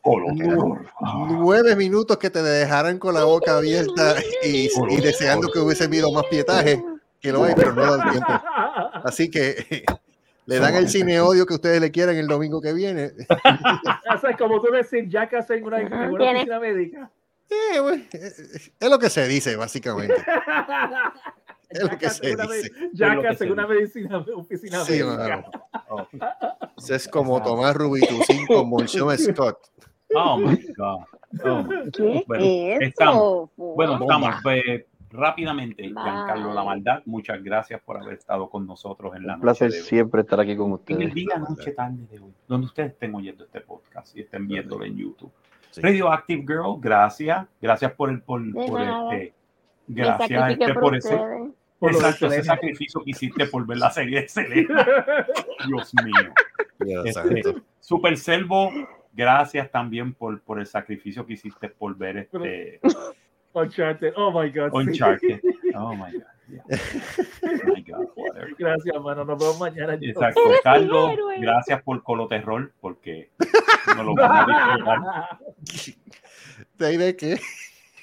Coloterror. Nueve minutos que te dejarán con la boca abierta y, y deseando que hubiese habido más pietaje, que lo hay, pero no da el tiempo. Así que le dan el cine odio que ustedes le quieran el domingo que viene. Eso es como tú decir ya que hacen una, una oficina médica. Güey, eh, es lo que se dice, básicamente. Es lo que Jackass. Jackass Es lo que en una medicina, oficina Sí, médica. mano. Eso es como tomar Rubitucin con Monchon Scott. Oh my God. Oh my God. ¿Qué Bueno, es estamos. eso? Bueno, Bomba. estamos pues, rápidamente. Giancarlo La. Maldad, muchas gracias por haber estado con nosotros en la Un noche placer de hoy. siempre estar aquí con En el ustedes. día, noche, tarde de hoy, donde ustedes estén oyendo este podcast y estén viéndolo en YouTube. Sí. Radioactive Girl, gracias. Gracias por el por, por este. Gracias este, por por ese. Por Exacto, ese sacrificio que hiciste por ver la serie de Selena. Dios mío. Este. Super Selvo, Gracias también por, por el sacrificio que hiciste por ver este. Uncharted, oh my god. Uncharted, oh my god. Oh my god gracias, hermano. Nos vemos mañana. Exacto. Carlos, gracias por Colo Terror, porque no lo vamos a disfrutar. ¿De qué?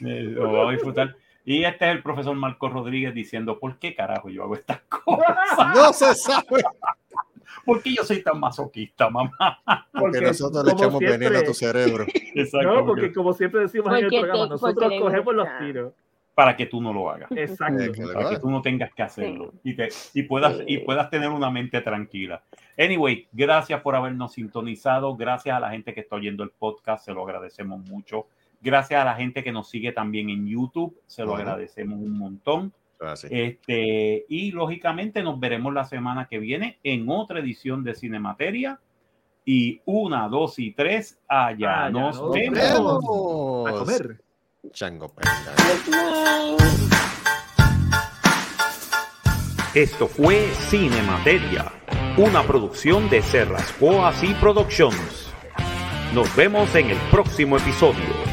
Eh, lo vamos a disfrutar. Y este es el profesor Marco Rodríguez diciendo, ¿por qué carajo yo hago estas cosas? No se sabe. ¿Por qué yo soy tan masoquista, mamá? Porque, nosotros le echamos veneno a tu cerebro. Exacto. No, porque como siempre decimos en el programa, nosotros cogemos los tiros. Para que tú no lo hagas. Exacto. para que tú no tengas que hacerlo. Y, te, y, puedas, y puedas tener una mente tranquila. Anyway, gracias por habernos sintonizado. Gracias a la gente que está oyendo el podcast. Se lo agradecemos mucho. Gracias a la gente que nos sigue también en YouTube, se lo agradecemos un montón. Este, y lógicamente nos veremos la semana que viene en otra edición de Cinemateria. Y una, dos y tres, allá, nos, vemos. A comer. Chango Esto fue Cinemateria, una producción de Serrascoas y Productions. Nos vemos en el próximo episodio.